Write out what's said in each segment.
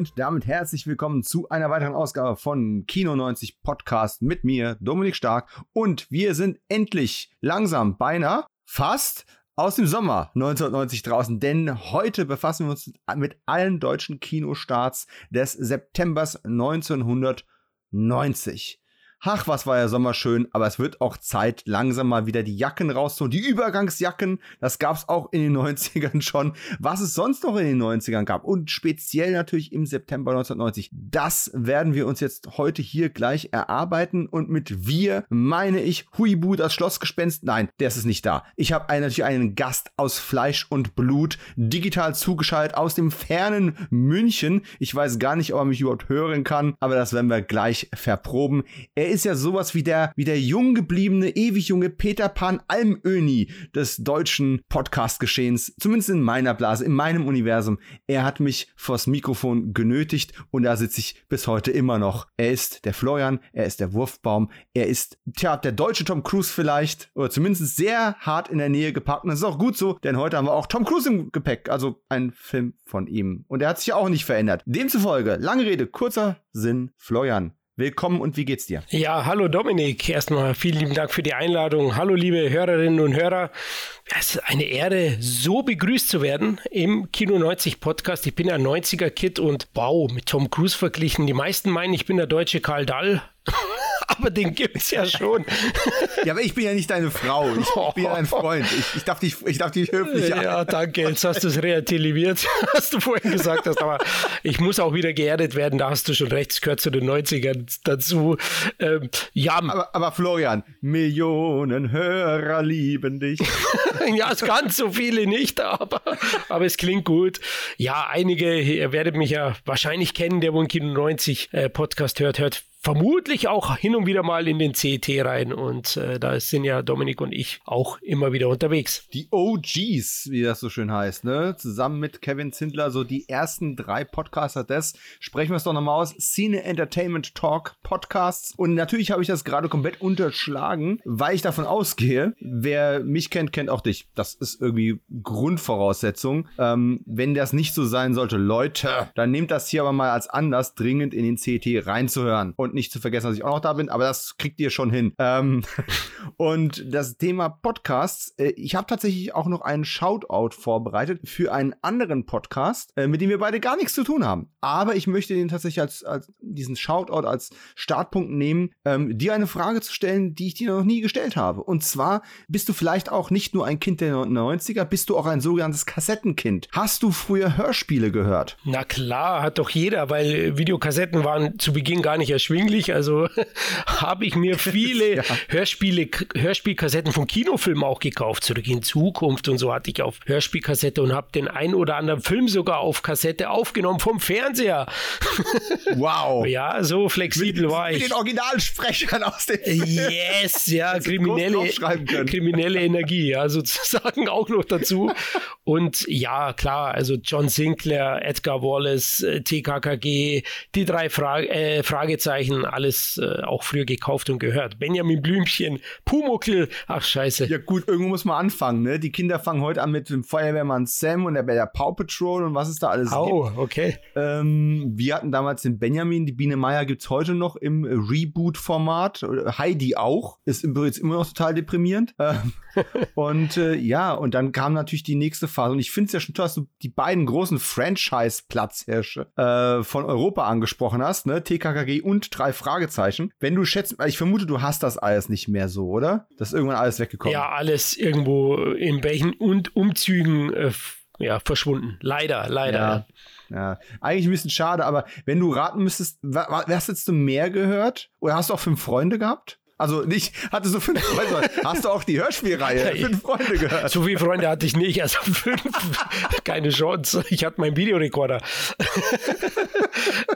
und damit herzlich willkommen zu einer weiteren Ausgabe von Kino 90 Podcast mit mir, Dominik Stark. Und wir sind endlich langsam beinahe fast aus dem Sommer 1990 draußen, denn heute befassen wir uns mit allen deutschen Kinostarts des Septembers 1990. Ach, was war ja Sommer schön, aber es wird auch Zeit, langsam mal wieder die Jacken rauszuholen. Die Übergangsjacken, das gab's auch in den 90ern schon. Was es sonst noch in den 90ern gab und speziell natürlich im September 1990, das werden wir uns jetzt heute hier gleich erarbeiten. Und mit wir meine ich Huibu, das Schlossgespenst. Nein, der ist es nicht da. Ich habe natürlich einen Gast aus Fleisch und Blut, digital zugeschaltet aus dem fernen München. Ich weiß gar nicht, ob er mich überhaupt hören kann, aber das werden wir gleich verproben. Er ist ja sowas wie der, wie der jung gebliebene, ewig junge Peter Pan Almöni des deutschen Podcast-Geschehens. Zumindest in meiner Blase, in meinem Universum. Er hat mich vors Mikrofon genötigt und da sitze ich bis heute immer noch. Er ist der Florian, er ist der Wurfbaum, er ist, tja, der deutsche Tom Cruise vielleicht, oder zumindest sehr hart in der Nähe gepackt. Und das ist auch gut so, denn heute haben wir auch Tom Cruise im Gepäck, also ein Film von ihm. Und er hat sich ja auch nicht verändert. Demzufolge, lange Rede, kurzer Sinn, Florian. Willkommen und wie geht's dir? Ja, hallo Dominik. Erstmal vielen lieben Dank für die Einladung. Hallo liebe Hörerinnen und Hörer. Es ist eine Ehre, so begrüßt zu werden im Kino 90 Podcast. Ich bin ja 90er Kid und wow, mit Tom Cruise verglichen. Die meisten meinen, ich bin der deutsche Karl Dall. aber den gibt's ja schon. ja, aber ich bin ja nicht deine Frau. Ich, ich bin ja dein Freund. Ich, ich, darf dich, ich darf dich höflich Ja, danke. Jetzt hast du es relativiert, was du vorhin gesagt hast. Aber ich muss auch wieder geerdet werden. Da hast du schon recht. Es gehört zu den 90ern dazu. Ähm, ja. Aber, aber Florian, Millionen Hörer lieben dich. ja, es ganz so viele nicht, aber, aber es klingt gut. Ja, einige, ihr werdet mich ja wahrscheinlich kennen, der wohl Kino 90 äh, Podcast hört, hört vermutlich auch hin und wieder mal in den CET rein und äh, da sind ja Dominik und ich auch immer wieder unterwegs. Die OGs, wie das so schön heißt, ne? Zusammen mit Kevin Zindler, so die ersten drei Podcaster des, sprechen wir es doch nochmal aus, Cine Entertainment Talk Podcasts und natürlich habe ich das gerade komplett unterschlagen, weil ich davon ausgehe, wer mich kennt, kennt auch dich. Das ist irgendwie Grundvoraussetzung. Ähm, wenn das nicht so sein sollte, Leute, dann nehmt das hier aber mal als Anlass, dringend in den CET reinzuhören und und nicht zu vergessen, dass ich auch noch da bin, aber das kriegt ihr schon hin. Ähm, und das Thema Podcasts, äh, ich habe tatsächlich auch noch einen Shoutout vorbereitet für einen anderen Podcast, äh, mit dem wir beide gar nichts zu tun haben. Aber ich möchte den tatsächlich als, als diesen Shoutout als Startpunkt nehmen, ähm, dir eine Frage zu stellen, die ich dir noch nie gestellt habe. Und zwar bist du vielleicht auch nicht nur ein Kind der 90er, bist du auch ein sogenanntes Kassettenkind. Hast du früher Hörspiele gehört? Na klar, hat doch jeder, weil Videokassetten waren zu Beginn gar nicht erschwinglich erschwinglich. Also habe ich mir viele ja. Hörspiele, Hörspielkassetten von Kinofilmen auch gekauft. Zurück in Zukunft und so hatte ich auf Hörspielkassette und habe den ein oder anderen Film sogar auf Kassette aufgenommen vom Fernseher. Wow. ja, so flexibel mit, war ich. Mit den Originalsprechern aus dem Film. Yes, ja, kriminelle, kriminelle Energie, ja, sozusagen auch noch dazu. Und ja, klar, also John Sinclair, Edgar Wallace, äh, TKKG, die drei Fra äh, Fragezeichen Anführungszeichen alles äh, auch früher gekauft und gehört. Benjamin Blümchen, Pumuckl, ach scheiße. Ja gut, irgendwo muss man anfangen, ne? Die Kinder fangen heute an mit dem Feuerwehrmann Sam und der, der Paw Patrol und was es da alles oh, gibt. okay. Ähm, wir hatten damals den Benjamin, die Biene Meier gibt es heute noch im Reboot-Format. Heidi auch, ist übrigens immer noch total deprimierend. Ähm, und äh, ja, und dann kam natürlich die nächste Phase. Und ich finde es ja schon toll, dass du die beiden großen Franchise-Platzhirsche äh, von Europa angesprochen hast, ne? TKKG und drei Fragezeichen. Wenn du schätzt, ich vermute, du hast das alles nicht mehr so, oder? Das ist irgendwann alles weggekommen. Ja, alles irgendwo in welchen und Umzügen äh, ja, verschwunden. Leider, leider. Ja. Ja, eigentlich ein bisschen schade, aber wenn du raten müsstest, was hättest du mehr gehört? Oder hast du auch fünf Freunde gehabt? Also nicht, hatte so fünf Freunde. Hast du auch die Hörspielreihe? Fünf Freunde gehört. So viele Freunde hatte ich nicht. Also fünf. Keine Chance. Ich hatte meinen Videorekorder.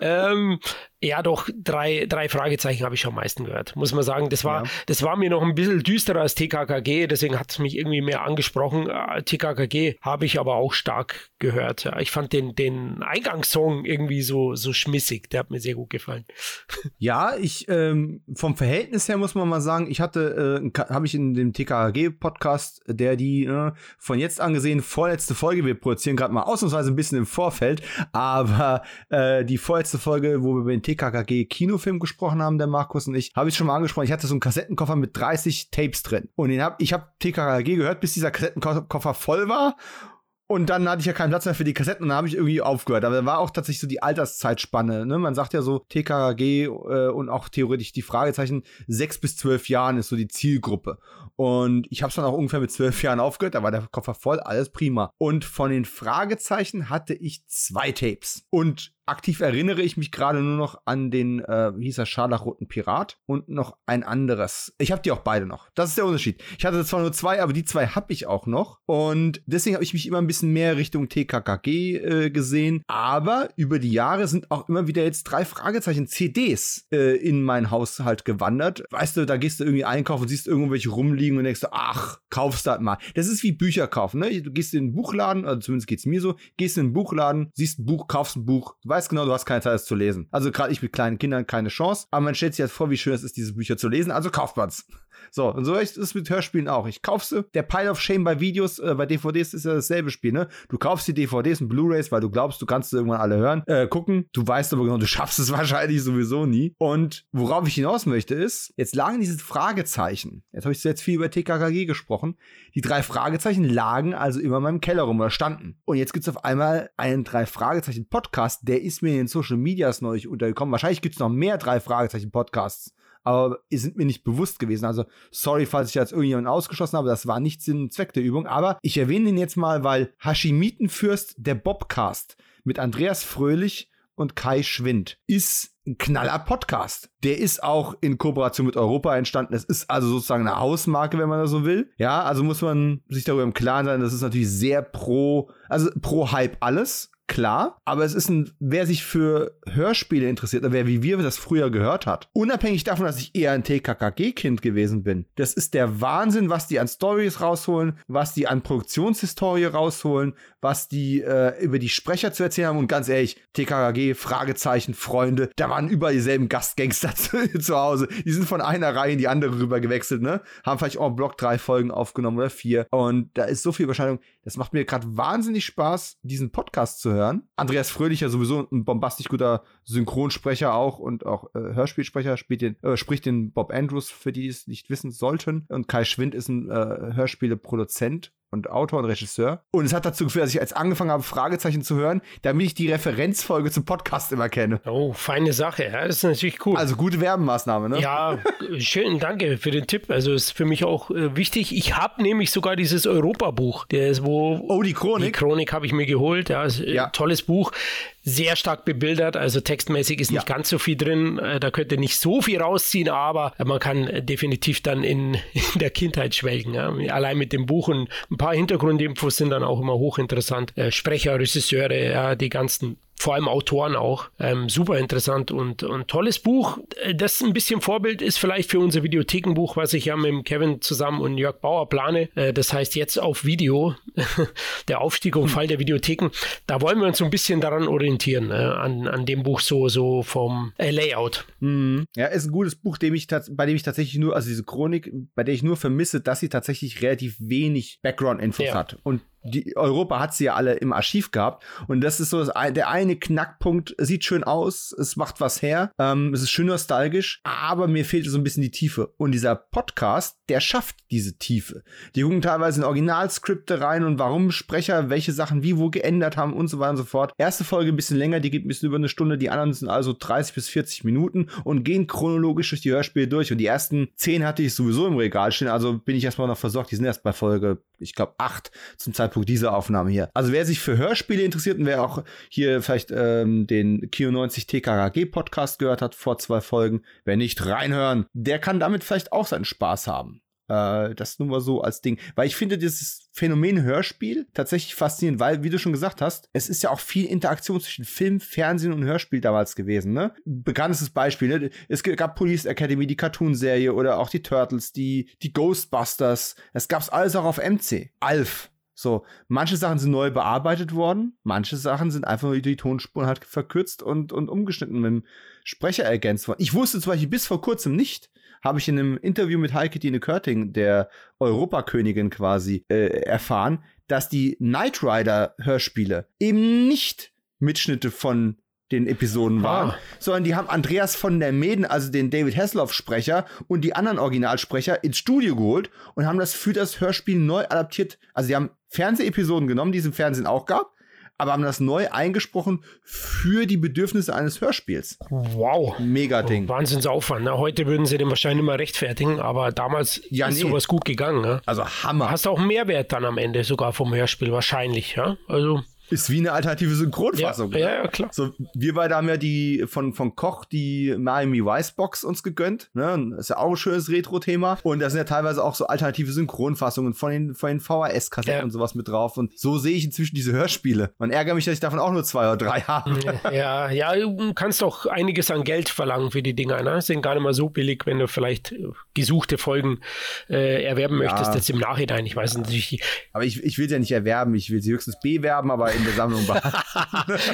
ähm, Ja, doch, drei, drei Fragezeichen habe ich schon am meisten gehört, muss man sagen. Das war, ja. das war mir noch ein bisschen düsterer als TKKG, deswegen hat es mich irgendwie mehr angesprochen. Äh, TKKG habe ich aber auch stark gehört. Ich fand den, den Eingangssong irgendwie so, so schmissig, der hat mir sehr gut gefallen. Ja, ich, ähm, vom Verhältnis her muss man mal sagen, ich hatte, äh, habe ich in dem TKKG-Podcast, der die äh, von jetzt an gesehen vorletzte Folge, wir produzieren gerade mal ausnahmsweise ein bisschen im Vorfeld, aber äh, die vorletzte Folge, wo wir über den TKKG Kinofilm gesprochen haben, der Markus und ich, habe ich schon mal angesprochen. Ich hatte so einen Kassettenkoffer mit 30 Tapes drin. Und den hab, ich habe TKKG gehört, bis dieser Kassettenkoffer voll war. Und dann hatte ich ja keinen Platz mehr für die Kassetten und dann habe ich irgendwie aufgehört. Aber da war auch tatsächlich so die Alterszeitspanne. Ne? Man sagt ja so, TKKG äh, und auch theoretisch die Fragezeichen, sechs bis zwölf Jahren ist so die Zielgruppe. Und ich habe es dann auch ungefähr mit zwölf Jahren aufgehört. Da war der Koffer voll, alles prima. Und von den Fragezeichen hatte ich zwei Tapes. Und aktiv erinnere ich mich gerade nur noch an den, äh, wie hieß er, scharlachroten Pirat und noch ein anderes. Ich habe die auch beide noch. Das ist der Unterschied. Ich hatte zwar nur zwei, aber die zwei habe ich auch noch. Und deswegen habe ich mich immer ein bisschen mehr Richtung TKKG äh, gesehen. Aber über die Jahre sind auch immer wieder jetzt drei Fragezeichen CDs äh, in mein Haushalt gewandert. Weißt du, da gehst du irgendwie einkaufen, siehst irgendwelche rumliegen und denkst ach, kaufst das mal. Das ist wie Bücher kaufen, ne? Du gehst in den Buchladen, also zumindest geht's mir so, gehst in den Buchladen, siehst ein Buch, kaufst ein Buch, weißt genau, du hast keine Zeit, es zu lesen. Also gerade ich mit kleinen Kindern keine Chance, aber man stellt sich halt vor, wie schön es ist, diese Bücher zu lesen, also kauft man's. So, und so ist es mit Hörspielen auch. Ich kauf sie. Der Pile of Shame bei Videos, äh, bei DVDs ist ja dasselbe Spiel, ne? Du kaufst die DVDs und Blu-Rays, weil du glaubst, du kannst sie irgendwann alle hören, äh, gucken. Du weißt aber genau, du schaffst es wahrscheinlich sowieso nie. Und worauf ich hinaus möchte ist, jetzt lagen diese Fragezeichen. Jetzt habe ich jetzt viel über TKKG gesprochen. Die drei Fragezeichen lagen also immer in meinem Keller rum oder standen. Und jetzt gibt es auf einmal einen drei Fragezeichen Podcast, der ist mir in den Social Medias neulich untergekommen. Wahrscheinlich gibt es noch mehr drei Fragezeichen Podcasts aber sind mir nicht bewusst gewesen. Also sorry, falls ich jetzt irgendjemanden ausgeschlossen habe, das war nicht Sinn und Zweck der Übung. Aber ich erwähne ihn jetzt mal, weil Hashimitenfürst, der Bobcast mit Andreas Fröhlich und Kai Schwind ist ein knaller Podcast. Der ist auch in Kooperation mit Europa entstanden. Es ist also sozusagen eine Hausmarke, wenn man das so will. Ja, also muss man sich darüber im Klaren sein, das ist natürlich sehr pro, also pro Hype alles klar, aber es ist ein, wer sich für Hörspiele interessiert, wer wie wir das früher gehört hat, unabhängig davon, dass ich eher ein TKKG-Kind gewesen bin, das ist der Wahnsinn, was die an Stories rausholen, was die an Produktionshistorie rausholen, was die äh, über die Sprecher zu erzählen haben und ganz ehrlich, TKKG, Fragezeichen, Freunde, da waren überall dieselben Gastgangster zu, zu Hause. Die sind von einer Reihe in die andere rüber gewechselt, ne? Haben vielleicht auch Block drei Folgen aufgenommen oder vier und da ist so viel Überschneidung. Das macht mir gerade wahnsinnig Spaß, diesen Podcast zu hören. Andreas Fröhlich ja sowieso ein bombastisch guter Synchronsprecher auch und auch äh, Hörspielsprecher, spielt den, äh, spricht den Bob Andrews, für die es nicht wissen sollten. Und Kai Schwind ist ein äh, Hörspieleproduzent und Autor und Regisseur. Und es hat dazu geführt, dass ich als angefangen habe, Fragezeichen zu hören, damit ich die Referenzfolge zum Podcast immer kenne. Oh, feine Sache. Ja, das ist natürlich cool. Also gute Werbemaßnahme, ne? Ja, schön, danke für den Tipp. Also ist für mich auch äh, wichtig. Ich habe nämlich sogar dieses Europabuch, der ist wo. Oh, die Chronik. Die Chronik habe ich mir geholt. Ja, ist, äh, ja. tolles Buch sehr stark bebildert, also textmäßig ist nicht ja. ganz so viel drin. Äh, da könnte nicht so viel rausziehen, aber man kann definitiv dann in, in der Kindheit schwelgen. Ja. Allein mit dem Buch und ein paar Hintergrundinfos sind dann auch immer hochinteressant. Äh, Sprecher, Regisseure, ja, die ganzen vor allem Autoren auch. Ähm, super interessant und, und tolles Buch. Äh, das ein bisschen Vorbild ist vielleicht für unser Videothekenbuch, was ich ja mit Kevin zusammen und Jörg Bauer plane. Äh, das heißt jetzt auf Video, der Aufstieg und Fall der Videotheken. Da wollen wir uns so ein bisschen daran orientieren, äh, an, an dem Buch so, so vom äh, Layout. Mhm. Ja, ist ein gutes Buch, dem ich bei dem ich tatsächlich nur, also diese Chronik, bei der ich nur vermisse, dass sie tatsächlich relativ wenig Background-Infos ja. hat. Und die Europa hat sie ja alle im Archiv gehabt. Und das ist so das, der eine Knackpunkt. Sieht schön aus, es macht was her, ähm, es ist schön nostalgisch, aber mir fehlt so ein bisschen die Tiefe. Und dieser Podcast, der schafft diese Tiefe. Die gucken teilweise in Originalskripte rein und warum Sprecher welche Sachen wie wo geändert haben und so weiter und so fort. Erste Folge ein bisschen länger, die geht ein bisschen über eine Stunde, die anderen sind also 30 bis 40 Minuten und gehen chronologisch durch die Hörspiele durch. Und die ersten 10 hatte ich sowieso im Regal stehen, also bin ich erstmal noch versorgt. Die sind erst bei Folge, ich glaube, 8 zum Zeitpunkt dieser Aufnahme hier. Also wer sich für Hörspiele interessiert und wer auch hier vielleicht ähm, den Kio 90 TKKG Podcast gehört hat vor zwei Folgen, wer nicht reinhören, der kann damit vielleicht auch seinen Spaß haben. Äh, das nur mal so als Ding. Weil ich finde dieses Phänomen Hörspiel tatsächlich faszinierend, weil, wie du schon gesagt hast, es ist ja auch viel Interaktion zwischen Film, Fernsehen und Hörspiel damals gewesen, ne? Bekanntes Beispiel, ne? Es gab Police Academy, die Cartoon-Serie oder auch die Turtles, die, die Ghostbusters. Das gab's alles auch auf MC. Alf. So, manche Sachen sind neu bearbeitet worden, manche Sachen sind einfach nur die Tonspuren halt verkürzt und, und umgeschnitten mit dem Sprecher ergänzt worden. Ich wusste zum Beispiel bis vor kurzem nicht, habe ich in einem Interview mit Heike Dine Körting, der Europakönigin quasi, äh, erfahren, dass die Knight Rider Hörspiele eben nicht Mitschnitte von den Episoden waren, ah. sondern die haben Andreas von der Meden, also den David Hasselhoff-Sprecher und die anderen Originalsprecher ins Studio geholt und haben das für das Hörspiel neu adaptiert. Also die haben Fernsehepisoden genommen, die es im Fernsehen auch gab, aber haben das neu eingesprochen für die Bedürfnisse eines Hörspiels. Wow. Mega Ding. Oh, Wahnsinnsaufwand. Ne? Heute würden sie den wahrscheinlich mal rechtfertigen, aber damals ja, ist nee. sowas gut gegangen. Ne? Also Hammer. Hast du auch einen Mehrwert dann am Ende sogar vom Hörspiel wahrscheinlich. Ja? Also ist wie eine alternative Synchronfassung. Ja, ja, ja, klar. So, wir beide haben ja die von, von Koch die Miami Vice Box uns gegönnt. Ne? Das ist ja auch ein schönes Retro-Thema. Und da sind ja teilweise auch so alternative Synchronfassungen von den, von den VHS-Kassetten ja. und sowas mit drauf. Und so sehe ich inzwischen diese Hörspiele. Man ärgert mich, dass ich davon auch nur zwei oder drei habe. Ja, ja, du kannst doch einiges an Geld verlangen für die Dinger. Ne? Sind gar nicht mal so billig, wenn du vielleicht gesuchte Folgen äh, erwerben möchtest, jetzt im Nachhinein. Ich weiß natürlich. Aber ich, ich will sie ja nicht erwerben. Ich will sie höchstens bewerben, aber in der Sammlung behalten.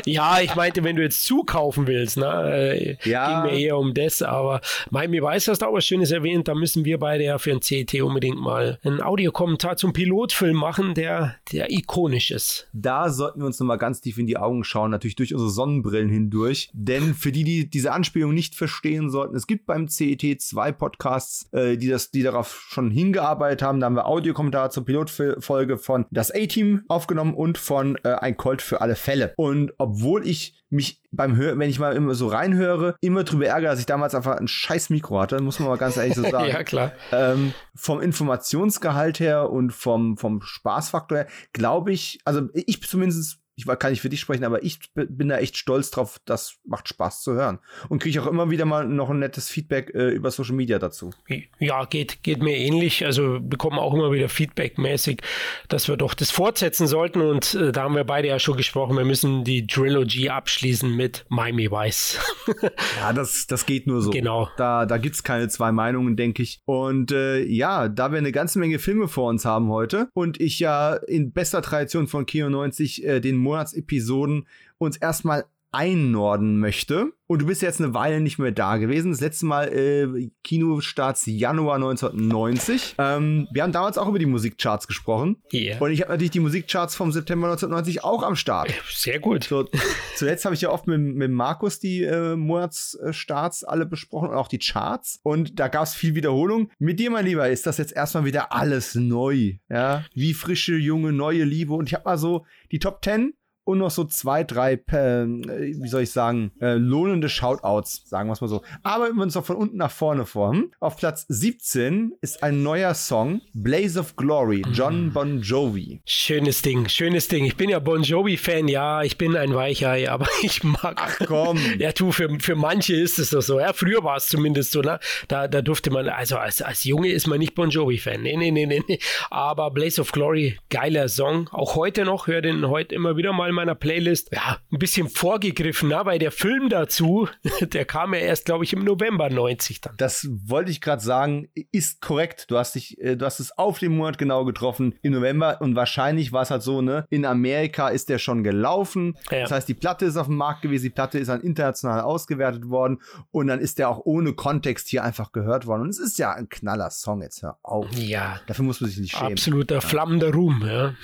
ja, ich meinte, wenn du jetzt zukaufen willst, ne, äh, ja. ging mir eher um das, aber Miami Weiß hast du auch was Schönes erwähnt, da müssen wir beide ja für ein CET unbedingt mal einen Audiokommentar zum Pilotfilm machen, der, der ikonisch ist. Da sollten wir uns nochmal ganz tief in die Augen schauen, natürlich durch unsere Sonnenbrillen hindurch, denn für die, die diese Anspielung nicht verstehen sollten, es gibt beim CET zwei Podcasts, äh, die, das, die darauf schon hingearbeitet haben, da haben wir Audiokommentar zur Pilotfolge von Das A-Team aufgenommen und von äh, ein Colt für alle Fälle. Und obwohl ich mich beim Hören, wenn ich mal immer so reinhöre, immer drüber ärgere, dass ich damals einfach ein scheiß Mikro hatte, muss man mal ganz ehrlich so sagen. ja, klar. Ähm, vom Informationsgehalt her und vom, vom Spaßfaktor her, glaube ich, also ich zumindest ich kann nicht für dich sprechen, aber ich bin da echt stolz drauf. Das macht Spaß zu hören. Und kriege ich auch immer wieder mal noch ein nettes Feedback äh, über Social Media dazu. Ja, geht, geht mir ähnlich. Also bekommen auch immer wieder Feedback-mäßig, dass wir doch das fortsetzen sollten. Und äh, da haben wir beide ja schon gesprochen. Wir müssen die Trilogy abschließen mit Miami Vice. ja, das, das geht nur so. Genau. Da, da gibt es keine zwei Meinungen, denke ich. Und äh, ja, da wir eine ganze Menge Filme vor uns haben heute und ich ja in bester Tradition von Kino 90 äh, den Monatsepisoden uns erstmal einnorden möchte. Und du bist jetzt eine Weile nicht mehr da gewesen. Das letzte Mal äh, Kinostarts Januar 1990. Ähm, wir haben damals auch über die Musikcharts gesprochen. Yeah. Und ich habe natürlich die Musikcharts vom September 1990 auch am Start. Sehr gut. So, zuletzt habe ich ja oft mit, mit Markus die äh, Monatsstarts alle besprochen und auch die Charts. Und da gab es viel Wiederholung. Mit dir, mein Lieber, ist das jetzt erstmal wieder alles neu. Ja, wie frische, junge, neue Liebe. Und ich habe mal so die Top 10 und noch so zwei, drei, äh, wie soll ich sagen, äh, lohnende Shoutouts, sagen wir es mal so. Arbeiten wir uns doch von unten nach vorne vor. Hm? Auf Platz 17 ist ein neuer Song, Blaze of Glory, John mhm. Bon Jovi. Schönes Ding, schönes Ding. Ich bin ja Bon Jovi-Fan, ja, ich bin ein Weichei, aber ich mag. Ach komm. ja, du, für, für manche ist es doch so. Ja, früher war es zumindest so, ne? Da, da durfte man, also als, als Junge ist man nicht Bon Jovi-Fan. Nee, nee, nee, nee, nee. Aber Blaze of Glory, geiler Song. Auch heute noch, höre den heute immer wieder mal meiner Playlist. Ja, ein bisschen vorgegriffen, ne? weil der Film dazu, der kam ja erst, glaube ich, im November 90 dann. Das wollte ich gerade sagen, ist korrekt. Du hast dich, äh, du hast es auf den Monat genau getroffen im November und wahrscheinlich war es halt so, ne? In Amerika ist der schon gelaufen. Ja. Das heißt, die Platte ist auf dem Markt gewesen, die Platte ist dann international ausgewertet worden und dann ist der auch ohne Kontext hier einfach gehört worden. Und es ist ja ein knaller Song, jetzt hör auf. Ja. Dafür muss man sich nicht schämen. Absoluter flammender Ruhm, ja.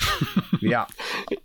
ja.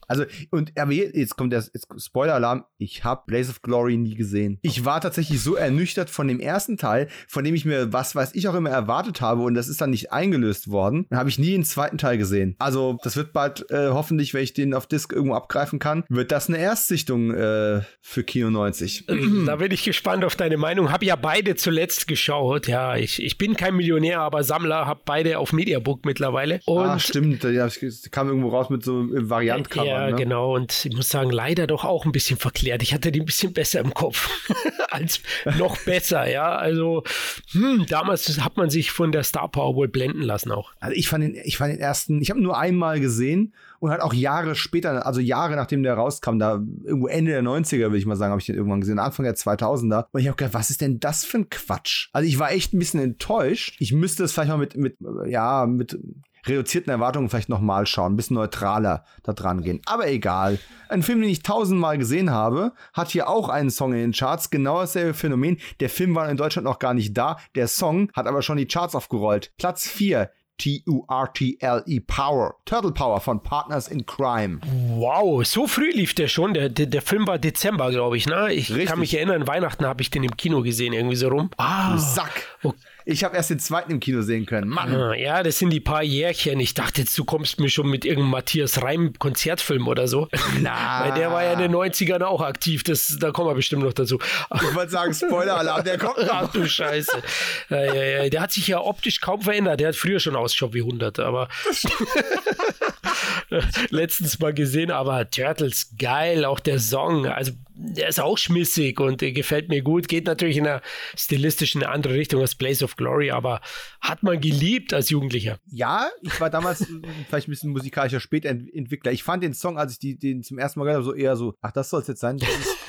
Also, und aber jetzt kommt der Spoiler-Alarm. Ich habe Blaze of Glory nie gesehen. Ich war tatsächlich so ernüchtert von dem ersten Teil, von dem ich mir, was weiß ich, auch immer erwartet habe und das ist dann nicht eingelöst worden. Dann habe ich nie den zweiten Teil gesehen. Also, das wird bald äh, hoffentlich, wenn ich den auf Disc irgendwo abgreifen kann, wird das eine Erstsichtung äh, für Kino 90. Da bin ich gespannt auf deine Meinung. Habe ja beide zuletzt geschaut. Ja, ich, ich bin kein Millionär, aber Sammler, habe beide auf Mediabook mittlerweile. Und ah, stimmt. Da kam irgendwo raus mit so Variant Cover. Ja, ne? genau. Und ich muss sagen, leider doch auch ein bisschen verklärt. Ich hatte die ein bisschen besser im Kopf als noch besser, ja. Also hm, damals hat man sich von der Star Power wohl blenden lassen auch. Also ich fand den, ich fand den ersten, ich habe nur einmal gesehen und halt auch Jahre später, also Jahre nachdem der rauskam, da irgendwo Ende der 90er, würde ich mal sagen, habe ich den irgendwann gesehen, Anfang der 2000er. Und ich habe gedacht, was ist denn das für ein Quatsch? Also ich war echt ein bisschen enttäuscht. Ich müsste es vielleicht mal mit, mit, ja, mit reduzierten Erwartungen vielleicht nochmal schauen, ein bisschen neutraler da dran gehen. Aber egal. Ein Film, den ich tausendmal gesehen habe, hat hier auch einen Song in den Charts. Genau dasselbe Phänomen. Der Film war in Deutschland noch gar nicht da. Der Song hat aber schon die Charts aufgerollt. Platz 4. T-U-R-T-L-E Power. Turtle Power von Partners in Crime. Wow, so früh lief der schon. Der, der, der Film war Dezember, glaube ich. Ne? Ich Richtig. kann mich erinnern, Weihnachten habe ich den im Kino gesehen, irgendwie so rum. Ah, Sack. Okay. Ich habe erst den zweiten im Kino sehen können. Mann. Ah, ja, das sind die paar Jährchen. Ich dachte jetzt, du kommst mir schon mit irgendeinem Matthias Reim Konzertfilm oder so. Na. Weil der war ja in den 90ern auch aktiv. Das, da kommen wir bestimmt noch dazu. Ich wollte sagen, Spoiler-Alarm, der kommt noch. Ach du Scheiße. Ja, ja, ja. Der hat sich ja optisch kaum verändert. Der hat früher schon ausgeschaut wie 100, aber letztens mal gesehen. Aber Turtles, geil. Auch der Song. Also der ist auch schmissig und der gefällt mir gut. Geht natürlich in einer stilistischen andere Richtung als Blaze of Glory, aber hat man geliebt als Jugendlicher. Ja, ich war damals vielleicht ein bisschen musikalischer Spätentwickler. Ich fand den Song, als ich die, den zum ersten Mal gehört habe, so eher so, ach, das soll es jetzt sein.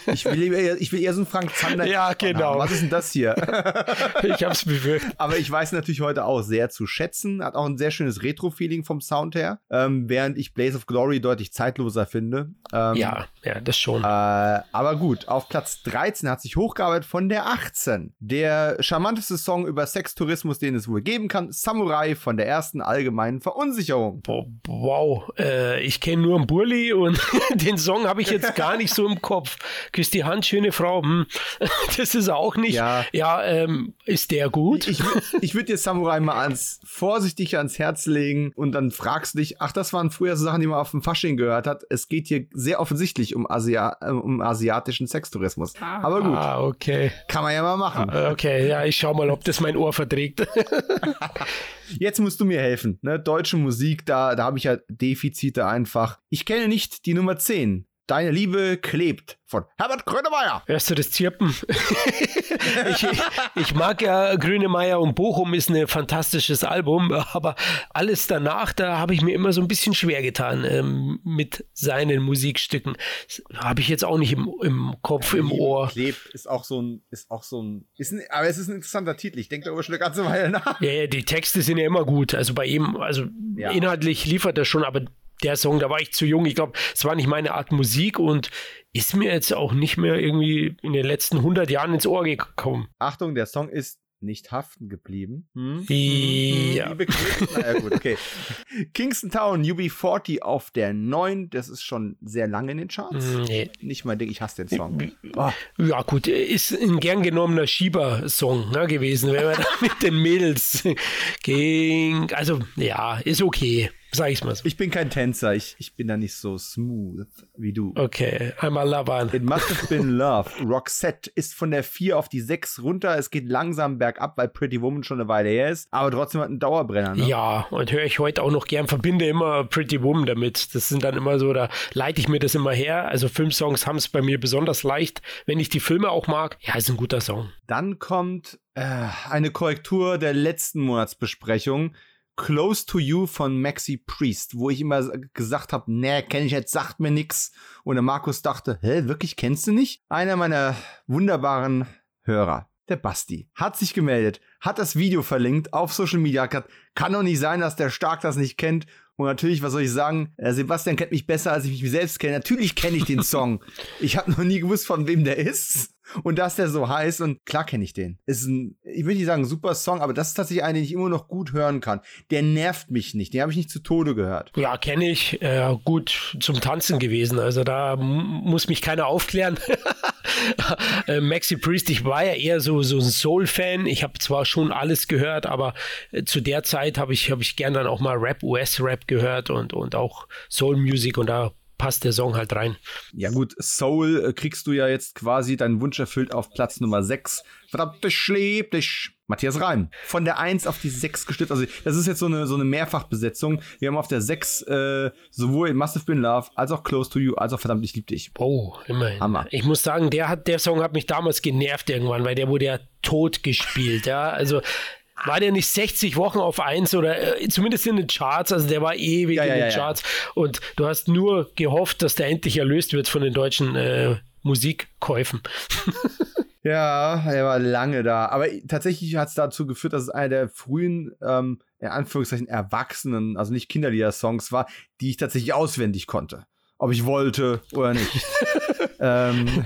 Ich will, eher, ich will eher so einen Frank Zander. Ja, genau. Was ist denn das hier? ich hab's befürchtet. Aber ich weiß natürlich heute auch sehr zu schätzen. Hat auch ein sehr schönes Retro-Feeling vom Sound her. Ähm, während ich Blaze of Glory deutlich zeitloser finde. Ähm, ja, ja, das schon. Äh, aber gut, auf Platz 13 hat sich hochgearbeitet von der 18. Der charmanteste Song über Sextourismus, den es wohl geben kann, Samurai von der ersten allgemeinen Verunsicherung. Wow, äh, ich kenne nur einen Burli und den Song habe ich jetzt gar nicht so im Kopf. Küss die Hand, schöne Frau. Hm. Das ist auch nicht. Ja, ja ähm, ist der gut? Ich, ich würde dir Samurai mal ans, vorsichtig ans Herz legen und dann fragst du dich, ach, das waren früher so Sachen, die man auf dem Fasching gehört hat. Es geht hier sehr offensichtlich um, Asia um asiatischen Sextourismus. Aber gut. Ah, okay. Kann man ja mal machen. Okay, ja, ich schau mal, ob das mein Ohr verträgt. Jetzt musst du mir helfen. Ne? Deutsche Musik, da, da habe ich ja Defizite einfach. Ich kenne nicht die Nummer 10. Deine Liebe klebt von Herbert Grönemeyer. Hörst du das Zirpen? ich, ich, mag ja Grönemeyer und Bochum ist ein fantastisches Album, aber alles danach, da habe ich mir immer so ein bisschen schwer getan ähm, mit seinen Musikstücken. Habe ich jetzt auch nicht im, im Kopf, im Liebe Ohr. Klebt ist auch so ein, ist auch so ein, ist ein, aber es ist ein interessanter Titel. Ich denke darüber schon eine ganze Weile nach. Ja, ja, die Texte sind ja immer gut. Also bei ihm, also Ja. inhaltlich liefert er schon, aber der Song, da war ich zu jung. Ich glaube, es war nicht meine Art Musik und ist mir jetzt auch nicht mehr irgendwie in den letzten 100 Jahren ins Ohr gekommen. Achtung, der Song ist nicht haften geblieben. Hm? Ja. Liebe Klebt. Naja, gut, okay. Kingston Town, UB40 auf der 9. Das ist schon sehr lange in den Charts. Nee. Nicht mal Ding, ich hasse den Song. Oh, Ja, gut, ist ein gern genommener Schieber-Song ne, gewesen, wenn man da mit den Mädels ging. Also, ja, ist okay, sag ich's mal so. ich bin kein Tänzer. Ich, ich bin da nicht so smooth wie du. Okay, einmal labern. It must have been love. Roxette ist von der 4 auf die 6 runter. Es geht langsam bergab, weil Pretty Woman schon eine Weile her ist. Aber trotzdem hat einen Dauerbrenner. Ne? Ja, und höre ich heute auch noch gern, verbinde immer Pretty Woman damit. Das sind dann immer so, da leite ich mir das immer her. Also Filmsongs haben es bei mir besonders leicht, wenn ich die Filme auch mag. Ja, ist ein guter Song. Dann kommt äh, eine Korrektur der letzten Monatsbesprechung. Close to You von Maxi Priest, wo ich immer gesagt habe, nee, kenne ich jetzt, sagt mir nix. Und der Markus dachte, hä, wirklich kennst du nicht? Einer meiner wunderbaren Hörer, der Basti, hat sich gemeldet, hat das Video verlinkt auf Social Media, hat kann doch nicht sein, dass der Stark das nicht kennt. Und natürlich, was soll ich sagen? Äh, Sebastian kennt mich besser, als ich mich selbst kenne. Natürlich kenne ich den Song. ich habe noch nie gewusst, von wem der ist. Und dass der so heißt und klar kenne ich den. Ist ein, ich will nicht sagen super Song, aber das ist tatsächlich einer, den ich immer noch gut hören kann. Der nervt mich nicht. Den habe ich nicht zu Tode gehört. Ja, kenne ich. Äh, gut zum Tanzen gewesen. Also da muss mich keiner aufklären. äh, Maxi Priest, ich war ja eher so, so ein Soul-Fan. Ich habe zwar schon alles gehört, aber äh, zu der Zeit habe ich, hab ich gern dann auch mal Rap, US-Rap gehört und, und auch Soul-Music und da passt der Song halt rein. Ja gut, Soul äh, kriegst du ja jetzt quasi deinen Wunsch erfüllt auf Platz Nummer 6. Verdammt, ich lieb dich. Matthias Reim. Von der 1 auf die 6 gestützt. Also, das ist jetzt so eine, so eine Mehrfachbesetzung. Wir haben auf der 6 äh, sowohl Massive Been Love als auch Close to You als auch Verdammt, ich lieb dich. Oh, immerhin. Hammer. Ich muss sagen, der, hat, der Song hat mich damals genervt irgendwann, weil der wurde ja tot gespielt. ja, also war der nicht 60 Wochen auf 1 oder äh, zumindest in den Charts, also der war ewig ja, in ja, den Charts und du hast nur gehofft, dass der endlich erlöst wird von den deutschen äh, Musikkäufen. ja, er war lange da. Aber tatsächlich hat es dazu geführt, dass es einer der frühen, ähm, in Anführungszeichen, Erwachsenen, also nicht Kinderlieder-Songs war, die ich tatsächlich auswendig konnte ob ich wollte oder nicht. ähm,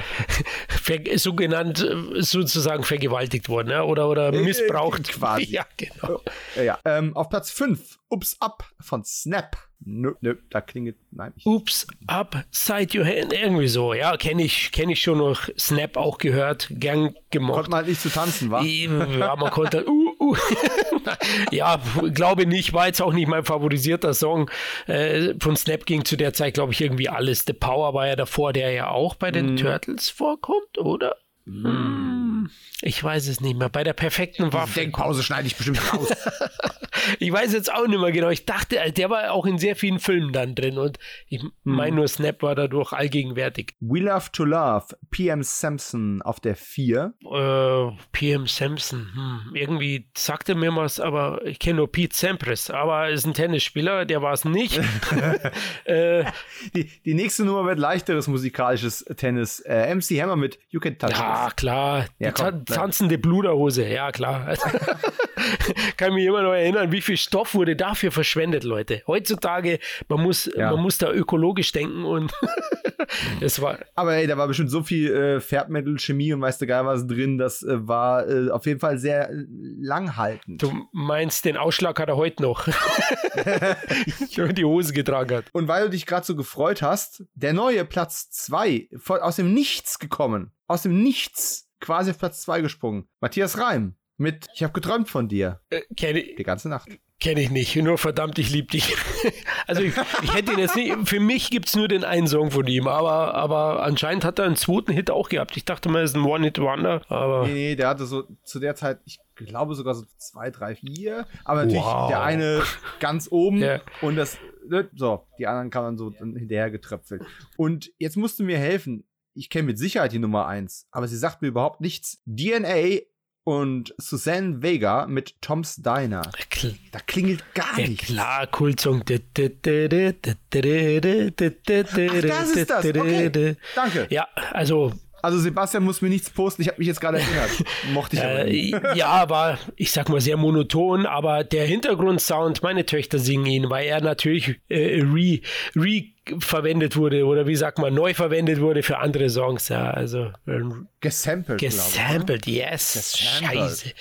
so genannt, äh, sozusagen vergewaltigt worden, ja? oder, oder äh, missbraucht. quasi. Ja, genau. Ja, ja. Ähm, auf Platz 5, Ups Up von Snap. Nö, nö, da klingelt, nein. Oops, up, side your hand, irgendwie so. Ja, kenne ich, kenn ich schon noch. Snap auch gehört, gern gemocht. Konnte man halt nicht zu tanzen, wa? Ja, man konnte, halt, uh. Ja, glaube nicht, war jetzt auch nicht mein favorisierter Song. Äh, von Snap ging zu der Zeit, glaube ich, irgendwie alles. The Power war ja davor, der ja auch bei den mm. Turtles vorkommt, oder? Mm. Ich weiß es nicht mehr. Bei der perfekten Waffe. Denkpause schneide ich bestimmt raus. ich weiß jetzt auch nicht mehr genau. Ich dachte, der war auch in sehr vielen Filmen dann drin und ich hm. meine nur Snap war dadurch allgegenwärtig. We Love to Love, PM Sampson auf der 4. Äh, PM Sampson, hm. irgendwie sagte mir was, aber ich kenne nur Pete Sampras, aber er ist ein Tennisspieler, der war es nicht. äh, die, die nächste Nummer wird leichteres musikalisches Tennis. Äh, MC Hammer mit You Can Touch Ja, klar. Ja, komm, tanzende Bluderhose, ja klar. Kann mich immer noch erinnern, wie viel Stoff wurde dafür verschwendet, Leute. Heutzutage, man muss, ja. man muss da ökologisch denken und es war. Aber ey, da war bestimmt so viel äh, Färbmittel, Chemie und weißt du gar was drin, das äh, war äh, auf jeden Fall sehr langhaltend. Du meinst, den Ausschlag hat er heute noch. Wenn die Hose getragen hat. Und weil du dich gerade so gefreut hast, der neue Platz 2 aus dem Nichts gekommen. Aus dem Nichts quasi auf Platz 2 gesprungen. Matthias Reim mit Ich habe geträumt von dir. Äh, kenne Die ganze Nacht. Kenne ich nicht, nur verdammt, ich liebe dich. also ich, ich, hätte ihn jetzt nicht, für mich gibt es nur den einen Song von ihm, aber, aber anscheinend hat er einen zweiten Hit auch gehabt. Ich dachte mal, er ist ein One-Hit-Wonder, aber... Nee, nee, der hatte so zu der Zeit, ich glaube sogar so zwei, drei, vier, aber natürlich wow. der eine ganz oben yeah. und das, ne, so, die anderen kann man so dann hinterher getröpfelt. Und jetzt musst du mir helfen, ich kenne mit Sicherheit die Nummer 1, aber sie sagt mir überhaupt nichts. DNA und Suzanne Vega mit Tom's Diner. Da klingelt gar ja, nichts. Klar, Kultsong. Ach, das ist das. Okay. Danke. Ja, also also Sebastian muss mir nichts posten, ich habe mich jetzt gerade erinnert. Mochte ich aber äh, Ja, war, ich sag mal, sehr monoton, aber der Hintergrundsound, meine Töchter singen ihn, weil er natürlich äh, re, re verwendet wurde oder wie sagt man, neu verwendet wurde für andere Songs. Ja, also ähm, gesampelt. Gesampelt, ich, yes. Gesampelt. Scheiße.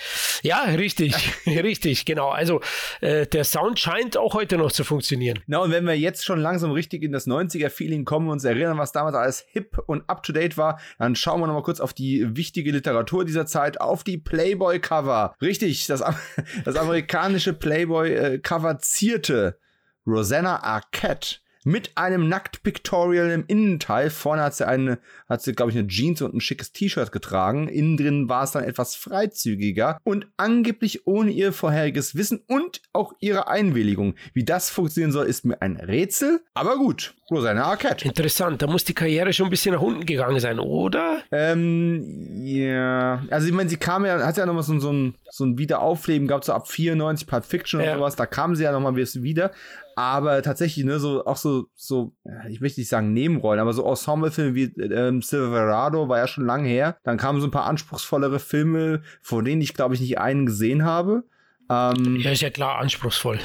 Ja, richtig, richtig, genau. Also äh, der Sound scheint auch heute noch zu funktionieren. Na, und wenn wir jetzt schon langsam richtig in das 90er-Feeling kommen und uns erinnern, was damals alles hip und up to date war, dann schauen wir nochmal kurz auf die wichtige Literatur dieser Zeit, auf die Playboy-Cover. Richtig, das, das amerikanische Playboy-Cover zierte Rosanna Arquette mit einem Nackt-Pictorial im Innenteil. Vorne hat sie eine, hat sie, glaube ich, eine Jeans und ein schickes T-Shirt getragen. Innen drin war es dann etwas freizügiger und angeblich ohne ihr vorheriges Wissen und auch ihre Einwilligung. Wie das funktionieren soll, ist mir ein Rätsel, aber gut. Rosanna Arquette. Interessant, da muss die Karriere schon ein bisschen nach unten gegangen sein, oder? Ähm, ja. Also, ich meine, sie kam ja, hat ja nochmal so, so, ein, so ein Wiederaufleben gehabt, so ab 94, Pulp Fiction ja. und sowas. Da kam sie ja nochmal wieder aber tatsächlich, ne, so auch so, so, ich möchte nicht sagen Nebenrollen, aber so Ensemblefilme wie ähm, Silverado war ja schon lange her. Dann kamen so ein paar anspruchsvollere Filme, von denen ich, glaube ich, nicht einen gesehen habe. Ähm, ja, ist ja klar anspruchsvoll.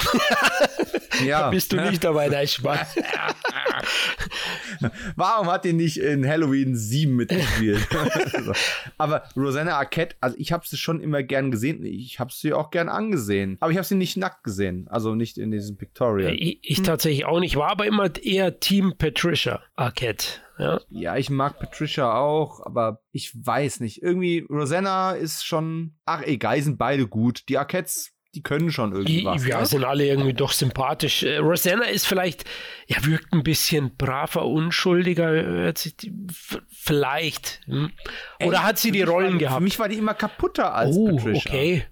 ja. da bist du nicht dabei, dein Spaß. Warum hat die nicht in Halloween 7 mitgespielt? Aber Rosanna Arquette, also ich habe sie schon immer gern gesehen. Ich habe sie auch gern angesehen. Aber ich habe sie nicht nackt gesehen. Also nicht in diesem Pictorial. Ich, ich hm. tatsächlich auch nicht. War aber immer eher Team Patricia Arquette. Ja. ja, ich mag Patricia auch, aber ich weiß nicht. Irgendwie, Rosanna ist schon. Ach, egal, sind beide gut. Die Arquettes die können schon irgendwas. Ja, ne? sind alle irgendwie doch sympathisch. Äh, Rosanna ist vielleicht, ja, wirkt ein bisschen braver, unschuldiger. Vielleicht. Hm? Oder Ey, hat sie die Rollen war, gehabt? Für mich war die immer kaputter als oh, Patricia. okay.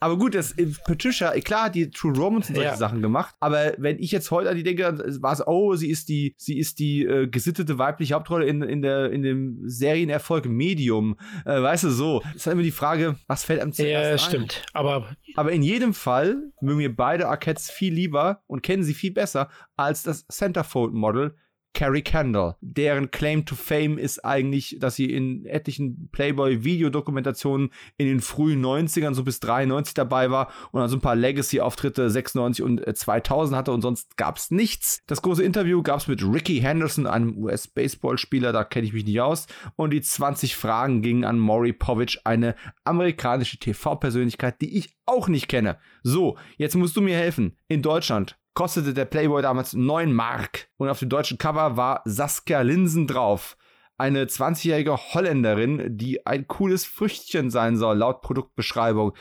Aber gut, das, äh, Patricia, klar hat die True Romance und solche ja. Sachen gemacht, aber wenn ich jetzt heute an die denke, war es, oh, sie ist die, sie ist die äh, gesittete weibliche Hauptrolle in, in, der, in dem Serienerfolg Medium. Äh, weißt du, so. Das ist halt immer die Frage, was fällt am zuerst Ja, ein? stimmt. Aber, aber in jedem Fall mögen wir beide Arquettes viel lieber und kennen sie viel besser als das Centerfold-Model, Carrie Kendall. Deren Claim to Fame ist eigentlich, dass sie in etlichen Playboy-Videodokumentationen in den frühen 90ern, so bis 93 dabei war und dann so ein paar Legacy-Auftritte 96 und 2000 äh, hatte und sonst gab es nichts. Das große Interview gab es mit Ricky Henderson, einem US-Baseballspieler, da kenne ich mich nicht aus. Und die 20 Fragen gingen an Maury Povich, eine amerikanische TV-Persönlichkeit, die ich auch nicht kenne. So, jetzt musst du mir helfen. In Deutschland, kostete der Playboy damals 9 Mark. Und auf dem deutschen Cover war Saskia Linsen drauf. Eine 20-jährige Holländerin, die ein cooles Früchtchen sein soll, laut Produktbeschreibung.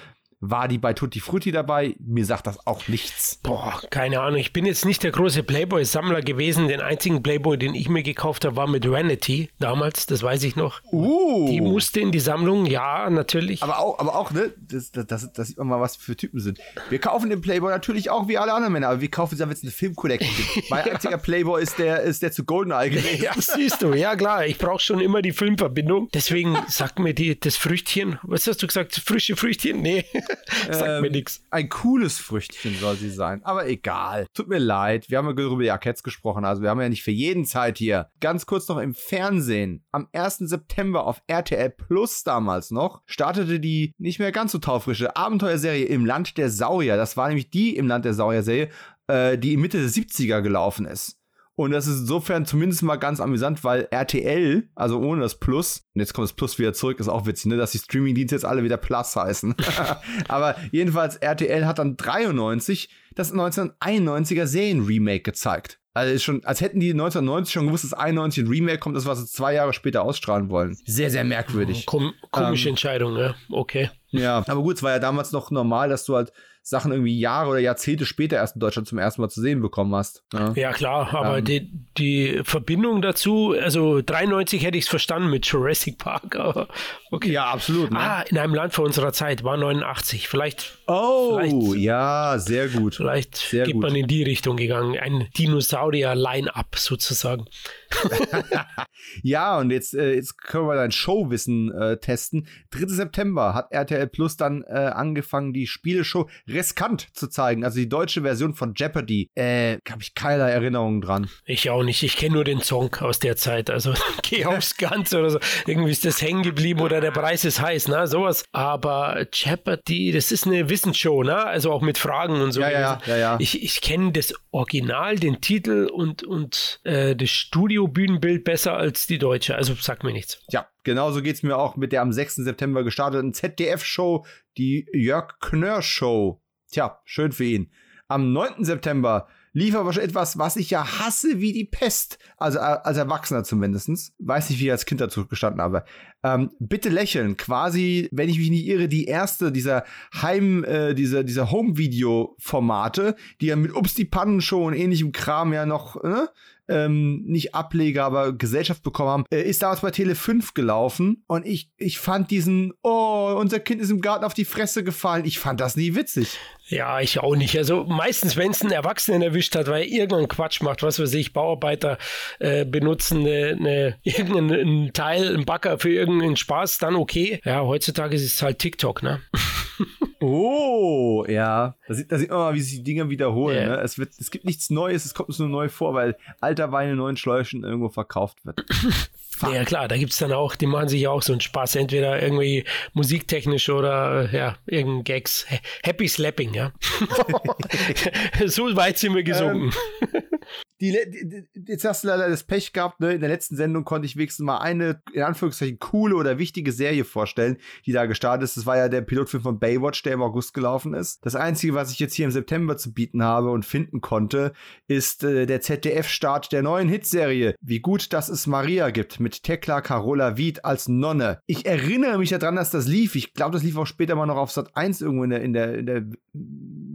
War die bei Tutti Frutti dabei? Mir sagt das auch nichts. Boah, keine Ahnung. Ich bin jetzt nicht der große Playboy-Sammler gewesen. Den einzigen Playboy, den ich mir gekauft habe, war mit Vanity damals. Das weiß ich noch. Uh. Die musste in die Sammlung, ja, natürlich. Aber auch, aber auch ne? Das, das, das, das sieht man mal, was für Typen sind. Wir kaufen den Playboy natürlich auch wie alle anderen Männer, aber wir kaufen jetzt eine Filmkollektion. mein einziger Playboy ist der, ist der zu Goldeneye gewesen. Ja, siehst du. Ja, klar. Ich brauche schon immer die Filmverbindung. Deswegen sagt mir die, das Früchtchen. Was hast du gesagt? Frische Früchtchen? Nee. Sagt ähm, mir nichts. Ein cooles Früchtchen soll sie sein. Aber egal. Tut mir leid. Wir haben ja über die Arquettes gesprochen. Also wir haben ja nicht für jeden Zeit hier. Ganz kurz noch im Fernsehen. Am 1. September auf RTL Plus damals noch startete die nicht mehr ganz so taufrische Abenteuerserie im Land der Saurier. Das war nämlich die im Land der Saurier-Serie, äh, die in Mitte der 70er gelaufen ist. Und das ist insofern zumindest mal ganz amüsant, weil RTL, also ohne das Plus, und jetzt kommt das Plus wieder zurück, ist auch witzig, ne, dass die Streamingdienste jetzt alle wieder Plus heißen. Aber jedenfalls, RTL hat dann 93 das 1991er Serien-Remake gezeigt. Also ist schon, als hätten die 1990 schon gewusst, dass 91 ein Remake kommt, das was sie zwei Jahre später ausstrahlen wollen. Sehr, sehr merkwürdig. Kom komische ähm, Entscheidung, ne? Okay. Ja, aber gut, es war ja damals noch normal, dass du halt Sachen irgendwie Jahre oder Jahrzehnte später erst in Deutschland zum ersten Mal zu sehen bekommen hast. Ja, ja klar, aber ähm. die, die Verbindung dazu, also 93 hätte ich es verstanden mit Jurassic Park, aber okay. Ja, absolut. Ne? Ah, in einem Land vor unserer Zeit war 89. Vielleicht. Oh, vielleicht, ja, sehr gut. Vielleicht sehr geht gut. man in die Richtung gegangen. Ein Dinosaurier-Line-Up sozusagen. ja, und jetzt, äh, jetzt können wir dein Showwissen äh, testen. 3. September hat RTL Plus dann äh, angefangen, die Spieleshow riskant zu zeigen. Also die deutsche Version von Jeopardy. Äh, habe ich keinerlei Erinnerungen dran. Ich auch nicht. Ich kenne nur den Song aus der Zeit. Also geh aufs Ganze oder so. Irgendwie ist das hängen geblieben oder der Preis ist heiß, ne? Sowas. Aber Jeopardy, das ist eine Wissensshow, ne? Also auch mit Fragen und so. Ja, ja, ja, ja. Ich, ich kenne das Original, den Titel und, und äh, das Studio-Bühnenbild besser als die deutsche. Also sag mir nichts. Ja, Genauso geht es mir auch mit der am 6. September gestarteten ZDF-Show, die Jörg Knör Show. Tja, schön für ihn. Am 9. September lief aber schon etwas, was ich ja hasse wie die Pest. Also äh, als Erwachsener zumindest. Weiß nicht, wie ich als Kind dazu gestanden habe. Ähm, bitte lächeln. Quasi, wenn ich mich nicht irre, die erste dieser Heim, äh, dieser, dieser Home-Video-Formate, die ja mit Ups die Pannenshow und ähnlichem Kram ja noch, äh, ähm, nicht Ableger, aber Gesellschaft bekommen haben, äh, ist damals bei Tele 5 gelaufen und ich, ich fand diesen, oh, unser Kind ist im Garten auf die Fresse gefallen. Ich fand das nie witzig. Ja, ich auch nicht. Also meistens, wenn es einen Erwachsenen erwischt hat, weil er irgendeinen Quatsch macht, was weiß ich, Bauarbeiter äh, benutzen eine, eine, irgendeinen Teil, einen Bagger für irgendeinen Spaß, dann okay. Ja, heutzutage ist es halt TikTok, ne? oh, ja. Da sieht, da sieht man mal, wie sich die Dinge wiederholen. Yeah. Ne? Es, wird, es gibt nichts Neues, es kommt uns nur neu vor, weil alter Wein in neuen Schläuchen irgendwo verkauft wird. Ja klar, da gibt es dann auch, die machen sich ja auch so einen Spaß, entweder irgendwie musiktechnisch oder ja, irgendein Gags. Happy Slapping, ja. so weit sind wir gesungen. Ähm, Die, die, jetzt hast du leider das Pech gehabt, ne? In der letzten Sendung konnte ich wenigstens mal eine, in Anführungszeichen, coole oder wichtige Serie vorstellen, die da gestartet ist. Das war ja der Pilotfilm von Baywatch, der im August gelaufen ist. Das Einzige, was ich jetzt hier im September zu bieten habe und finden konnte, ist äh, der ZDF-Start der neuen Hitserie. Wie gut, dass es Maria gibt, mit Tekla Carola Wied als Nonne. Ich erinnere mich daran, dass das lief. Ich glaube, das lief auch später mal noch auf Sat 1 irgendwo in der, in der, in der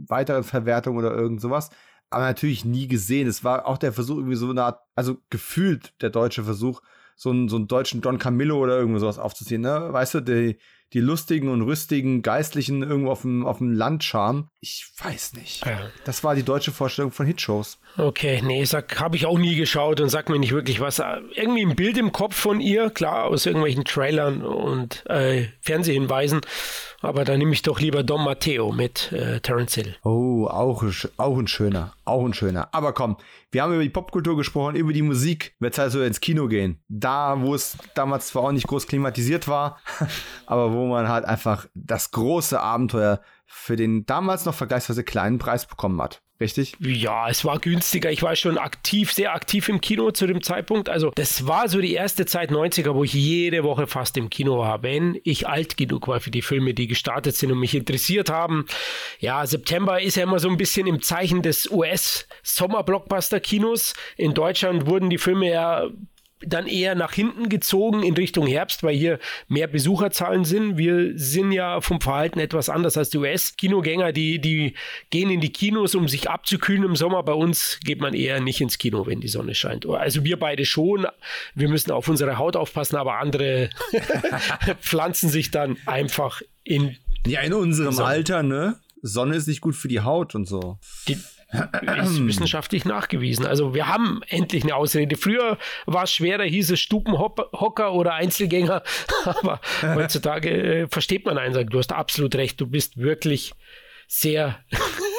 weiteren Verwertung oder irgend sowas aber natürlich nie gesehen. Es war auch der Versuch, irgendwie so eine Art, also gefühlt der deutsche Versuch, so einen, so einen deutschen Don Camillo oder irgendwo sowas aufzuziehen, ne? Weißt du, die, die lustigen und rüstigen Geistlichen irgendwo auf dem, auf dem Land. Ich weiß nicht. Ja. Das war die deutsche Vorstellung von Hitshows. Okay, nee, sag, habe ich auch nie geschaut und sag mir nicht wirklich was. Irgendwie ein Bild im Kopf von ihr, klar, aus irgendwelchen Trailern und äh, Fernsehhinweisen. Aber da nehme ich doch lieber Don Matteo mit äh, Terence Hill. Oh, auch, auch ein schöner, auch ein schöner. Aber komm, wir haben über die Popkultur gesprochen, über die Musik. Wird halt so ins Kino gehen. Da, wo es damals zwar auch nicht groß klimatisiert war, aber wo man halt einfach das große Abenteuer für den damals noch vergleichsweise kleinen Preis bekommen hat. Richtig? Ja, es war günstiger. Ich war schon aktiv, sehr aktiv im Kino zu dem Zeitpunkt. Also, das war so die erste Zeit 90er, wo ich jede Woche fast im Kino war, wenn ich alt genug war für die Filme, die gestartet sind und mich interessiert haben. Ja, September ist ja immer so ein bisschen im Zeichen des US-Sommer-Blockbuster-Kinos. In Deutschland wurden die Filme ja dann eher nach hinten gezogen in Richtung Herbst, weil hier mehr Besucherzahlen sind. Wir sind ja vom Verhalten etwas anders als die US-Kinogänger, die, die gehen in die Kinos, um sich abzukühlen im Sommer. Bei uns geht man eher nicht ins Kino, wenn die Sonne scheint. Also wir beide schon. Wir müssen auf unsere Haut aufpassen, aber andere pflanzen sich dann einfach in. Ja, in unserem Sonne. Alter, ne? Sonne ist nicht gut für die Haut und so. Die, ist wissenschaftlich nachgewiesen. Also wir haben endlich eine Ausrede. Früher war es schwerer, hieß es Stubenhocker oder Einzelgänger, aber heutzutage äh, versteht man einen, du hast absolut recht, du bist wirklich sehr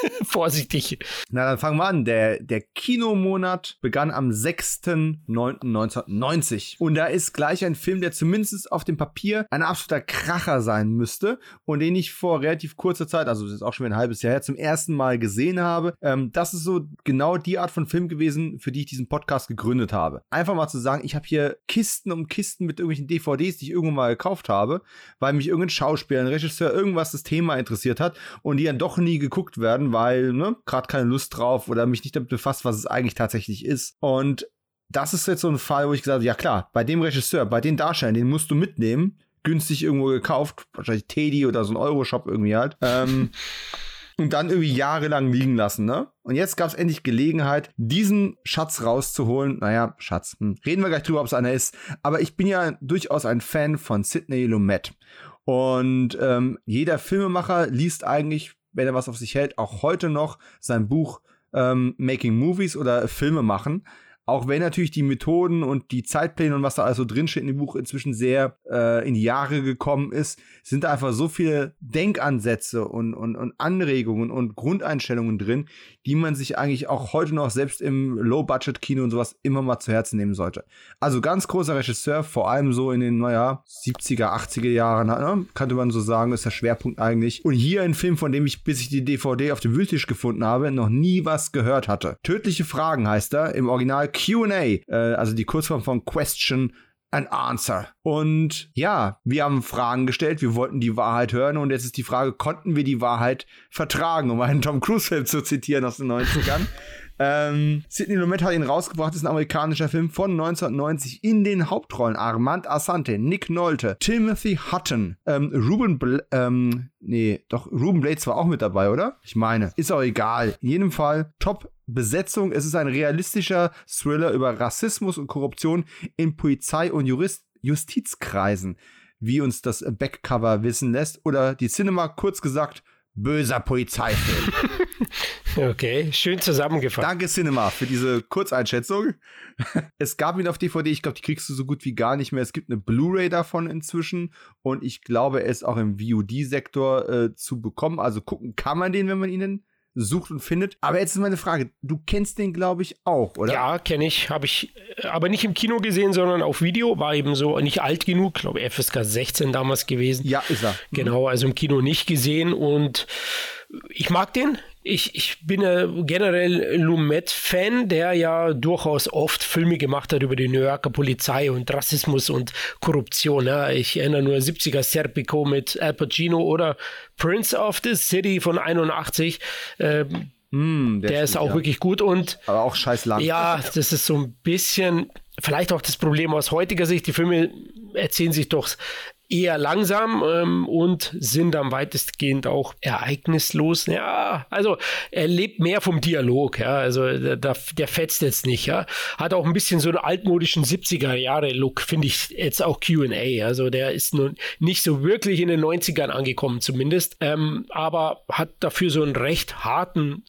vorsichtig. Na, dann fangen wir an. Der, der Kinomonat begann am 6.9.1990. Und da ist gleich ein Film, der zumindest auf dem Papier ein absoluter Kracher sein müsste und den ich vor relativ kurzer Zeit, also das ist auch schon ein halbes Jahr her, zum ersten Mal gesehen habe. Ähm, das ist so genau die Art von Film gewesen, für die ich diesen Podcast gegründet habe. Einfach mal zu sagen, ich habe hier Kisten um Kisten mit irgendwelchen DVDs, die ich irgendwann mal gekauft habe, weil mich irgendein Schauspieler, ein Regisseur, irgendwas das Thema interessiert hat und die dann doch nie geguckt werden, weil, ne, gerade keine Lust drauf oder mich nicht damit befasst, was es eigentlich tatsächlich ist. Und das ist jetzt so ein Fall, wo ich gesagt habe, ja klar, bei dem Regisseur, bei den Darstellern, den musst du mitnehmen, günstig irgendwo gekauft, wahrscheinlich Teddy oder so ein Euroshop irgendwie halt. Ähm, und dann irgendwie jahrelang liegen lassen, ne? Und jetzt gab es endlich Gelegenheit, diesen Schatz rauszuholen. Naja, Schatz, hm. reden wir gleich drüber, ob es einer ist. Aber ich bin ja durchaus ein Fan von Sidney Lumet. Und ähm, jeder Filmemacher liest eigentlich wenn er was auf sich hält, auch heute noch sein Buch ähm, Making Movies oder Filme machen. Auch wenn natürlich die Methoden und die Zeitpläne und was da also drinsteht in dem Buch inzwischen sehr äh, in die Jahre gekommen ist, sind da einfach so viele Denkansätze und, und, und Anregungen und Grundeinstellungen drin, die man sich eigentlich auch heute noch selbst im Low-Budget-Kino und sowas immer mal zu Herzen nehmen sollte. Also ganz großer Regisseur, vor allem so in den, naja, 70er, 80er Jahren, ne, könnte man so sagen, ist der Schwerpunkt eigentlich. Und hier ein Film, von dem ich, bis ich die DVD auf dem Wühltisch gefunden habe, noch nie was gehört hatte. Tödliche Fragen heißt er, im Original QA, äh, also die Kurzform von Question and Answer. Und ja, wir haben Fragen gestellt, wir wollten die Wahrheit hören und jetzt ist die Frage, konnten wir die Wahrheit vertragen, um einen Tom Cruise-Film zu zitieren aus den 90ern? Ähm, Sidney Lumet hat ihn rausgebracht, ist ein amerikanischer Film von 1990 in den Hauptrollen Armand Asante, Nick Nolte, Timothy Hutton, ähm, Ruben, Bl ähm, nee, doch, Ruben Blades war auch mit dabei, oder? Ich meine, ist auch egal. In jedem Fall top Besetzung. Es ist ein realistischer Thriller über Rassismus und Korruption in Polizei- und Jurist Justizkreisen, wie uns das Backcover wissen lässt. Oder die Cinema, kurz gesagt, böser Polizeifilm. Okay, schön zusammengefasst. Danke Cinema für diese Kurzeinschätzung. Es gab ihn auf DVD, ich glaube, die kriegst du so gut wie gar nicht mehr. Es gibt eine Blu-ray davon inzwischen und ich glaube, er ist auch im VOD-Sektor äh, zu bekommen. Also gucken kann man den, wenn man ihn sucht und findet. Aber jetzt ist meine Frage, du kennst den, glaube ich, auch, oder? Ja, kenne ich. Habe ich äh, aber nicht im Kino gesehen, sondern auf Video. War eben so nicht alt genug, glaube FSK 16 damals gewesen. Ja, ist er. Genau, also im Kino nicht gesehen und ich mag den. Ich, ich bin ja generell Lumet-Fan, der ja durchaus oft Filme gemacht hat über die New Yorker Polizei und Rassismus und Korruption. Ja. Ich erinnere nur 70er Serpico mit Al Pacino oder Prince of the City von 81. Ähm, mm, der, der ist auch ja. wirklich gut und. Aber auch scheiß lang. Ja, das ist so ein bisschen, vielleicht auch das Problem aus heutiger Sicht. Die Filme erzählen sich doch eher langsam ähm, und sind dann weitestgehend auch ereignislos. Ja, also er lebt mehr vom Dialog, ja, also der, der fetzt jetzt nicht, ja. Hat auch ein bisschen so einen altmodischen 70er Jahre Look, finde ich jetzt auch Q&A, also der ist nun nicht so wirklich in den 90ern angekommen zumindest, ähm, aber hat dafür so einen recht harten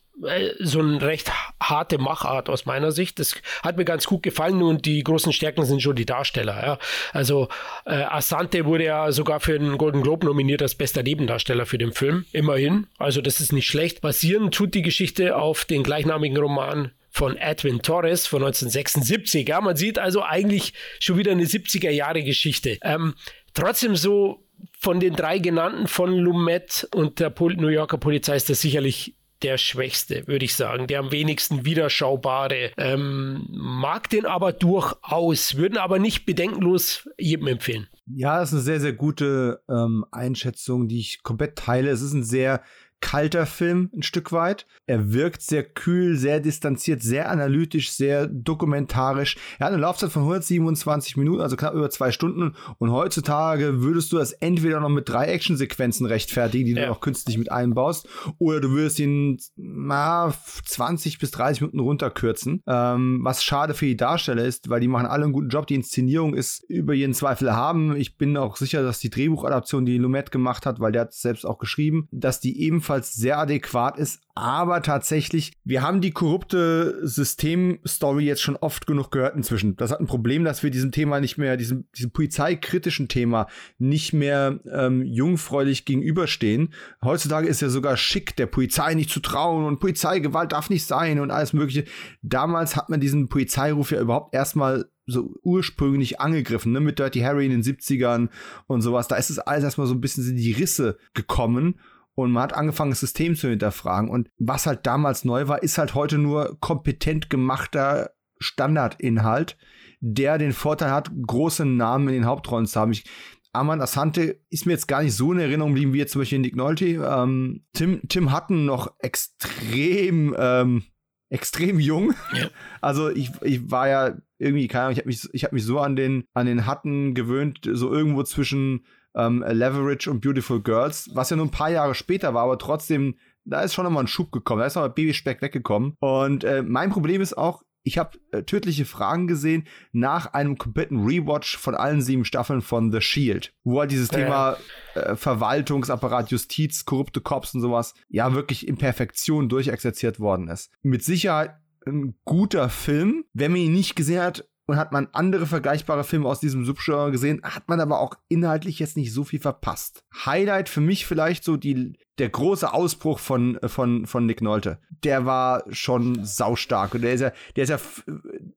so eine recht harte Machart aus meiner Sicht. Das hat mir ganz gut gefallen und die großen Stärken sind schon die Darsteller. Ja. Also äh, Asante wurde ja sogar für den Golden Globe nominiert als bester Nebendarsteller für den Film. Immerhin. Also das ist nicht schlecht. Basieren tut die Geschichte auf den gleichnamigen Roman von Edwin Torres von 1976. Ja, man sieht also eigentlich schon wieder eine 70er Jahre Geschichte. Ähm, trotzdem so von den drei genannten von Lumet und der New Yorker Polizei ist das sicherlich der Schwächste, würde ich sagen, der am wenigsten wiederschaubare. Ähm, mag den aber durchaus, würden aber nicht bedenkenlos jedem empfehlen. Ja, das ist eine sehr, sehr gute ähm, Einschätzung, die ich komplett teile. Es ist ein sehr kalter Film ein Stück weit. Er wirkt sehr kühl, sehr distanziert, sehr analytisch, sehr dokumentarisch. Er hat eine Laufzeit von 127 Minuten, also knapp über zwei Stunden. Und heutzutage würdest du das entweder noch mit drei Actionsequenzen rechtfertigen, die ja. du noch künstlich mit einbaust, oder du würdest ihn na, 20 bis 30 Minuten runterkürzen. Ähm, was schade für die Darsteller ist, weil die machen alle einen guten Job. Die Inszenierung ist über jeden Zweifel haben. Ich bin auch sicher, dass die Drehbuchadaption, die Lumet gemacht hat, weil der hat es selbst auch geschrieben, dass die ebenfalls jedenfalls sehr adäquat ist. Aber tatsächlich, wir haben die korrupte Systemstory jetzt schon oft genug gehört inzwischen. Das hat ein Problem, dass wir diesem Thema nicht mehr, diesem, diesem polizeikritischen Thema nicht mehr ähm, jungfräulich gegenüberstehen. Heutzutage ist ja sogar schick, der Polizei nicht zu trauen und Polizeigewalt darf nicht sein und alles Mögliche. Damals hat man diesen Polizeiruf ja überhaupt erstmal so ursprünglich angegriffen, ne, mit Dirty Harry in den 70ern und sowas. Da ist es alles erstmal so ein bisschen in die Risse gekommen und man hat angefangen, das System zu hinterfragen. Und was halt damals neu war, ist halt heute nur kompetent gemachter Standardinhalt, der den Vorteil hat, große Namen in den Hauptrollen zu haben. Ich, Armand Asante ist mir jetzt gar nicht so in Erinnerung geblieben wie jetzt zum Beispiel Nick Nolte. Ähm, Tim, Tim Hutton noch extrem, ähm, extrem jung. Ja. Also ich, ich war ja irgendwie, keine Ahnung, ich habe mich, ich hab mich so an den, an den Hutton gewöhnt, so irgendwo zwischen ähm, Leverage und Beautiful Girls, was ja nur ein paar Jahre später war, aber trotzdem, da ist schon nochmal ein Schub gekommen, da ist nochmal Babyspeck weggekommen. Und äh, mein Problem ist auch, ich habe äh, tödliche Fragen gesehen nach einem kompletten Rewatch von allen sieben Staffeln von The Shield, wo halt dieses ja. Thema äh, Verwaltungsapparat, Justiz, korrupte Cops und sowas ja wirklich in Perfektion durchexerziert worden ist. Mit Sicherheit ein guter Film. Wer mir ihn nicht gesehen hat, und hat man andere vergleichbare Filme aus diesem Subgenre gesehen, hat man aber auch inhaltlich jetzt nicht so viel verpasst. Highlight für mich vielleicht so die, der große Ausbruch von, von, von Nick Nolte. Der war schon saustark. Und der ist ja, der ist ja,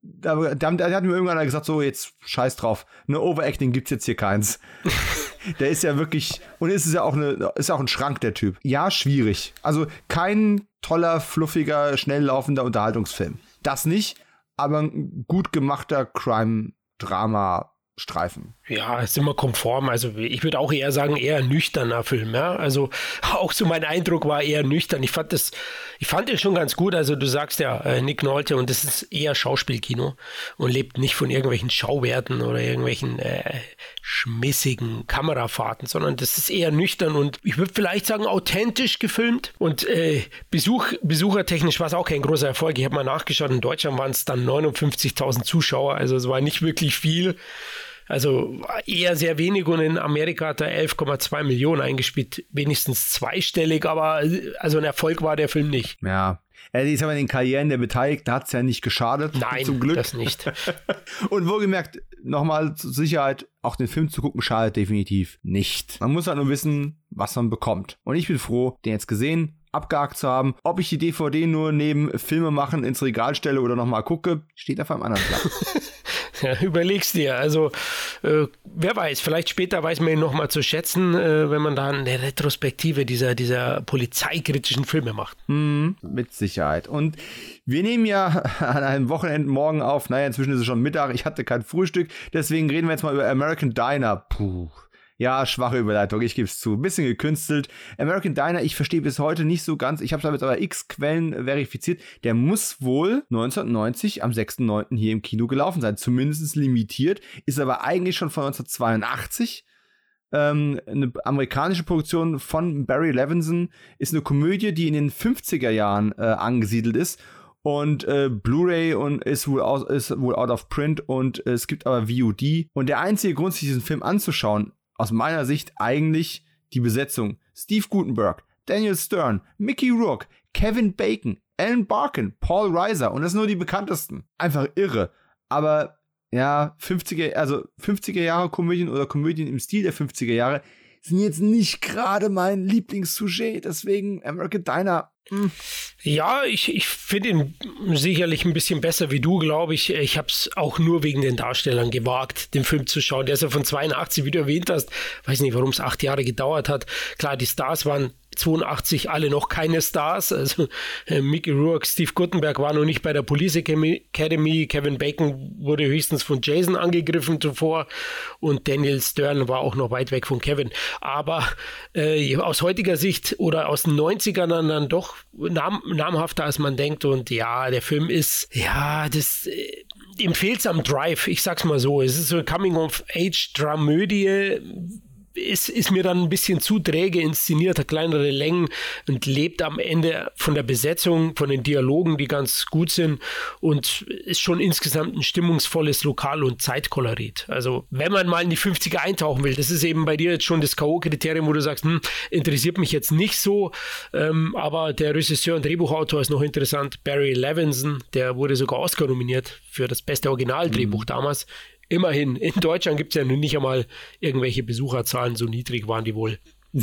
da, da, da hat mir irgendwann gesagt, so jetzt scheiß drauf. Ne Overacting gibt's jetzt hier keins. der ist ja wirklich, und ist es ja auch eine, ist ja auch ein Schrank, der Typ. Ja, schwierig. Also kein toller, fluffiger, schnell laufender Unterhaltungsfilm. Das nicht, aber ein gut gemachter Crime-Drama-Streifen. Ja, ist immer konform. Also ich würde auch eher sagen, eher nüchterner Film. Ja? Also auch so mein Eindruck war eher nüchtern. Ich fand das, ich fand den schon ganz gut. Also du sagst ja, äh, Nick Nolte und das ist eher Schauspielkino und lebt nicht von irgendwelchen Schauwerten oder irgendwelchen äh, schmissigen Kamerafahrten, sondern das ist eher nüchtern und ich würde vielleicht sagen authentisch gefilmt und äh, Besuch, besuchertechnisch war es auch kein großer Erfolg. Ich habe mal nachgeschaut, in Deutschland waren es dann 59.000 Zuschauer, also es war nicht wirklich viel. Also eher sehr wenig und in Amerika hat er 11,2 Millionen eingespielt, wenigstens zweistellig, aber also ein Erfolg war der Film nicht. Ja. Er ist aber in den Karrieren der Beteiligten hat es ja nicht geschadet. Nein, zum Glück. das nicht. und wohlgemerkt, nochmal zur Sicherheit, auch den Film zu gucken schadet definitiv nicht. Man muss halt nur wissen, was man bekommt. Und ich bin froh, den jetzt gesehen, abgehakt zu haben. Ob ich die DVD nur neben Filme machen ins Regal stelle oder nochmal gucke, steht auf einem anderen Platz. Ja, überleg's dir. Also, äh, wer weiß, vielleicht später weiß man ihn nochmal zu schätzen, äh, wenn man da eine Retrospektive dieser, dieser polizeikritischen Filme macht. Hm, mit Sicherheit. Und wir nehmen ja an einem Wochenendmorgen auf. Naja, inzwischen ist es schon Mittag. Ich hatte kein Frühstück. Deswegen reden wir jetzt mal über American Diner. Puh. Ja, schwache Überleitung, ich gebe es zu. Bisschen gekünstelt. American Diner, ich verstehe bis heute nicht so ganz. Ich habe es aber x Quellen verifiziert. Der muss wohl 1990 am 6.9. hier im Kino gelaufen sein. Zumindest limitiert. Ist aber eigentlich schon von 1982. Ähm, eine amerikanische Produktion von Barry Levinson. Ist eine Komödie, die in den 50er Jahren äh, angesiedelt ist und äh, Blu-ray und ist wohl, aus, ist wohl out of print und äh, es gibt aber VOD. Und der einzige Grund, sich diesen Film anzuschauen, aus meiner Sicht eigentlich die Besetzung. Steve Gutenberg, Daniel Stern, Mickey Rourke, Kevin Bacon, Alan Barkin, Paul Reiser und das nur die bekanntesten. Einfach irre. Aber ja, 50er, also 50er Jahre Komödien oder Komödien im Stil der 50er Jahre sind jetzt nicht gerade mein Lieblingssujet. Deswegen American Diner ja, ich, ich finde ihn sicherlich ein bisschen besser wie du, glaube ich. Ich habe es auch nur wegen den Darstellern gewagt, den Film zu schauen. Der ist ja von 82, wie du erwähnt hast. Weiß nicht, warum es acht Jahre gedauert hat. Klar, die Stars waren 82 alle noch keine Stars. Also äh, Mickey Rourke, Steve Guttenberg war noch nicht bei der Police Academy. Kevin Bacon wurde höchstens von Jason angegriffen zuvor und Daniel Stern war auch noch weit weg von Kevin. Aber äh, aus heutiger Sicht oder aus den 90ern dann, doch nam namhafter als man denkt. Und ja, der Film ist, ja, das. Äh, ihm fehlt am Drive, ich sag's mal so. Es ist so eine Coming-of-Age-Dramödie, ist, ist mir dann ein bisschen zu träge inszeniert, hat kleinere Längen und lebt am Ende von der Besetzung, von den Dialogen, die ganz gut sind und ist schon insgesamt ein stimmungsvolles Lokal- und Zeitkolorit. Also wenn man mal in die 50er eintauchen will, das ist eben bei dir jetzt schon das K.O.-Kriterium, wo du sagst, hm, interessiert mich jetzt nicht so, ähm, aber der Regisseur und Drehbuchautor ist noch interessant, Barry Levinson, der wurde sogar Oscar nominiert für das beste Originaldrehbuch mhm. damals. Immerhin, in Deutschland gibt es ja nun nicht einmal irgendwelche Besucherzahlen, so niedrig waren die wohl.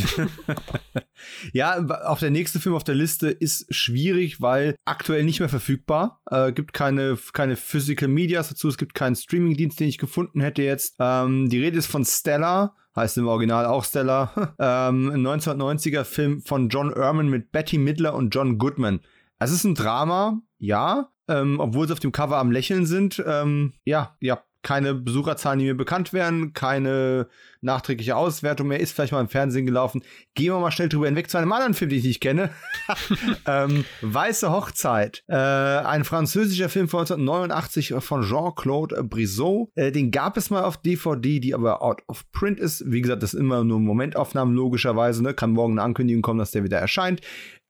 ja, auch der nächste Film auf der Liste ist schwierig, weil aktuell nicht mehr verfügbar. Äh, gibt keine, keine Physical Medias dazu, es gibt keinen Streamingdienst, den ich gefunden hätte jetzt. Ähm, die Rede ist von Stella, heißt im Original auch Stella. ähm, ein 1990er Film von John Erman mit Betty Midler und John Goodman. Es ist ein Drama, ja, ähm, obwohl sie auf dem Cover am Lächeln sind. Ähm, ja, ja, keine Besucherzahlen, die mir bekannt wären, keine nachträgliche Auswertung mehr, ist vielleicht mal im Fernsehen gelaufen. Gehen wir mal schnell drüber hinweg zu einem anderen Film, den ich nicht kenne. ähm, Weiße Hochzeit. Äh, ein französischer Film von 1989 von Jean-Claude Brissot. Äh, den gab es mal auf DVD, die aber out of print ist. Wie gesagt, das ist immer nur Momentaufnahmen, logischerweise. Ne? Kann morgen eine Ankündigung kommen, dass der wieder erscheint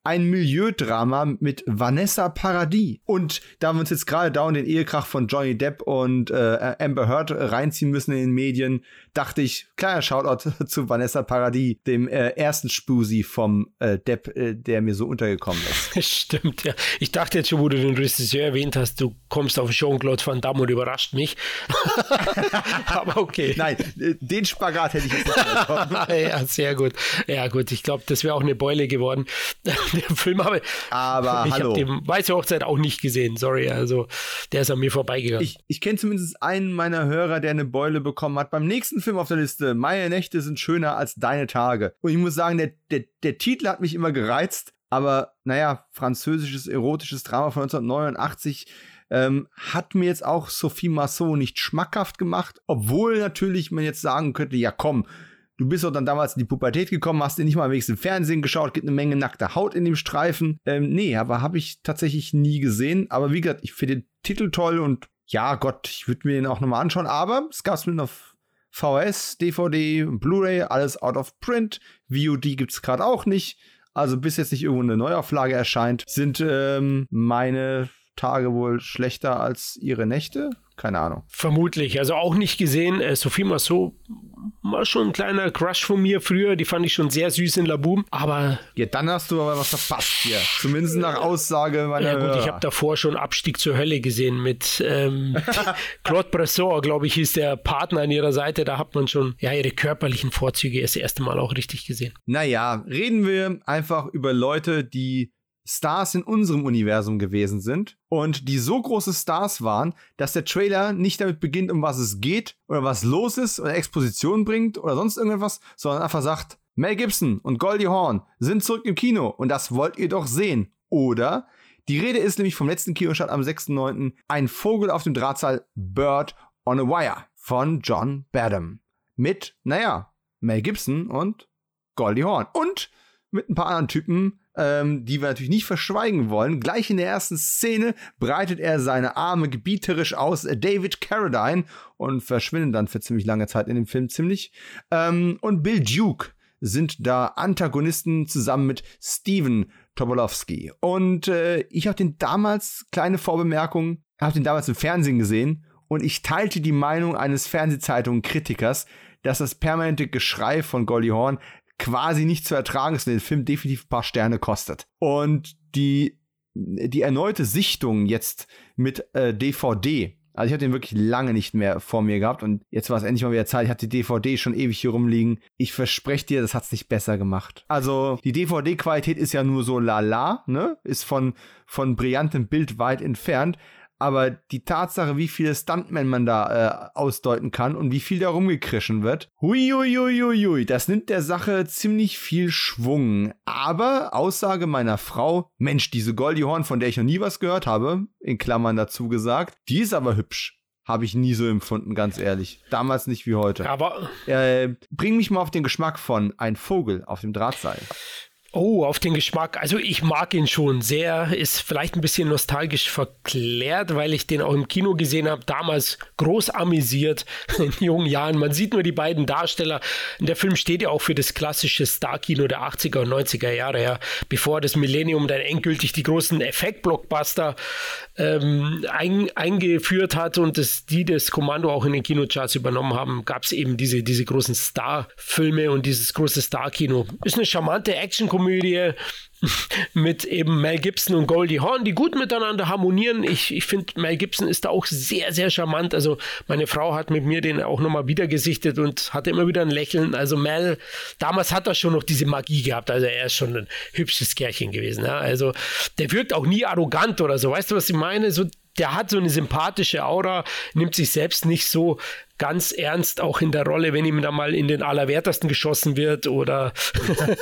ein Milieudrama mit Vanessa Paradis. Und da wir uns jetzt gerade dauernd den Ehekrach von Johnny Depp und äh, Amber Heard reinziehen müssen in den Medien, dachte ich, kleiner Shoutout zu Vanessa Paradis, dem äh, ersten Spusi vom äh, Depp, äh, der mir so untergekommen ist. Stimmt, ja. Ich dachte jetzt schon, wo du den Regisseur erwähnt hast, du kommst auf Jean-Claude Van Damme und überrascht mich. Aber okay. Nein, äh, den Spagat hätte ich jetzt nicht Ja, sehr gut. Ja, gut, ich glaube, das wäre auch eine Beule geworden. der Film habe aber ich habe die Weiße Hochzeit auch nicht gesehen, sorry, also der ist an mir vorbeigegangen. Ich, ich kenne zumindest einen meiner Hörer, der eine Beule bekommen hat. Beim nächsten Film auf der Liste, Meine Nächte sind schöner als deine Tage. Und ich muss sagen, der, der, der Titel hat mich immer gereizt, aber naja, französisches erotisches Drama von 1989 ähm, hat mir jetzt auch Sophie Masson nicht schmackhaft gemacht, obwohl natürlich man jetzt sagen könnte, ja komm, Du bist doch dann damals in die Pubertät gekommen, hast dir nicht mal wenigstens im Fernsehen geschaut, gibt eine Menge nackte Haut in dem Streifen. Ähm, nee, aber habe ich tatsächlich nie gesehen. Aber wie gesagt, ich finde den Titel toll und ja, Gott, ich würde mir den auch nochmal anschauen. Aber es gab es mit auf VHS, DVD, Blu-ray, alles out of print. VOD gibt es gerade auch nicht. Also bis jetzt nicht irgendwo eine Neuauflage erscheint, sind ähm, meine Tage wohl schlechter als ihre Nächte? Keine Ahnung. Vermutlich. Also auch nicht gesehen. Äh, Sophie Massot war schon ein kleiner Crush von mir früher. Die fand ich schon sehr süß in Laboom. Aber. Ja, dann hast du aber was verpasst hier. Zumindest nach Aussage meiner. Ja, gut, Hörer. ich habe davor schon Abstieg zur Hölle gesehen mit ähm, Claude Bresson, glaube ich, hieß der Partner an ihrer Seite. Da hat man schon ja ihre körperlichen Vorzüge das erste Mal auch richtig gesehen. Naja, reden wir einfach über Leute, die Stars in unserem Universum gewesen sind und die so große Stars waren, dass der Trailer nicht damit beginnt, um was es geht oder was los ist oder Exposition bringt oder sonst irgendwas, sondern einfach sagt, Mel Gibson und Goldie Horn sind zurück im Kino und das wollt ihr doch sehen. Oder die Rede ist nämlich vom letzten Kinostart am 6.9. Ein Vogel auf dem Drahtseil Bird on a Wire von John Badham. Mit, naja, Mel Gibson und Goldie Horn. Und mit ein paar anderen Typen, ähm, die wir natürlich nicht verschweigen wollen. Gleich in der ersten Szene breitet er seine Arme gebieterisch aus, äh, David Carradine, und verschwindet dann für ziemlich lange Zeit in dem Film ziemlich. Ähm, und Bill Duke sind da Antagonisten zusammen mit Steven Tobolowski. Und äh, ich habe den damals, kleine Vorbemerkung, habe den damals im Fernsehen gesehen und ich teilte die Meinung eines Fernsehzeitungen-Kritikers, dass das permanente Geschrei von Goldie Horn quasi nicht zu ertragen ist und den Film definitiv ein paar Sterne kostet. Und die, die erneute Sichtung jetzt mit äh, DVD, also ich habe den wirklich lange nicht mehr vor mir gehabt und jetzt war es endlich mal wieder Zeit. Ich hatte die DVD schon ewig hier rumliegen. Ich verspreche dir, das hat es nicht besser gemacht. Also die DVD-Qualität ist ja nur so lala, ne? Ist von, von brillantem Bild weit entfernt aber die Tatsache, wie viele Stuntmen man da äh, ausdeuten kann und wie viel da rumgekrischen wird, huiuiuiui, das nimmt der Sache ziemlich viel Schwung. Aber Aussage meiner Frau, Mensch, diese Goldie Horn, von der ich noch nie was gehört habe, in Klammern dazu gesagt, die ist aber hübsch. Habe ich nie so empfunden, ganz ehrlich. Damals nicht wie heute. Aber. Äh, bring mich mal auf den Geschmack von Ein Vogel auf dem Drahtseil. Oh, auf den Geschmack. Also ich mag ihn schon sehr. Ist vielleicht ein bisschen nostalgisch verklärt, weil ich den auch im Kino gesehen habe. Damals groß amüsiert in jungen Jahren. Man sieht nur die beiden Darsteller. Der Film steht ja auch für das klassische Star-Kino der 80er und 90er Jahre, ja. Bevor das Millennium dann endgültig die großen Effekt-Blockbuster ähm, ein, eingeführt hat und das, die das Kommando auch in den Kinocharts übernommen haben, gab es eben diese, diese großen Star-Filme und dieses große Star-Kino. Ist eine charmante Action-Komödie Komödie mit eben Mel Gibson und Goldie Hawn, die gut miteinander harmonieren. Ich, ich finde, Mel Gibson ist da auch sehr, sehr charmant. Also meine Frau hat mit mir den auch nochmal wieder gesichtet und hatte immer wieder ein Lächeln. Also Mel, damals hat er schon noch diese Magie gehabt. Also er ist schon ein hübsches Kerlchen gewesen. Ja? Also der wirkt auch nie arrogant oder so. Weißt du, was ich meine? So der hat so eine sympathische Aura, nimmt sich selbst nicht so ganz ernst auch in der Rolle, wenn ihm da mal in den Allerwertesten geschossen wird oder,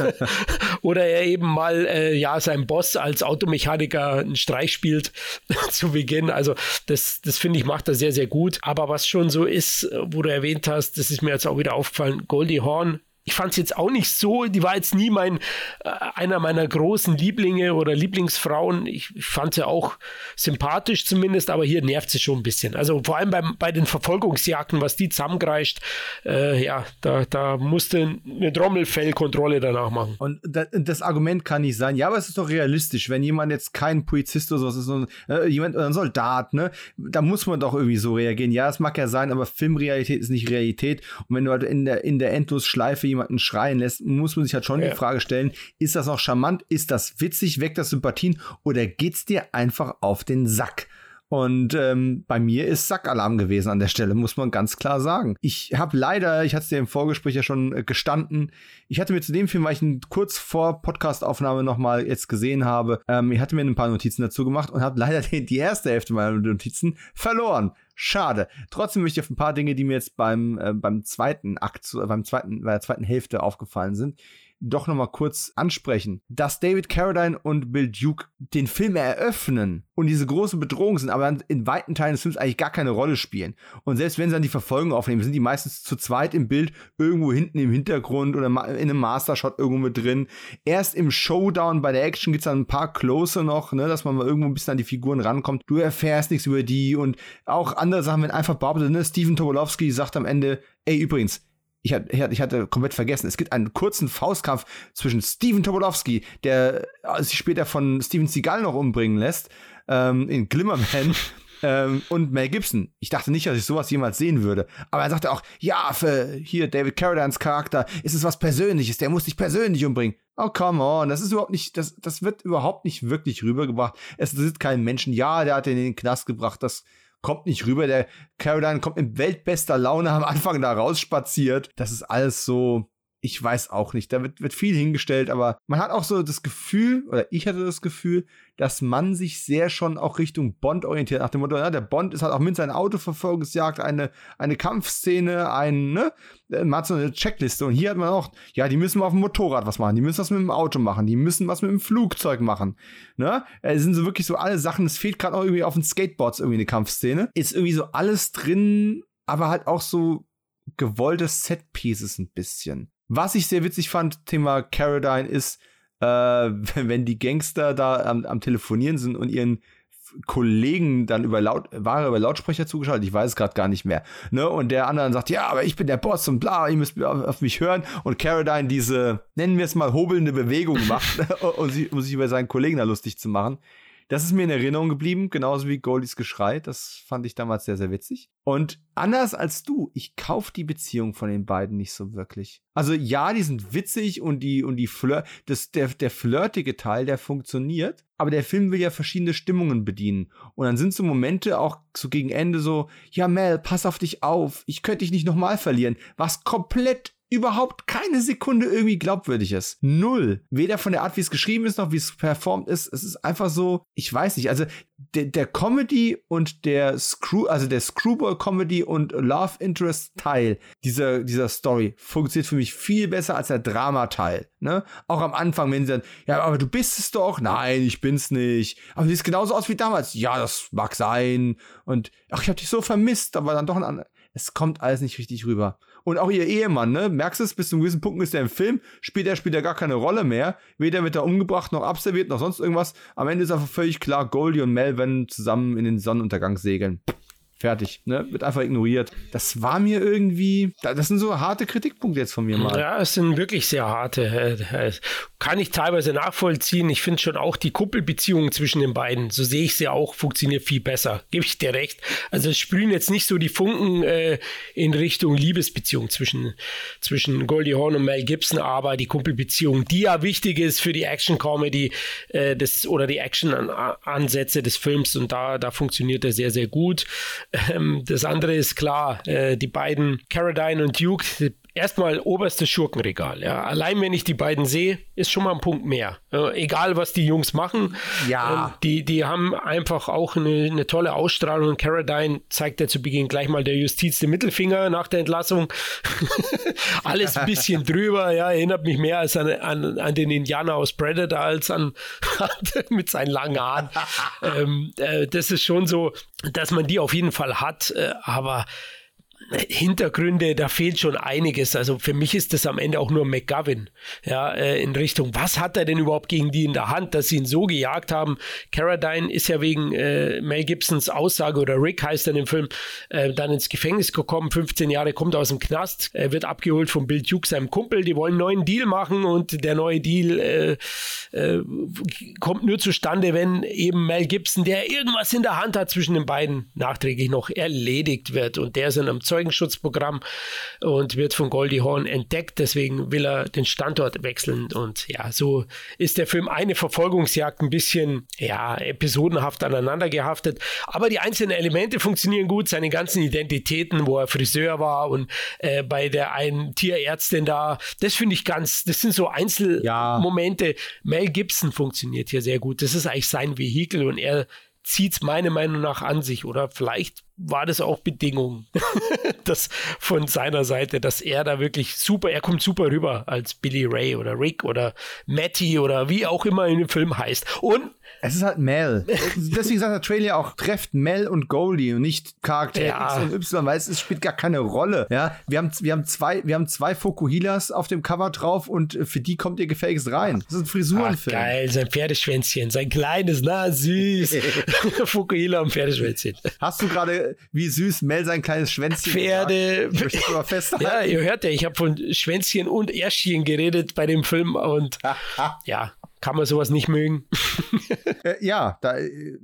oder er eben mal äh, ja sein Boss als Automechaniker einen Streich spielt zu Beginn. Also das, das finde ich macht er sehr, sehr gut. Aber was schon so ist, wo du erwähnt hast, das ist mir jetzt auch wieder aufgefallen, Goldie Horn ich fand es jetzt auch nicht so, die war jetzt nie mein, äh, einer meiner großen Lieblinge oder Lieblingsfrauen. Ich, ich fand sie auch sympathisch zumindest, aber hier nervt sie schon ein bisschen. Also vor allem beim, bei den Verfolgungsjagden, was die zusammengreischt, äh, ja, da, da musste eine Trommelfellkontrolle danach machen. Und das Argument kann nicht sein, ja, aber es ist doch realistisch, wenn jemand jetzt kein Polizist oder sowas ist, sondern äh, jemand ein Soldat, ne, da muss man doch irgendwie so reagieren. Ja, es mag ja sein, aber Filmrealität ist nicht Realität. Und wenn du halt in der, in der Endlosschleife jemanden schreien lässt, muss man sich halt schon ja. die Frage stellen, ist das noch charmant, ist das witzig, weckt das Sympathien oder geht's dir einfach auf den Sack? Und ähm, bei mir ist Sackalarm gewesen an der Stelle, muss man ganz klar sagen. Ich habe leider, ich hatte es dir im Vorgespräch ja schon äh, gestanden, ich hatte mir zu dem Film, weil ich ihn kurz vor Podcastaufnahme nochmal jetzt gesehen habe, ähm, ich hatte mir ein paar Notizen dazu gemacht und habe leider die, die erste Hälfte meiner Notizen verloren. Schade. Trotzdem möchte ich auf ein paar Dinge, die mir jetzt beim, äh, beim zweiten Akt, beim zweiten, bei der zweiten Hälfte aufgefallen sind, doch noch mal kurz ansprechen, dass David Carradine und Bill Duke den Film eröffnen und diese große Bedrohung sind, aber in weiten Teilen des Films eigentlich gar keine Rolle spielen. Und selbst wenn sie dann die Verfolgung aufnehmen, sind die meistens zu zweit im Bild, irgendwo hinten im Hintergrund oder in einem Mastershot irgendwo mit drin. Erst im Showdown bei der Action gibt es dann ein paar Close noch, ne, dass man mal irgendwo ein bisschen an die Figuren rankommt. Du erfährst nichts über die und auch andere Sachen, wenn einfach behauptet, ne, Steven Tobolowski sagt am Ende, ey, übrigens, ich hatte, ich hatte komplett vergessen, es gibt einen kurzen Faustkampf zwischen Steven Tobolowski, der sich später von Steven Seagal noch umbringen lässt, ähm, in Glimmerman. ähm, und Mel Gibson. Ich dachte nicht, dass ich sowas jemals sehen würde. Aber er sagte auch, ja, für hier David Carradines Charakter ist es was Persönliches, der muss dich persönlich umbringen. Oh, come on, das ist überhaupt nicht, das, das wird überhaupt nicht wirklich rübergebracht. Es ist kein Menschen, ja, der hat ihn in den Knast gebracht, das kommt nicht rüber. Der Caroline kommt in weltbester Laune am Anfang da rausspaziert. Das ist alles so, ich weiß auch nicht. Da wird, wird viel hingestellt, aber man hat auch so das Gefühl, oder ich hatte das Gefühl, dass man sich sehr schon auch Richtung Bond orientiert. Nach dem Motto, ja, der Bond ist halt auch mit seiner Autoverfolgungsjagd eine, eine Kampfszene, ein, ne? Man hat so eine Checkliste. Und hier hat man auch, ja, die müssen auf dem Motorrad was machen, die müssen was mit dem Auto machen, die müssen was mit dem Flugzeug machen. Ne? Es sind so wirklich so alle Sachen, es fehlt gerade auch irgendwie auf den Skateboards irgendwie eine Kampfszene. Ist irgendwie so alles drin, aber halt auch so gewollte Set-Pieces ein bisschen. Was ich sehr witzig fand, Thema Caradine, ist, äh, wenn die Gangster da am, am Telefonieren sind und ihren Kollegen dann über Laut, war über Lautsprecher zugeschaltet, ich weiß es gerade gar nicht mehr. Ne? Und der andere sagt, ja, aber ich bin der Boss und bla, ihr müsst auf, auf mich hören. Und Caradine diese, nennen wir es mal, hobelnde Bewegung macht, um, sich, um sich über seinen Kollegen da lustig zu machen. Das ist mir in Erinnerung geblieben, genauso wie Goldies Geschrei. Das fand ich damals sehr, sehr witzig. Und anders als du, ich kauf die Beziehung von den beiden nicht so wirklich. Also ja, die sind witzig und die und die Flirt, das der der flirtige Teil, der funktioniert, aber der Film will ja verschiedene Stimmungen bedienen und dann sind so Momente auch so gegen Ende so, ja Mel, pass auf dich auf, ich könnte dich nicht nochmal verlieren, was komplett überhaupt keine Sekunde irgendwie glaubwürdig ist. Null. Weder von der Art, wie es geschrieben ist, noch wie es performt ist. Es ist einfach so, ich weiß nicht. Also der, der Comedy und der Screw, also der Screwball Comedy und Love Interest Teil dieser, dieser Story funktioniert für mich viel besser als der Drama Teil. Ne? Auch am Anfang, wenn sie dann, ja, aber du bist es doch. Nein, ich bin's nicht. Aber du siehst genauso aus wie damals. Ja, das mag sein. Und ach, ich hab dich so vermisst, aber dann doch ein anderer. Es kommt alles nicht richtig rüber. Und auch ihr Ehemann, ne? Merkst du es, bis zu einem gewissen Punkt ist er im Film, spielt er, spielt er gar keine Rolle mehr. Weder wird er umgebracht, noch abserviert, noch sonst irgendwas. Am Ende ist einfach völlig klar, Goldie und Mel werden zusammen in den Sonnenuntergang segeln. Fertig, ne? Wird einfach ignoriert. Das war mir irgendwie, das sind so harte Kritikpunkte jetzt von mir mal. Ja, es sind wirklich sehr harte. Kann ich teilweise nachvollziehen. Ich finde schon auch die Kuppelbeziehung zwischen den beiden, so sehe ich sie auch, funktioniert viel besser. Gebe ich dir recht. Also es sprühen jetzt nicht so die Funken äh, in Richtung Liebesbeziehung zwischen, zwischen Goldie Hawn und Mel Gibson, aber die Kuppelbeziehung, die ja wichtig ist für die Action-Comedy äh, oder die Action-Ansätze des Films und da, da funktioniert er sehr, sehr gut. Ähm, das andere ist klar, äh, die beiden Caradine und Duke, erstmal oberstes Schurkenregal. Ja. Allein wenn ich die beiden sehe, ist schon mal ein Punkt mehr. Äh, egal, was die Jungs machen. Ja. Ähm, die, die haben einfach auch eine, eine tolle Ausstrahlung. Und Caradine zeigt ja zu Beginn gleich mal der Justiz den Mittelfinger nach der Entlassung. Alles ein bisschen drüber. Ja, erinnert mich mehr als an, an, an den Indianer aus Predator als an mit seinen langen Haaren. ähm, äh, das ist schon so, dass man die auf jeden Fall hat. Äh, aber Hintergründe, da fehlt schon einiges. Also für mich ist das am Ende auch nur McGovern, ja, äh, in Richtung, was hat er denn überhaupt gegen die in der Hand, dass sie ihn so gejagt haben. Caradine ist ja wegen äh, Mel Gibsons Aussage, oder Rick heißt er im Film, äh, dann ins Gefängnis gekommen, 15 Jahre, kommt aus dem Knast, wird abgeholt von Bill Duke, seinem Kumpel, die wollen einen neuen Deal machen und der neue Deal äh, äh, kommt nur zustande, wenn eben Mel Gibson, der irgendwas in der Hand hat zwischen den beiden, nachträglich noch erledigt wird und der ist in einem Zeugenschutzprogramm und wird von Goldie Hawn entdeckt. Deswegen will er den Standort wechseln. Und ja, so ist der Film eine Verfolgungsjagd ein bisschen, ja, episodenhaft aneinander gehaftet. Aber die einzelnen Elemente funktionieren gut. Seine ganzen Identitäten, wo er Friseur war und äh, bei der einen Tierärztin da, das finde ich ganz, das sind so Einzelmomente. Ja. Mel Gibson funktioniert hier sehr gut. Das ist eigentlich sein Vehikel und er zieht es meiner Meinung nach an sich. Oder vielleicht war das auch Bedingung, das von seiner Seite, dass er da wirklich super, er kommt super rüber als Billy Ray oder Rick oder Matty oder wie auch immer in dem Film heißt. Und es ist halt Mel. Deswegen sagt der Trailer auch, trefft Mel und Goldie und nicht Charakter ja. X und Y, weil es spielt gar keine Rolle. Ja, wir haben, wir haben zwei, wir haben zwei Fokuhilas auf dem Cover drauf und für die kommt ihr gefälligst rein. Das ist ein Frisurenfilm. Ach, geil, sein Pferdeschwänzchen, sein kleines, na süß. Fokuhila und Pferdeschwänzchen. Hast du gerade, wie süß Mel sein kleines Schwänzchen Pferde. Möchtest du mal festhalten? Ja, ihr hört ja, ich habe von Schwänzchen und Ärschchen geredet bei dem Film und ja, kann man sowas nicht mögen? äh, ja, da,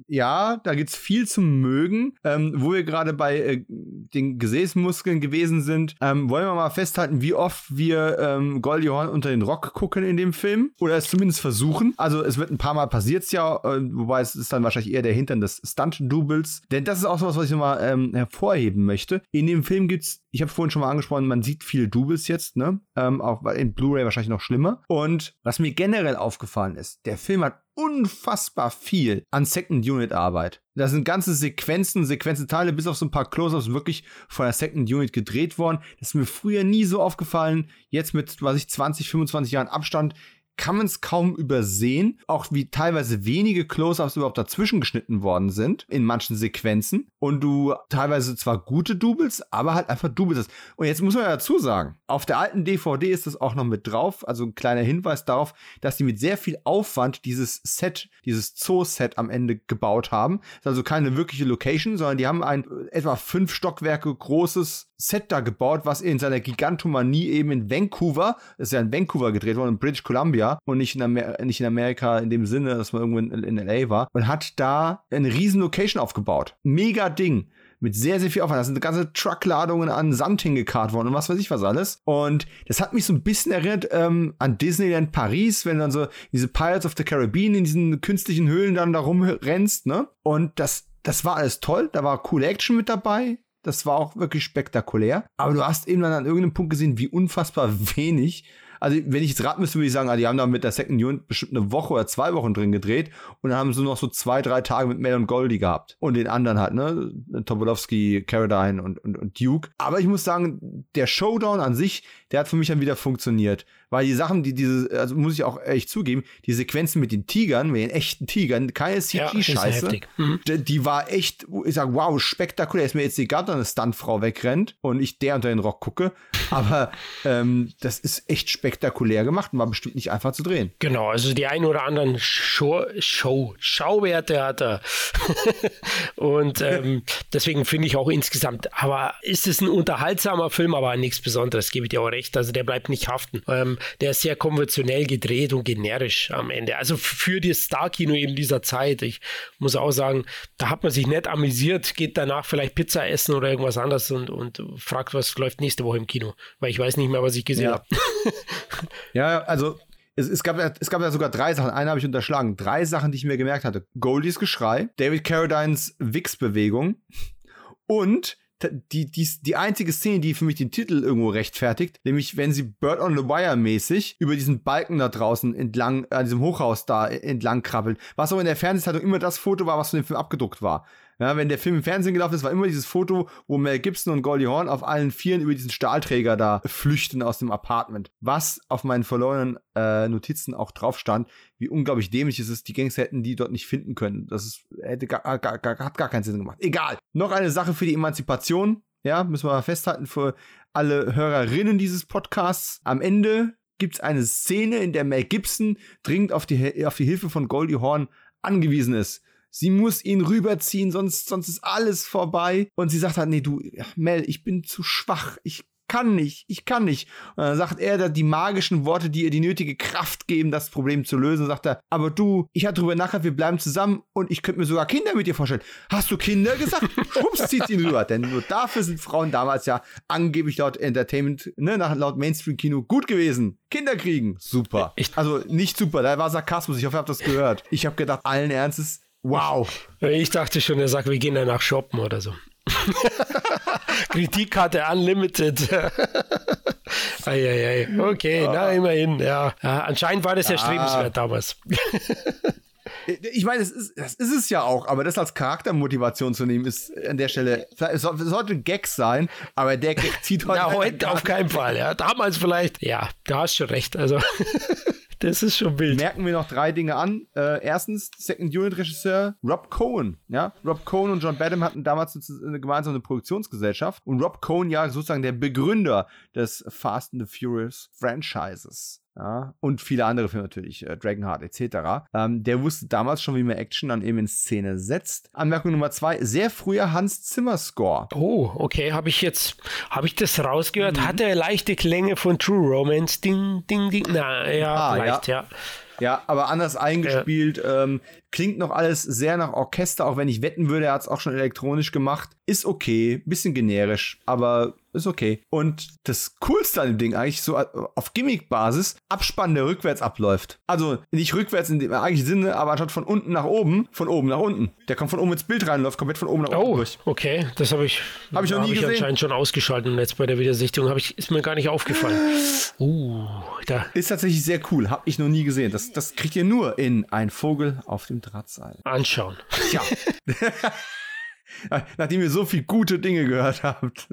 ja, da gibt's viel zum Mögen. Ähm, wo wir gerade bei äh, den Gesäßmuskeln gewesen sind, ähm, wollen wir mal festhalten, wie oft wir ähm, Goldie Hawn unter den Rock gucken in dem Film. Oder es zumindest versuchen. Also es wird ein paar Mal passiert's ja, äh, wobei es ist dann wahrscheinlich eher der Hintern des Stunt-Doubles. Denn das ist auch sowas, was ich nochmal ähm, hervorheben möchte. In dem Film gibt's Ich habe vorhin schon mal angesprochen, man sieht viele Doubles jetzt, ne? Ähm, auch in Blu-ray wahrscheinlich noch schlimmer. Und was mir generell aufgefallen ist, der Film hat unfassbar viel an Second Unit Arbeit. Da sind ganze Sequenzen, Sequenzenteile bis auf so ein paar Close-ups wirklich von der Second Unit gedreht worden. Das ist mir früher nie so aufgefallen. Jetzt mit, was ich, 20, 25 Jahren Abstand kann man es kaum übersehen, auch wie teilweise wenige Close-ups überhaupt dazwischen geschnitten worden sind in manchen Sequenzen und du teilweise zwar gute Doubles, aber halt einfach Doubles hast. Und jetzt muss man ja dazu sagen, auf der alten DVD ist das auch noch mit drauf, also ein kleiner Hinweis darauf, dass die mit sehr viel Aufwand dieses Set, dieses Zoo-Set am Ende gebaut haben. Das ist also keine wirkliche Location, sondern die haben ein etwa fünf Stockwerke großes Set da gebaut, was in seiner Gigantomanie eben in Vancouver, das ist ja in Vancouver gedreht worden, in British Columbia und nicht in, Amer nicht in Amerika in dem Sinne, dass man irgendwo in, in LA war und hat da eine riesen Location aufgebaut. Mega Ding mit sehr, sehr viel Aufwand. Da sind ganze Truckladungen an Sand hingekarrt worden und was weiß ich was alles. Und das hat mich so ein bisschen erinnert ähm, an Disneyland Paris, wenn du dann so diese Pirates of the Caribbean in diesen künstlichen Höhlen dann da rumrennst, ne? Und das, das war alles toll. Da war coole Action mit dabei. Das war auch wirklich spektakulär. Aber du hast eben dann an irgendeinem Punkt gesehen, wie unfassbar wenig also wenn ich jetzt raten müsste, würde ich sagen, ah, die haben da mit der Second Unit bestimmt eine Woche oder zwei Wochen drin gedreht und dann haben sie noch so zwei, drei Tage mit Mel und Goldie gehabt. Und den anderen halt, ne? Tobolowski, Caradine und, und, und Duke. Aber ich muss sagen, der Showdown an sich, der hat für mich dann wieder funktioniert. Weil die Sachen, die diese, also muss ich auch echt zugeben, die Sequenzen mit den Tigern, mit den echten Tigern, keine CG-Scheiße, ja, mhm. die, die, war echt, ich sag, wow, spektakulär. Ist mir jetzt egal, dass eine Stuntfrau wegrennt und ich der unter den Rock gucke. Aber ähm, das ist echt spektakulär gemacht und war bestimmt nicht einfach zu drehen. Genau, also die ein oder anderen Show, Show Schauwerte hat er. und ähm, deswegen finde ich auch insgesamt, aber ist es ein unterhaltsamer Film, aber nichts Besonderes, gebe ich dir auch recht. Also der bleibt nicht haften. Ähm, der ist sehr konventionell gedreht und generisch am Ende. Also für das Star-Kino eben dieser Zeit. Ich muss auch sagen, da hat man sich nett amüsiert, geht danach vielleicht Pizza essen oder irgendwas anderes und, und fragt, was läuft nächste Woche im Kino. Weil ich weiß nicht mehr, was ich gesehen ja. habe. ja, also es, es, gab, es gab ja sogar drei Sachen. Eine habe ich unterschlagen. Drei Sachen, die ich mir gemerkt hatte. Goldies Geschrei, David Carradines Wix-Bewegung und die, die, die einzige Szene, die für mich den Titel irgendwo rechtfertigt, nämlich wenn sie Bird on the Wire mäßig über diesen Balken da draußen entlang, an diesem Hochhaus da entlang krabbelt, was auch in der Fernsehzeitung immer das Foto war, was von dem Film abgedruckt war. Ja, wenn der Film im Fernsehen gelaufen ist, war immer dieses Foto, wo Mel Gibson und Goldie Horn auf allen Vieren über diesen Stahlträger da flüchten aus dem Apartment. Was auf meinen verlorenen äh, Notizen auch drauf stand, wie unglaublich dämlich es ist, die Gangster hätten die dort nicht finden können. Das ist, hätte gar, gar, gar, hat gar keinen Sinn gemacht. Egal. Noch eine Sache für die Emanzipation. Ja, müssen wir mal festhalten für alle Hörerinnen dieses Podcasts. Am Ende gibt es eine Szene, in der Mel Gibson dringend auf die, auf die Hilfe von Goldie Horn angewiesen ist. Sie muss ihn rüberziehen, sonst, sonst ist alles vorbei. Und sie sagt halt, nee, du, Mel, ich bin zu schwach. Ich kann nicht, ich kann nicht. Und dann sagt er die magischen Worte, die ihr die nötige Kraft geben, das Problem zu lösen. Und sagt er, aber du, ich hatte drüber nachgedacht, wir bleiben zusammen und ich könnte mir sogar Kinder mit dir vorstellen. Hast du Kinder gesagt? Schwupps, zieht ihn rüber. Denn nur dafür sind Frauen damals ja angeblich laut Entertainment, ne, laut Mainstream-Kino gut gewesen. Kinder kriegen, super. Also nicht super, da war Sarkasmus. Ich hoffe, ihr habt das gehört. Ich habe gedacht, allen Ernstes, Wow. Ich dachte schon, er sagt, wir gehen danach shoppen oder so. Kritikkarte unlimited. Eieiei. Okay, ja. na immerhin. Ja. ja. Anscheinend war das ja, ja strebenswert damals. Ich meine, das ist, das ist es ja auch, aber das als Charaktermotivation zu nehmen, ist an der Stelle, es sollte ein Gag sein, aber der Gag zieht heute. Ja, heute auf keinen Fall, ja. Damals vielleicht, ja, du hast schon recht. Also. Das ist schon wild. Merken wir noch drei Dinge an. Äh, erstens, Second Unit Regisseur Rob Cohen. Ja, Rob Cohen und John Badham hatten damals eine gemeinsame Produktionsgesellschaft und Rob Cohen ja sozusagen der Begründer des Fast and the Furious Franchises ja, und viele andere Filme natürlich, äh, Dragonheart etc. Ähm, der wusste damals schon, wie man Action dann eben in Szene setzt. Anmerkung Nummer zwei, sehr früher Hans Zimmer Score. Oh, okay, habe ich jetzt, habe ich das rausgehört? Mhm. Hat er leichte Klänge von True Romance? Ding, ding, ding. Na, ja, ah, leicht, ja. ja. Ja, aber anders eingespielt. Ja. Ähm, klingt noch alles sehr nach Orchester, auch wenn ich wetten würde, er hat es auch schon elektronisch gemacht. Ist okay, bisschen generisch, aber ist okay. Und das Coolste an dem Ding eigentlich so auf Gimmick-Basis, Abspann, der rückwärts abläuft. Also nicht rückwärts in dem eigentlichen Sinne, aber anstatt von unten nach oben, von oben nach unten. Der kommt von oben ins Bild rein, läuft komplett von oben nach unten oh, durch. okay. Das habe ich, hab ich noch nie hab gesehen. Ich anscheinend schon ausgeschaltet jetzt bei der Wiedersichtung. Ich, ist mir gar nicht aufgefallen. Uh, da. Ist tatsächlich sehr cool. Habe ich noch nie gesehen. Das, das kriegt ihr nur in Ein Vogel auf dem Drahtseil. Anschauen. Ja. Nachdem ihr so viele gute Dinge gehört habt.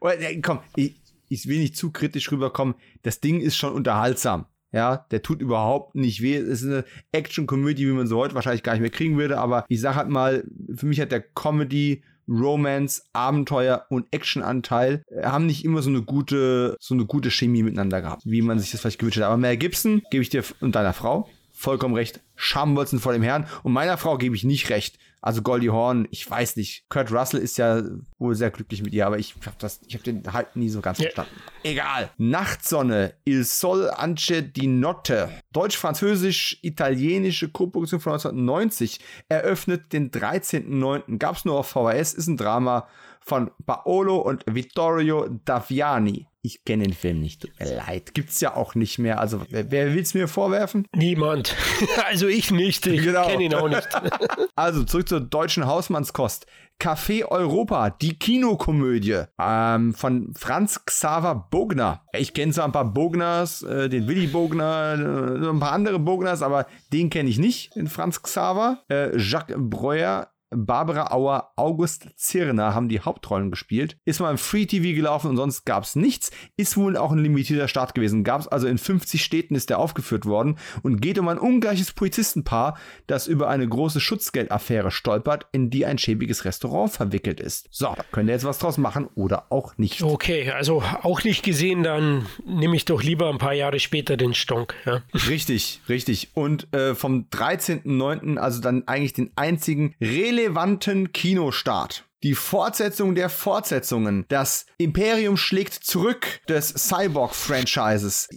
Komm, ich, ich will nicht zu kritisch rüberkommen. Das Ding ist schon unterhaltsam. Ja, der tut überhaupt nicht weh. Es ist eine Action-Komödie, wie man so heute wahrscheinlich gar nicht mehr kriegen würde. Aber ich sag halt mal, für mich hat der Comedy, Romance, Abenteuer und Action-Anteil äh, haben nicht immer so eine gute, so eine gute Chemie miteinander gehabt, wie man sich das vielleicht gewünscht hat. Aber Mel Gibson gebe ich dir und deiner Frau vollkommen recht. Schambolzen vor dem Herrn. Und meiner Frau gebe ich nicht recht. Also Goldie Horn, ich weiß nicht. Kurt Russell ist ja wohl sehr glücklich mit ihr, aber ich habe das, ich habe den halt nie so ganz ja. verstanden. Egal. Nachtsonne, Il Sol Anche di Notte. Deutsch-Französisch-italienische Koproduktion von 1990 eröffnet den 13.09. Gab es nur auf VHS, ist ein Drama von Paolo und Vittorio Daviani. Ich kenne den Film nicht, tut mir leid. Gibt's ja auch nicht mehr. Also, wer, wer will's mir vorwerfen? Niemand. also ich nicht. Ich genau. kenne ihn auch nicht. also, zurück zur deutschen Hausmannskost. Café Europa, die Kinokomödie ähm, von Franz Xaver Bogner. Ich kenne zwar ein paar Bogners, äh, den Willy Bogner, äh, ein paar andere Bogners, aber den kenne ich nicht, den Franz Xaver. Äh, Jacques Breuer Barbara Auer, August Zirner haben die Hauptrollen gespielt. Ist mal im Free TV gelaufen und sonst gab es nichts. Ist wohl auch ein limitierter Start gewesen. Gab es also in 50 Städten ist der aufgeführt worden und geht um ein ungleiches Polizistenpaar, das über eine große Schutzgeldaffäre stolpert, in die ein schäbiges Restaurant verwickelt ist. So, da könnt ihr jetzt was draus machen oder auch nicht. Okay, also auch nicht gesehen, dann nehme ich doch lieber ein paar Jahre später den Stonk. Ja. Richtig, richtig. Und äh, vom 13.09., also dann eigentlich den einzigen relevanten relevanten Kinostart. Die Fortsetzung der Fortsetzungen. Das Imperium schlägt zurück des Cyborg-Franchises.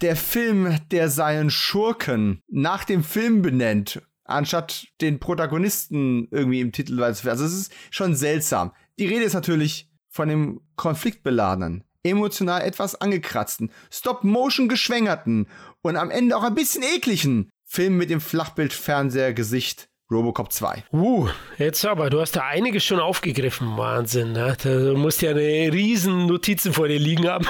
Der Film, der seinen Schurken nach dem Film benennt, anstatt den Protagonisten irgendwie im Titel. Also es ist schon seltsam. Die Rede ist natürlich von dem konfliktbeladenen, emotional etwas angekratzten, Stop-Motion geschwängerten und am Ende auch ein bisschen ekligen Film mit dem Flachbildfernsehergesicht Robocop 2. Uh, jetzt aber, du hast da einiges schon aufgegriffen. Wahnsinn. Ne? Du musst ja eine riesen Notizen vor dir liegen haben.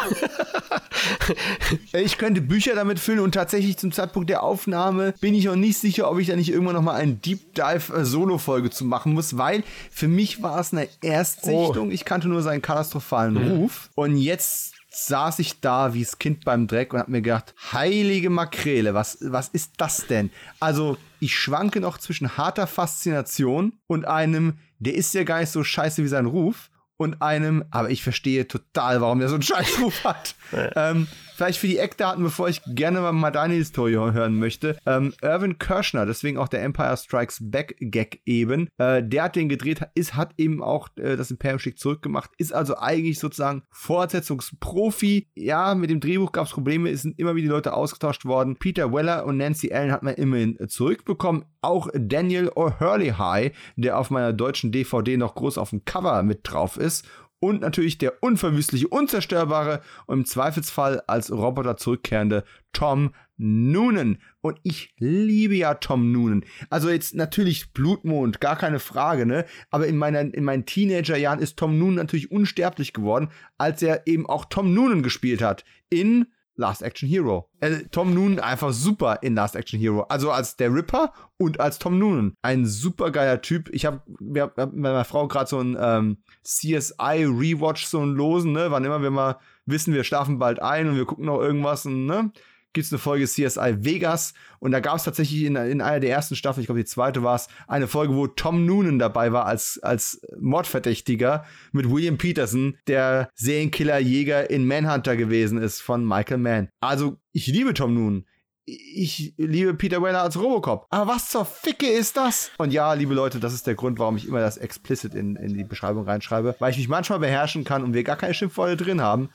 ich könnte Bücher damit füllen und tatsächlich zum Zeitpunkt der Aufnahme bin ich auch nicht sicher, ob ich da nicht irgendwann nochmal eine Deep Dive äh, Solo-Folge zu machen muss, weil für mich war es eine Erstsichtung. Oh. Ich kannte nur seinen katastrophalen mhm. Ruf und jetzt saß ich da wie das Kind beim Dreck und hab mir gedacht, heilige Makrele, was, was ist das denn? Also, ich schwanke noch zwischen harter Faszination und einem, der ist ja gar nicht so scheiße wie sein Ruf und einem, aber ich verstehe total, warum der so einen Scheißruf hat. ähm, Vielleicht für die Eckdaten, bevor ich gerne mal deine Historie hören möchte. Ähm, Irvin Kirschner, deswegen auch der Empire Strikes Back Gag eben, äh, der hat den gedreht, ist, hat eben auch äh, das Imperium Schick zurückgemacht, ist also eigentlich sozusagen Fortsetzungsprofi. Ja, mit dem Drehbuch gab es Probleme, es sind immer wieder Leute ausgetauscht worden. Peter Weller und Nancy Allen hat man immerhin zurückbekommen. Auch Daniel O'Hurley High, der auf meiner deutschen DVD noch groß auf dem Cover mit drauf ist und natürlich der unverwüstliche, unzerstörbare und im Zweifelsfall als Roboter zurückkehrende Tom Noonan. Und ich liebe ja Tom Noonan. Also jetzt natürlich Blutmond, gar keine Frage, ne? Aber in, meiner, in meinen Teenagerjahren ist Tom Noonan natürlich unsterblich geworden, als er eben auch Tom Noonan gespielt hat in Last Action Hero. Äh, Tom Noonan einfach super in Last Action Hero. Also als der Ripper und als Tom Noonan. Ein super geiler Typ. Ich habe hab mit meiner Frau gerade so ein ähm, CSI Rewatch, so ein Losen, ne? Wann immer wir mal wissen, wir schlafen bald ein und wir gucken noch irgendwas, und, ne? Gibt es eine Folge CSI Vegas und da gab es tatsächlich in, in, einer der ersten Staffeln, ich glaube die zweite war es, eine Folge, wo Tom Noonan dabei war als, als Mordverdächtiger mit William Peterson, der Serienkiller-Jäger in Manhunter gewesen ist von Michael Mann. Also ich liebe Tom Noonan ich liebe Peter Weller als Robocop. Aber was zur Ficke ist das? Und ja, liebe Leute, das ist der Grund, warum ich immer das explicit in, in die Beschreibung reinschreibe, weil ich mich manchmal beherrschen kann und wir gar keine Schimpfworte drin haben.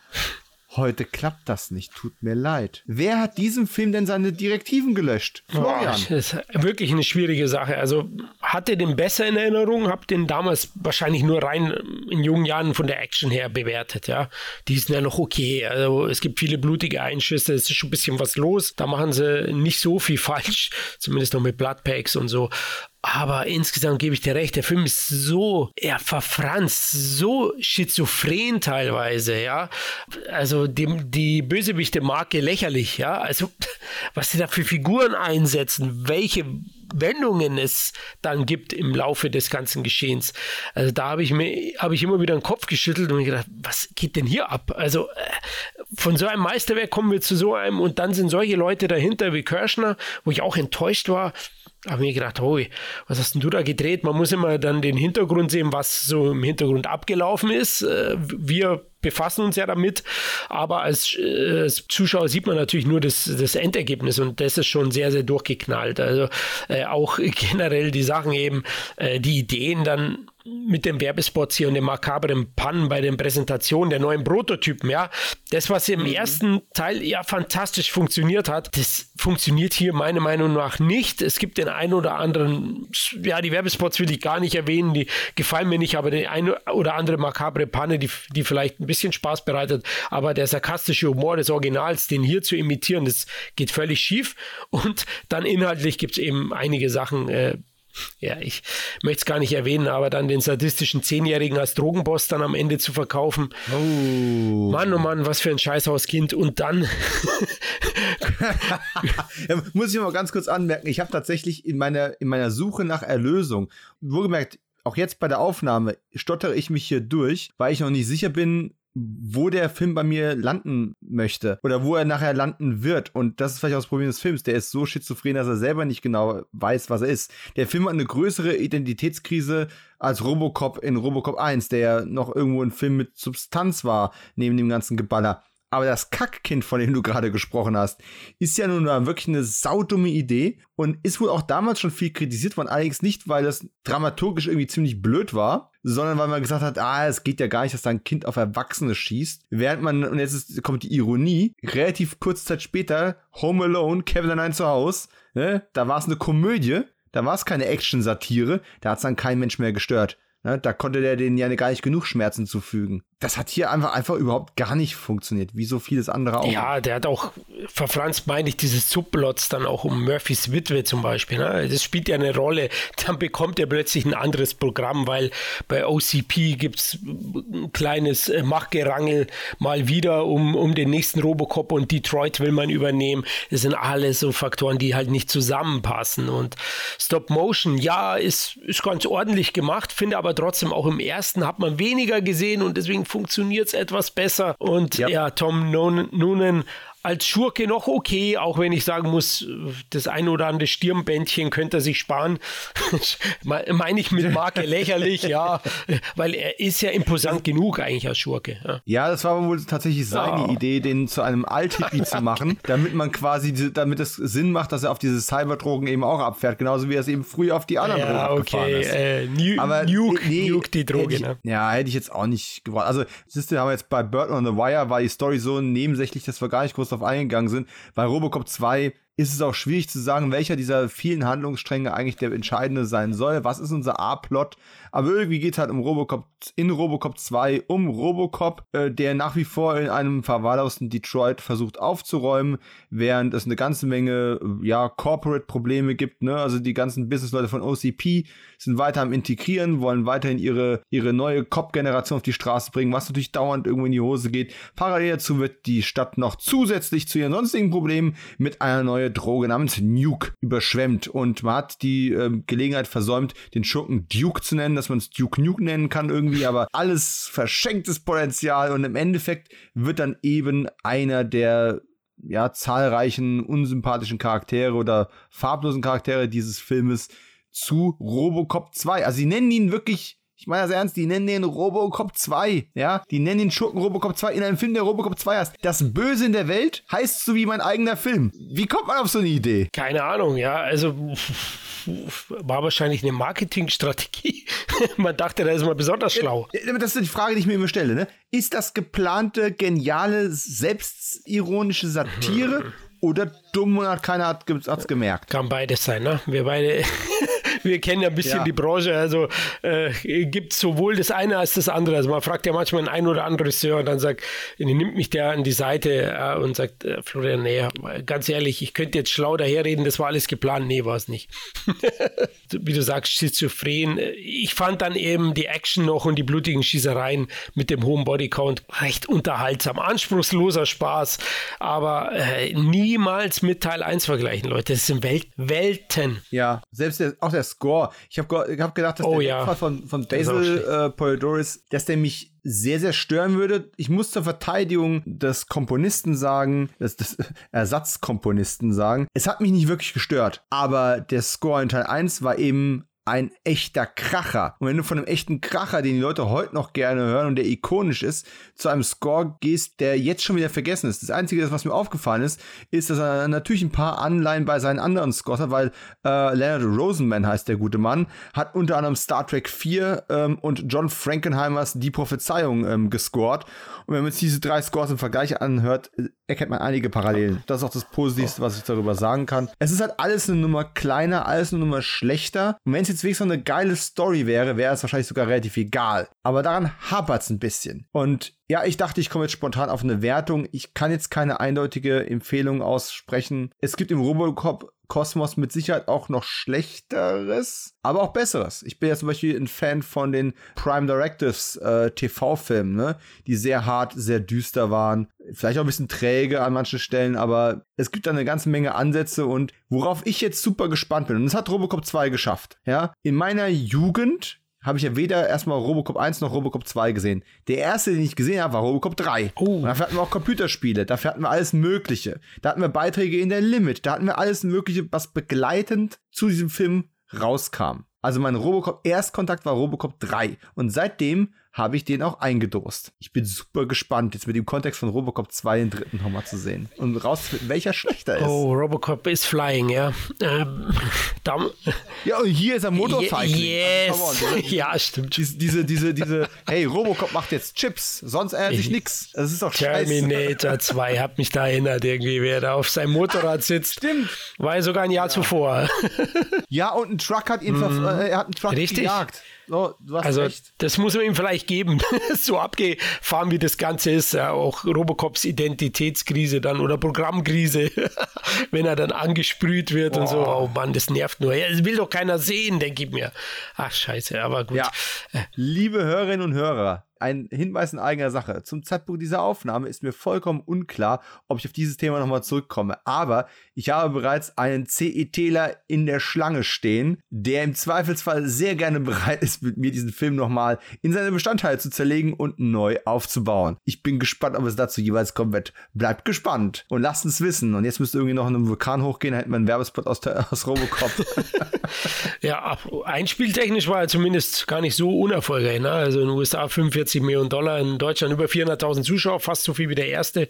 Heute klappt das nicht, tut mir leid. Wer hat diesem Film denn seine Direktiven gelöscht? Florian. Boah, das ist wirklich eine schwierige Sache. Also hatte den besser in Erinnerung, habe den damals wahrscheinlich nur rein in jungen Jahren von der Action her bewertet, ja. Die ist ja noch okay. Also es gibt viele blutige Einschüsse, es ist schon ein bisschen was los. Da machen sie nicht so viel falsch, zumindest noch mit Bloodpacks und so. Aber insgesamt gebe ich dir recht, der Film ist so, er verfranst, so schizophren teilweise, ja. Also die, die Bösewichte Marke lächerlich, ja. Also was sie da für Figuren einsetzen, welche Wendungen es dann gibt im Laufe des ganzen Geschehens. Also da habe ich mir, habe ich immer wieder den Kopf geschüttelt und gedacht, was geht denn hier ab? Also äh, von so einem Meisterwerk kommen wir zu so einem und dann sind solche Leute dahinter wie Kirschner, wo ich auch enttäuscht war habe mir gedacht, oh, was hast denn du da gedreht? Man muss immer dann den Hintergrund sehen, was so im Hintergrund abgelaufen ist. Äh, wir befassen uns ja damit, aber als, äh, als Zuschauer sieht man natürlich nur das, das Endergebnis und das ist schon sehr, sehr durchgeknallt. Also äh, auch generell die Sachen eben, äh, die Ideen dann mit den Werbespots hier und den makabren Pannen bei den Präsentationen der neuen Prototypen, ja. Das, was im mhm. ersten Teil ja fantastisch funktioniert hat, das funktioniert hier meiner Meinung nach nicht. Es gibt den einen oder anderen, ja, die Werbespots will ich gar nicht erwähnen, die gefallen mir nicht, aber die eine oder andere makabre Panne, die, die vielleicht ein bisschen Spaß bereitet, aber der sarkastische Humor des Originals, den hier zu imitieren, das geht völlig schief. Und dann inhaltlich gibt es eben einige Sachen, äh, ja, ich möchte es gar nicht erwähnen, aber dann den sadistischen Zehnjährigen als Drogenboss dann am Ende zu verkaufen. Oh. Mann, oh Mann, was für ein Scheißhauskind. Und dann. muss ich mal ganz kurz anmerken, ich habe tatsächlich in meiner, in meiner Suche nach Erlösung, wohlgemerkt, auch jetzt bei der Aufnahme stottere ich mich hier durch, weil ich noch nicht sicher bin, wo der Film bei mir landen möchte oder wo er nachher landen wird. Und das ist vielleicht auch das Problem des Films. Der ist so schizophren, dass er selber nicht genau weiß, was er ist. Der Film hat eine größere Identitätskrise als Robocop in Robocop 1, der ja noch irgendwo ein Film mit Substanz war, neben dem ganzen Geballer. Aber das Kackkind, von dem du gerade gesprochen hast, ist ja nun wirklich eine saudumme Idee und ist wohl auch damals schon viel kritisiert worden. Allerdings nicht, weil das dramaturgisch irgendwie ziemlich blöd war, sondern weil man gesagt hat, ah, es geht ja gar nicht, dass da ein Kind auf Erwachsene schießt. Während man, und jetzt ist, kommt die Ironie, relativ kurz Zeit später, Home Alone, Kevin allein zu Hause, ne, da war es eine Komödie, da war es keine Action-Satire, da hat es dann kein Mensch mehr gestört. Ne, da konnte der denen ja gar nicht genug Schmerzen zufügen das hat hier einfach, einfach überhaupt gar nicht funktioniert, wie so vieles andere auch. Ja, der hat auch verfranst, meine ich, dieses Subplots dann auch um Murphys Witwe zum Beispiel. Ne? Das spielt ja eine Rolle. Dann bekommt er plötzlich ein anderes Programm, weil bei OCP gibt es ein kleines äh, Machtgerangel mal wieder um, um den nächsten Robocop und Detroit will man übernehmen. Das sind alles so Faktoren, die halt nicht zusammenpassen. Und Stop Motion, ja, ist, ist ganz ordentlich gemacht, finde aber trotzdem auch im ersten hat man weniger gesehen und deswegen funktioniert es etwas besser. Und ja, ja Tom Noonan als Schurke noch okay, auch wenn ich sagen muss, das ein oder andere Stirnbändchen könnte er sich sparen. Meine ich mit Marke lächerlich, ja, weil er ist ja imposant genug eigentlich als Schurke. Ja, ja das war wohl tatsächlich seine ja. Idee, den zu einem Althippie zu machen, damit man quasi, damit es Sinn macht, dass er auf diese Cyberdrogen eben auch abfährt, genauso wie er es eben früher auf die anderen ja, Drogen okay. ist. Äh, nu Aber Nuke, nee, Nuke die Droge, ich, ne? Ja, hätte ich jetzt auch nicht gebraucht. Also, siehst du, haben wir jetzt bei Burton on the Wire war die Story so nebensächlich, dass wir gar nicht groß drauf eingegangen sind. Bei Robocop 2 ist es auch schwierig zu sagen, welcher dieser vielen Handlungsstränge eigentlich der entscheidende sein soll. Was ist unser A-Plot? Aber irgendwie geht es halt um Robocop, in Robocop 2 um Robocop, äh, der nach wie vor in einem verwahrlosten Detroit versucht aufzuräumen, während es eine ganze Menge, äh, ja, Corporate-Probleme gibt, ne? Also die ganzen Businessleute von OCP sind weiter am Integrieren, wollen weiterhin ihre, ihre neue Cop-Generation auf die Straße bringen, was natürlich dauernd irgendwo in die Hose geht. Parallel dazu wird die Stadt noch zusätzlich zu ihren sonstigen Problemen mit einer neuen Droge namens Nuke überschwemmt. Und man hat die äh, Gelegenheit versäumt, den Schurken Duke zu nennen dass man es Duke Nuke nennen kann irgendwie, aber alles verschenktes Potenzial. Und im Endeffekt wird dann eben einer der ja, zahlreichen unsympathischen Charaktere oder farblosen Charaktere dieses Filmes zu Robocop 2. Also sie nennen ihn wirklich ich meine das ernst, die nennen den Robocop 2, ja? Die nennen den Schurken Robocop 2 in einem Film, der Robocop 2 heißt. Das Böse in der Welt heißt so wie mein eigener Film. Wie kommt man auf so eine Idee? Keine Ahnung, ja. Also war wahrscheinlich eine Marketingstrategie. Man dachte, da ist man besonders schlau. Das ist die Frage, die ich mir immer stelle. Ne? Ist das geplante, geniale, selbstironische Satire oder dumm und hat keiner hat es gemerkt? Kann beides sein, ne? Wir beide wir kennen ja ein bisschen ja. die Branche, also äh, gibt sowohl das eine als das andere. Also man fragt ja manchmal einen oder anderen Regisseur und dann sagt, nimmt mich der an die Seite äh, und sagt, äh, Florian, nee, ganz ehrlich, ich könnte jetzt schlau daherreden, das war alles geplant. Nee, war es nicht. Wie du sagst, schizophren. Ich fand dann eben die Action noch und die blutigen Schießereien mit dem hohen Bodycount recht unterhaltsam. Anspruchsloser Spaß, aber äh, niemals mit Teil 1 vergleichen, Leute. Das sind Welt Welten. Ja, selbst der, auch der Score. Ich habe hab gedacht, dass oh, der ja. von, von Basil äh, Polidorus, dass der mich sehr, sehr stören würde. Ich muss zur Verteidigung des Komponisten sagen, des, des Ersatzkomponisten sagen, es hat mich nicht wirklich gestört. Aber der Score in Teil 1 war eben ein echter Kracher. Und wenn du von einem echten Kracher, den die Leute heute noch gerne hören und der ikonisch ist, zu einem Score gehst, der jetzt schon wieder vergessen ist. Das Einzige, was mir aufgefallen ist, ist, dass er natürlich ein paar Anleihen bei seinen anderen Scores hat, weil äh, Leonard Rosenman heißt der gute Mann, hat unter anderem Star Trek 4 ähm, und John Frankenheimers Die Prophezeiung ähm, gescored. Und wenn man sich diese drei Scores im Vergleich anhört, erkennt man einige Parallelen. Das ist auch das Positivste, was ich darüber sagen kann. Es ist halt alles eine Nummer kleiner, alles eine Nummer schlechter. Und wenn es jetzt wirklich so eine geile Story wäre, wäre es wahrscheinlich sogar relativ egal. Aber daran hapert es ein bisschen. Und ja, ich dachte, ich komme jetzt spontan auf eine Wertung. Ich kann jetzt keine eindeutige Empfehlung aussprechen. Es gibt im Robocop Kosmos mit Sicherheit auch noch schlechteres, aber auch besseres. Ich bin ja zum Beispiel ein Fan von den Prime Directives äh, TV-Filmen, ne? die sehr hart, sehr düster waren. Vielleicht auch ein bisschen träge an manchen Stellen, aber es gibt da eine ganze Menge Ansätze und worauf ich jetzt super gespannt bin, und das hat Robocop 2 geschafft. Ja, in meiner Jugend habe ich ja weder erstmal Robocop 1 noch Robocop 2 gesehen. Der erste, den ich gesehen habe, war Robocop 3. Oh. Und dafür hatten wir auch Computerspiele, dafür hatten wir alles Mögliche. Da hatten wir Beiträge in der Limit, da hatten wir alles Mögliche, was begleitend zu diesem Film rauskam. Also mein Robocop Erstkontakt war Robocop 3 und seitdem habe ich den auch eingedost. Ich bin super gespannt, jetzt mit dem Kontext von Robocop 2 den dritten nochmal zu sehen und rauszufinden, welcher schlechter ist. Oh, Robocop ist flying, ja. Ähm, ja, und hier ist er Motorcycling. Yes. Also, ja, stimmt. Diese, diese, diese, diese, hey, Robocop macht jetzt Chips, sonst ändert sich nichts. Das ist doch Terminator scheiße. 2 hat mich da erinnert, irgendwie, wer da auf seinem Motorrad sitzt. Stimmt. War ja sogar ein Jahr ja. zuvor. ja, und ein Truck hat ihn, mhm. äh, er hat einen Truck Richtig. gejagt. So, also recht. das muss man ihm vielleicht geben. so abgefahren wie das Ganze ist, ja, auch Robocops Identitätskrise dann oder Programmkrise, wenn er dann angesprüht wird Boah. und so. Oh Mann, das nervt nur. Ja, das will doch keiner sehen, denke ich mir. Ach scheiße, aber gut. Ja. Äh. Liebe Hörerinnen und Hörer, ein Hinweis in eigener Sache. Zum Zeitpunkt dieser Aufnahme ist mir vollkommen unklar, ob ich auf dieses Thema nochmal zurückkomme. Aber ich habe bereits einen CETler in der Schlange stehen, der im Zweifelsfall sehr gerne bereit ist, mit mir diesen Film nochmal in seine Bestandteile zu zerlegen und neu aufzubauen. Ich bin gespannt, ob es dazu jeweils kommen wird. Bleibt gespannt und lasst uns wissen. Und jetzt müsste irgendwie noch in einem Vulkan hochgehen, dann hätten wir einen Werbespot aus, der, aus Robocop. ja, einspieltechnisch war er zumindest gar nicht so unerfolgreich. Ne? Also in den USA 45 150 Millionen Dollar, in Deutschland über 400.000 Zuschauer, fast so viel wie der erste.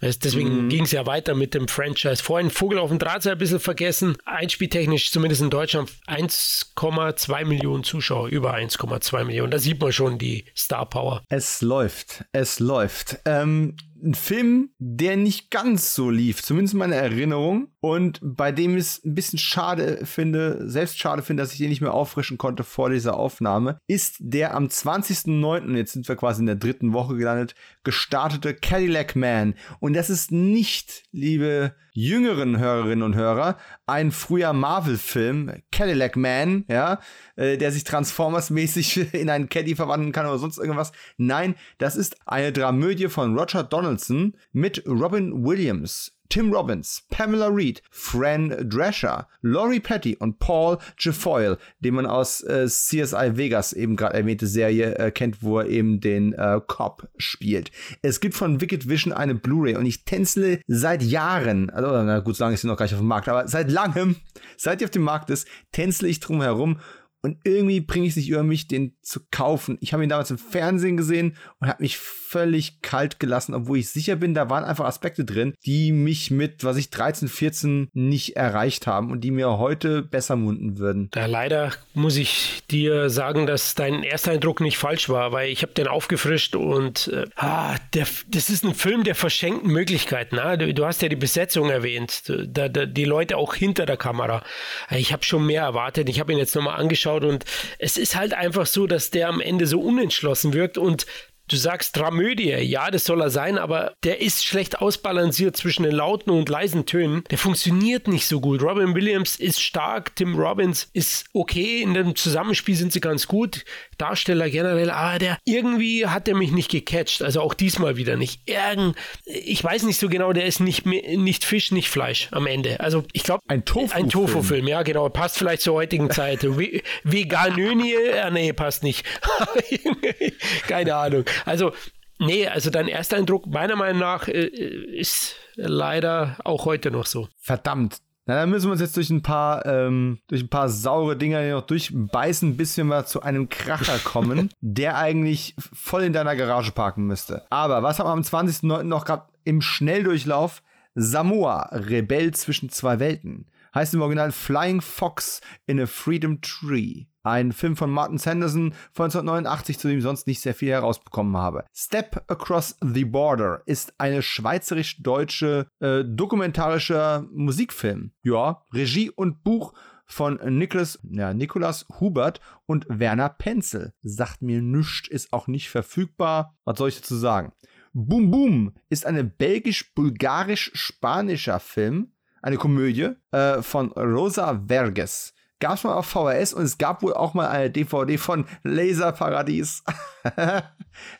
Deswegen mhm. ging es ja weiter mit dem Franchise. Vorhin Vogel auf dem Draht ein bisschen vergessen. Einspieltechnisch, zumindest in Deutschland, 1,2 Millionen Zuschauer, über 1,2 Millionen. Da sieht man schon die Star Power. Es läuft, es läuft. Ähm, ein Film, der nicht ganz so lief, zumindest in meiner Erinnerung. Und bei dem ich es ein bisschen schade finde, selbst schade finde, dass ich den nicht mehr auffrischen konnte vor dieser Aufnahme, ist der am 20.09., jetzt sind wir quasi in der dritten Woche gelandet, gestartete Cadillac Man. Und das ist nicht, liebe jüngeren Hörerinnen und Hörer, ein früher Marvel-Film, Cadillac Man, ja, äh, der sich Transformers-mäßig in einen Caddy verwandeln kann oder sonst irgendwas. Nein, das ist eine Dramödie von Roger Donaldson mit Robin Williams. Tim Robbins, Pamela Reed, Fran Drescher, Laurie Petty und Paul Jefoyle, den man aus äh, CSI Vegas eben gerade erwähnte Serie äh, kennt, wo er eben den äh, Cop spielt. Es gibt von Wicked Vision eine Blu-ray und ich tänzle seit Jahren, also na gut, so lange ist sie noch gar nicht auf dem Markt, aber seit langem, seit die auf dem Markt ist, tänzle ich drum herum und irgendwie bringe ich es nicht über mich, den zu kaufen. Ich habe ihn damals im Fernsehen gesehen und habe mich völlig kalt gelassen, obwohl ich sicher bin, da waren einfach Aspekte drin, die mich mit, was ich 13, 14 nicht erreicht haben und die mir heute besser munden würden. Ja, leider muss ich dir sagen, dass dein Ersteindruck nicht falsch war, weil ich habe den aufgefrischt und äh, ah, der, das ist ein Film der verschenkten Möglichkeiten. Na? Du, du, hast ja die Besetzung erwähnt, da, da, die Leute auch hinter der Kamera. Ich habe schon mehr erwartet. Ich habe ihn jetzt nochmal angeschaut und es ist halt einfach so, dass der am Ende so unentschlossen wirkt und Du sagst Dramödie, ja, das soll er sein, aber der ist schlecht ausbalanciert zwischen den lauten und leisen Tönen. Der funktioniert nicht so gut. Robin Williams ist stark, Tim Robbins ist okay, in dem Zusammenspiel sind sie ganz gut. Darsteller generell, aber der irgendwie hat er mich nicht gecatcht, also auch diesmal wieder nicht. Irgend, ich weiß nicht so genau, der ist nicht nicht Fisch, nicht Fleisch am Ende. Also ich glaube ein Tofu ein Tofu Film, ja, genau, passt vielleicht zur heutigen Zeit. Veganönie, äh, nee, passt nicht. Keine Ahnung. Also, nee, also dein erster Eindruck meiner Meinung nach äh, ist leider auch heute noch so. Verdammt. Na, dann müssen wir uns jetzt durch ein paar, ähm, durch ein paar saure Dinger hier noch durchbeißen, bis wir mal zu einem Kracher kommen, der eigentlich voll in deiner Garage parken müsste. Aber was haben wir am 20.09. noch gehabt im Schnelldurchlauf? Samoa, Rebell zwischen zwei Welten. Heißt im Original Flying Fox in a Freedom Tree. Ein Film von Martin Sanderson von 1989, zu dem ich sonst nicht sehr viel herausbekommen habe. Step Across the Border ist eine schweizerisch-deutsche äh, dokumentarischer Musikfilm. Ja, Regie und Buch von Nicholas, ja, Nicolas Hubert und Werner Penzel. Sagt mir nichts, ist auch nicht verfügbar. Was soll ich dazu sagen? Boom Boom ist ein belgisch-bulgarisch-spanischer Film, eine Komödie äh, von Rosa Verges gab es mal auf VHS und es gab wohl auch mal eine DVD von Laserparadies.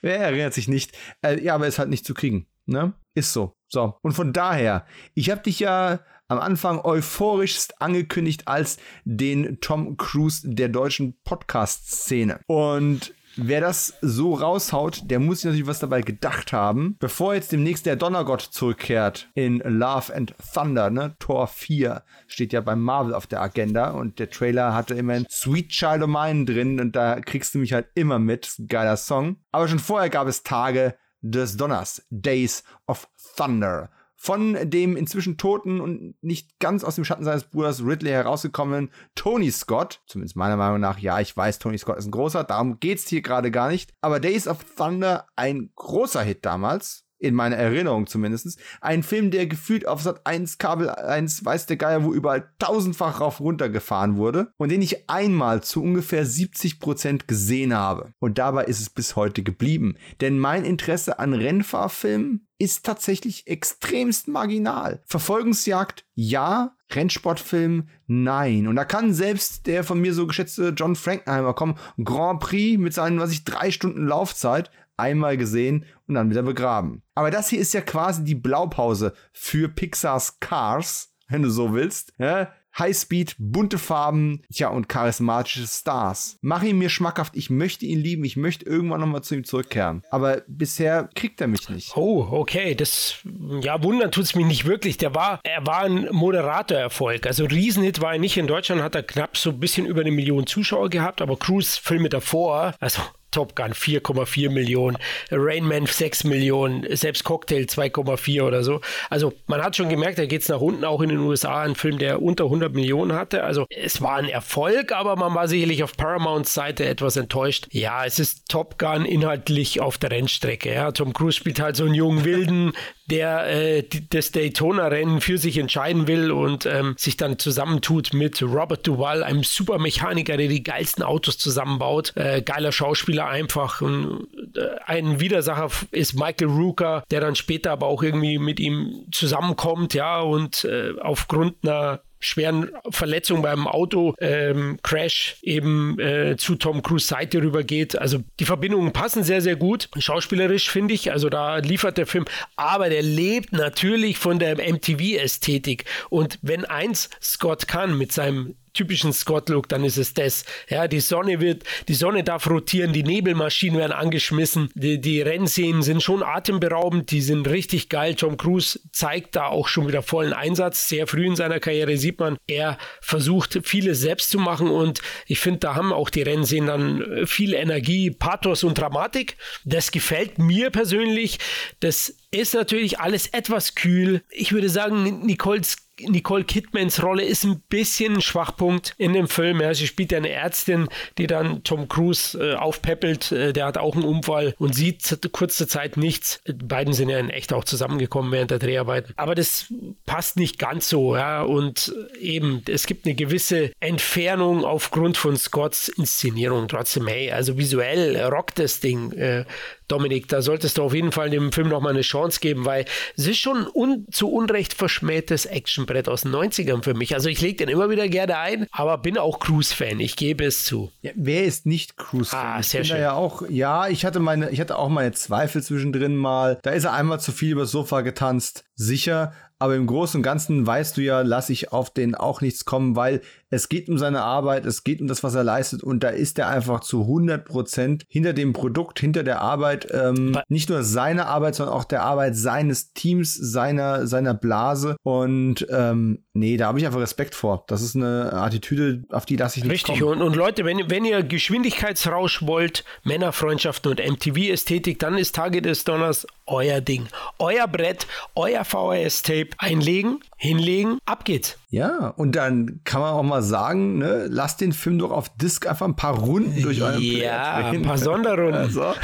Wer erinnert sich nicht? Äh, ja, aber ist halt nicht zu kriegen. Ne? Ist so. So. Und von daher, ich habe dich ja am Anfang euphorischst angekündigt als den Tom Cruise der deutschen Podcast-Szene. Und Wer das so raushaut, der muss sich natürlich was dabei gedacht haben. Bevor jetzt demnächst der Donnergott zurückkehrt in Love and Thunder, ne? Tor 4 steht ja beim Marvel auf der Agenda und der Trailer hatte immerhin Sweet Child of Mine drin und da kriegst du mich halt immer mit. Geiler Song. Aber schon vorher gab es Tage des Donners, Days of Thunder von dem inzwischen toten und nicht ganz aus dem Schatten seines Bruders Ridley herausgekommenen Tony Scott. Zumindest meiner Meinung nach, ja, ich weiß, Tony Scott ist ein großer, darum geht's hier gerade gar nicht. Aber Days of Thunder, ein großer Hit damals in meiner Erinnerung zumindest, ein Film, der gefühlt auf Sat 1 Kabel 1 weiß der Geier, wo überall tausendfach rauf runtergefahren wurde und den ich einmal zu ungefähr 70 Prozent gesehen habe. Und dabei ist es bis heute geblieben. Denn mein Interesse an Rennfahrfilmen ist tatsächlich extremst marginal. Verfolgungsjagd, ja. Rennsportfilm, nein. Und da kann selbst der von mir so geschätzte John Frankenheimer kommen. Grand Prix mit seinen, was ich, drei Stunden Laufzeit einmal gesehen und dann wieder begraben. Aber das hier ist ja quasi die Blaupause für Pixars Cars, wenn du so willst. Ja? Highspeed, bunte Farben, ja, und charismatische Stars. Mach ihn mir schmackhaft, ich möchte ihn lieben, ich möchte irgendwann nochmal zu ihm zurückkehren. Aber bisher kriegt er mich nicht. Oh, okay, das, ja, wundern tut es mich nicht wirklich. Der war, er war ein Moderatorerfolg. Also Riesenhit war er nicht. In Deutschland hat er knapp so ein bisschen über eine Million Zuschauer gehabt, aber Cruise-Filme davor, also Top Gun 4,4 Millionen, Rain Man 6 Millionen, selbst Cocktail 2,4 oder so. Also man hat schon gemerkt, da geht es nach unten, auch in den USA, ein Film, der unter 100 Millionen hatte. Also es war ein Erfolg, aber man war sicherlich auf Paramounts Seite etwas enttäuscht. Ja, es ist Top Gun inhaltlich auf der Rennstrecke. Ja. Tom Cruise spielt halt so einen jungen Wilden, der äh, das Daytona-Rennen für sich entscheiden will und ähm, sich dann zusammentut mit Robert Duvall, einem Supermechaniker, der die geilsten Autos zusammenbaut. Äh, geiler Schauspieler einfach. Und, äh, ein Widersacher ist Michael Rooker, der dann später aber auch irgendwie mit ihm zusammenkommt, ja, und äh, aufgrund einer schweren Verletzung beim Auto-Crash ähm, eben äh, zu Tom Cruise Seite rübergeht. Also die Verbindungen passen sehr, sehr gut. Schauspielerisch finde ich, also da liefert der Film, aber der lebt natürlich von der MTV-Ästhetik. Und wenn eins Scott kann mit seinem typischen Scott-Look, dann ist es das. Ja, die Sonne wird, die Sonne darf rotieren, die Nebelmaschinen werden angeschmissen, die, die Rennszenen sind schon atemberaubend, die sind richtig geil. Tom Cruise zeigt da auch schon wieder vollen Einsatz. Sehr früh in seiner Karriere sieht man, er versucht vieles selbst zu machen und ich finde, da haben auch die Rennszenen dann viel Energie, Pathos und Dramatik. Das gefällt mir persönlich. Das ist natürlich alles etwas kühl. Ich würde sagen, Nicoles Nicole Kidmans Rolle ist ein bisschen ein Schwachpunkt in dem Film. Ja, sie spielt ja eine Ärztin, die dann Tom Cruise äh, aufpäppelt. Äh, der hat auch einen Unfall und sieht kurze Zeit nichts. Beiden sind ja in echt auch zusammengekommen während der Dreharbeiten. Aber das passt nicht ganz so. Ja, und eben, es gibt eine gewisse Entfernung aufgrund von Scotts Inszenierung. Trotzdem, hey, also visuell rockt das Ding. Äh, Dominik, da solltest du auf jeden Fall dem Film nochmal eine Chance geben, weil es ist schon un zu Unrecht verschmähtes Actionbrett aus den 90ern für mich. Also ich lege den immer wieder gerne ein, aber bin auch Cruise-Fan, ich gebe es zu. Ja, wer ist nicht Cruise-Fan? Ah, sehr schön. Ja, auch, ja, ich hatte meine, ich hatte auch meine Zweifel zwischendrin mal. Da ist er einmal zu viel übers Sofa getanzt, sicher. Aber im Großen und Ganzen weißt du ja, lasse ich auf den auch nichts kommen, weil es geht um seine Arbeit, es geht um das, was er leistet und da ist er einfach zu 100 Prozent hinter dem Produkt, hinter der Arbeit, ähm, nicht nur seine Arbeit, sondern auch der Arbeit seines Teams, seiner, seiner Blase und ähm, nee, da habe ich einfach Respekt vor. Das ist eine Attitüde, auf die lasse ich nicht Richtig, kommen. Und, und Leute, wenn, wenn ihr Geschwindigkeitsrausch wollt, Männerfreundschaften und MTV-Ästhetik, dann ist Tage des Donners euer Ding. Euer Brett, euer VHS-Tape einlegen, hinlegen, ab geht's. Ja, und dann kann man auch mal sagen, ne, lasst den Film doch auf Disc einfach ein paar Runden durch euren Ja, ein paar Sonderrunden. Also.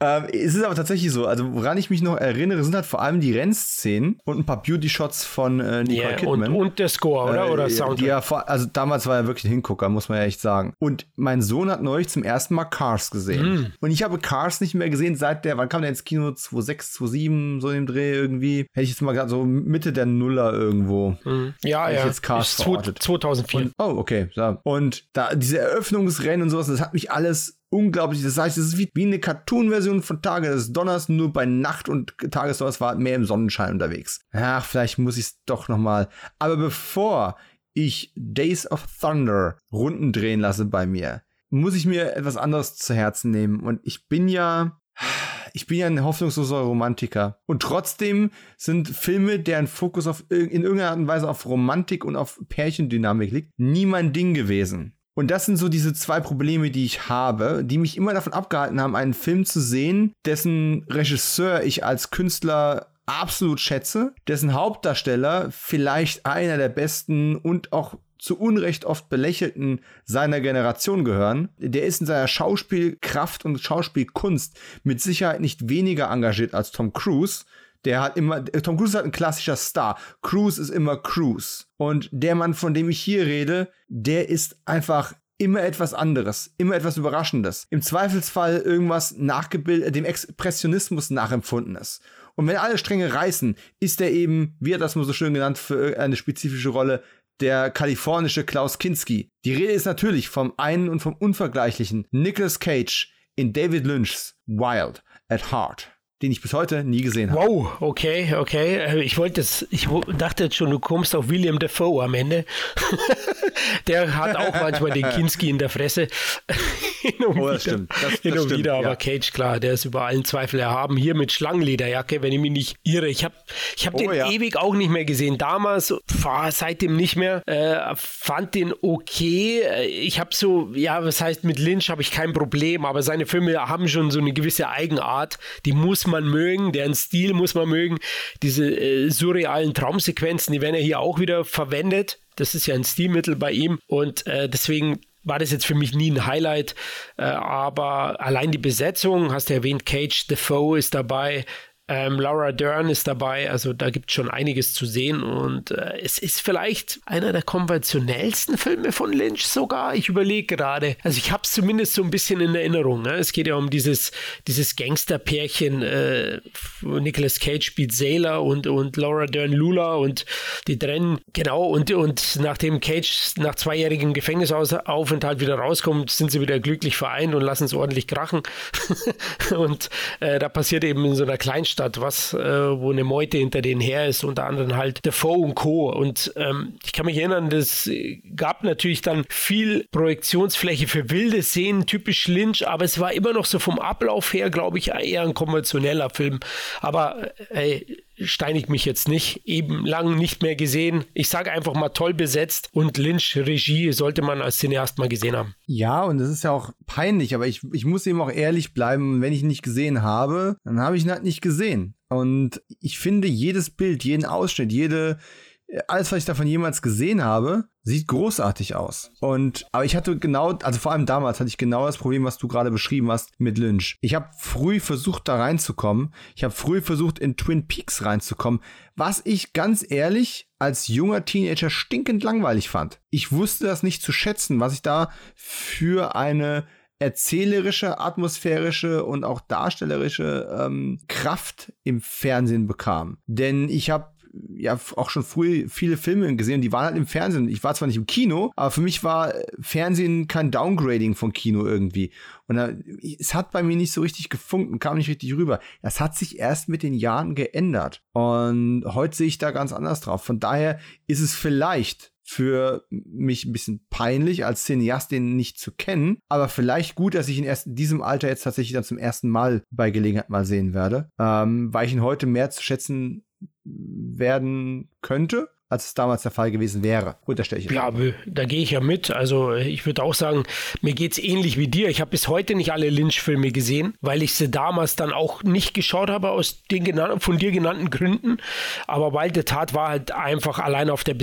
ähm, es ist aber tatsächlich so, also woran ich mich noch erinnere, sind halt vor allem die Rennszenen und ein paar Beauty-Shots von äh, Nicole yeah, Kidman. Und, und, der Score, oder? Äh, oder Sound. Ja, also damals war er wirklich ein Hingucker, muss man ja echt sagen. Und mein Sohn hat neulich zum ersten Mal Cars gesehen. Mm. Und ich habe Cars nicht mehr gesehen seit der, wann kam der ins Kino? 2006, 2007, so im Dreh irgendwie. Hätte ich jetzt mal gesagt, so Mitte der Nuller irgendwo. Mm. Ja, ja. Jetzt Cars verortet. 2004. Und, oh, okay. So. Und da diese Eröffnungsrennen und sowas, das hat mich alles unglaublich. Das heißt, es ist wie, wie eine Cartoon-Version von Tage des Donners, nur bei Nacht und Tagesdonners war mehr im Sonnenschein unterwegs. Ach, vielleicht muss ich es doch noch mal. Aber bevor ich Days of Thunder Runden drehen lasse bei mir, muss ich mir etwas anderes zu Herzen nehmen. Und ich bin ja ich bin ja ein hoffnungsloser Romantiker. Und trotzdem sind Filme, deren Fokus auf, in irgendeiner Art und Weise auf Romantik und auf Pärchendynamik liegt, nie mein Ding gewesen. Und das sind so diese zwei Probleme, die ich habe, die mich immer davon abgehalten haben, einen Film zu sehen, dessen Regisseur ich als Künstler absolut schätze, dessen Hauptdarsteller vielleicht einer der besten und auch zu Unrecht oft belächelten seiner Generation gehören, der ist in seiner Schauspielkraft und Schauspielkunst mit Sicherheit nicht weniger engagiert als Tom Cruise. Der hat immer, Tom Cruise ist halt ein klassischer Star. Cruise ist immer Cruise. Und der Mann, von dem ich hier rede, der ist einfach immer etwas anderes, immer etwas Überraschendes. Im Zweifelsfall irgendwas nachgebildet, dem Expressionismus nachempfundenes. Und wenn alle Stränge reißen, ist er eben, wie er das mal so schön genannt, für eine spezifische Rolle der kalifornische Klaus Kinski. Die Rede ist natürlich vom einen und vom unvergleichlichen Nicolas Cage in David Lynch's Wild at Heart den ich bis heute nie gesehen habe. Wow, okay, okay. Äh, ich wollte es, ich dachte jetzt schon, du kommst auf William Defoe am Ende. der hat auch manchmal den Kinski in der Fresse. hin und oh, das wieder, stimmt. Das, hin das und stimmt, wieder, ja. aber Cage, klar, der ist über allen Zweifel erhaben. Hier mit Schlangenlederjacke, wenn ich mich nicht irre. Ich habe ich hab oh, den ja. ewig auch nicht mehr gesehen. Damals, war seitdem nicht mehr. Äh, fand den okay. Äh, ich habe so, ja, was heißt, mit Lynch habe ich kein Problem, aber seine Filme haben schon so eine gewisse Eigenart. Die muss man mögen, deren Stil muss man mögen. Diese äh, surrealen Traumsequenzen, die werden ja hier auch wieder verwendet. Das ist ja ein Stilmittel bei ihm und äh, deswegen war das jetzt für mich nie ein Highlight, äh, aber allein die Besetzung, hast du erwähnt, Cage Defoe ist dabei, ähm, Laura Dern ist dabei, also da gibt es schon einiges zu sehen und äh, es ist vielleicht einer der konventionellsten Filme von Lynch sogar. Ich überlege gerade, also ich habe es zumindest so ein bisschen in Erinnerung. Ne? Es geht ja um dieses, dieses Gangsterpärchen. Äh, Nicolas Cage spielt Sailor und, und Laura Dern Lula und die trennen, genau, und, und nachdem Cage nach zweijährigem Gefängnisaufenthalt wieder rauskommt, sind sie wieder glücklich vereint und lassen es ordentlich krachen. und äh, da passiert eben in so einer Kleinstadt Großstadt, was, äh, wo eine Meute hinter denen her ist, unter anderem halt Defoe und Co. Und ähm, ich kann mich erinnern, das gab natürlich dann viel Projektionsfläche für wilde Szenen, typisch Lynch, aber es war immer noch so vom Ablauf her, glaube ich, eher ein konventioneller Film. Aber äh, ey, steinigt mich jetzt nicht. Eben lang nicht mehr gesehen. Ich sage einfach mal toll besetzt und Lynch Regie sollte man als Cineast mal gesehen haben. Ja, und das ist ja auch peinlich, aber ich, ich muss eben auch ehrlich bleiben. Wenn ich ihn nicht gesehen habe, dann habe ich ihn halt nicht gesehen. Und ich finde jedes Bild, jeden Ausschnitt, jede, alles, was ich davon jemals gesehen habe, sieht großartig aus. Und aber ich hatte genau, also vor allem damals hatte ich genau das Problem, was du gerade beschrieben hast mit Lynch. Ich habe früh versucht, da reinzukommen. Ich habe früh versucht, in Twin Peaks reinzukommen, was ich ganz ehrlich als junger Teenager stinkend langweilig fand. Ich wusste das nicht zu schätzen, was ich da für eine erzählerische, atmosphärische und auch darstellerische ähm, Kraft im Fernsehen bekam. Denn ich habe ja auch schon früh viele Filme gesehen, die waren halt im Fernsehen. Ich war zwar nicht im Kino, aber für mich war Fernsehen kein Downgrading von Kino irgendwie. Und da, es hat bei mir nicht so richtig gefunkt und kam nicht richtig rüber. Das hat sich erst mit den Jahren geändert. Und heute sehe ich da ganz anders drauf. Von daher ist es vielleicht für mich ein bisschen peinlich, als Cineast den nicht zu kennen, aber vielleicht gut, dass ich ihn erst in diesem Alter jetzt tatsächlich dann zum ersten Mal bei Gelegenheit mal sehen werde, ähm, weil ich ihn heute mehr zu schätzen werden könnte als es damals der Fall gewesen wäre, unterstelle ich. Ja, da gehe ich ja mit. Also ich würde auch sagen, mir geht es ähnlich wie dir. Ich habe bis heute nicht alle Lynch-Filme gesehen, weil ich sie damals dann auch nicht geschaut habe aus den genannten, von dir genannten Gründen. Aber weil der Tat war halt einfach allein auf der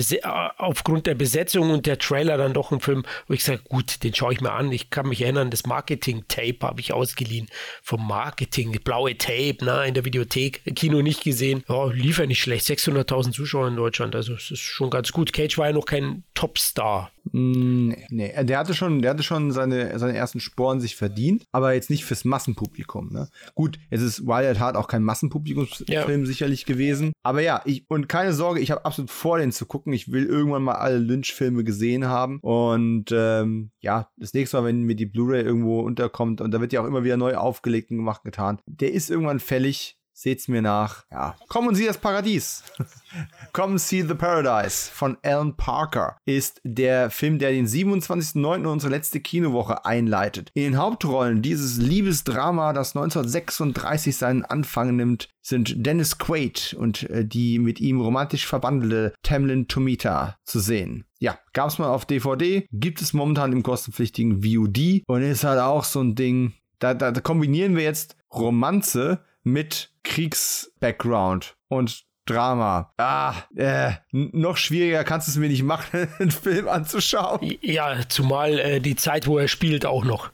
aufgrund der Besetzung und der Trailer dann doch ein Film, wo ich sage, gut, den schaue ich mir an. Ich kann mich erinnern, das Marketing-Tape habe ich ausgeliehen vom Marketing, blaue Tape, ne, in der Videothek, Kino nicht gesehen. Ja, lief ja nicht schlecht, 600.000 Zuschauer in Deutschland, also das ist schon ganz gut. Cage war ja noch kein Topstar. Nee, nee, der hatte schon, der hatte schon seine, seine ersten Sporen sich verdient, aber jetzt nicht fürs Massenpublikum. Ne? Gut, jetzt ist Wild Heart auch kein Massenpublikumsfilm ja. sicherlich gewesen. Aber ja, ich, und keine Sorge, ich habe absolut vor, den zu gucken. Ich will irgendwann mal alle Lynch-Filme gesehen haben. Und ähm, ja, das nächste Mal, wenn mir die Blu-ray irgendwo unterkommt, und da wird ja auch immer wieder neu aufgelegt und gemacht getan, der ist irgendwann fällig Seht's mir nach. Ja. Komm und sieh das Paradies. Come See the Paradise von Alan Parker ist der Film, der den 27.09. unsere letzte Kinowoche einleitet. In den Hauptrollen dieses Liebesdrama, das 1936 seinen Anfang nimmt, sind Dennis Quaid und äh, die mit ihm romantisch verbandelte Tamlin Tomita zu sehen. Ja, gab's mal auf DVD, gibt es momentan im kostenpflichtigen VOD und ist halt auch so ein Ding, da, da, da kombinieren wir jetzt Romanze mit Kriegs-Background und Drama. Ah, äh, noch schwieriger kannst du es mir nicht machen, einen Film anzuschauen. Ja, zumal äh, die Zeit, wo er spielt, auch noch.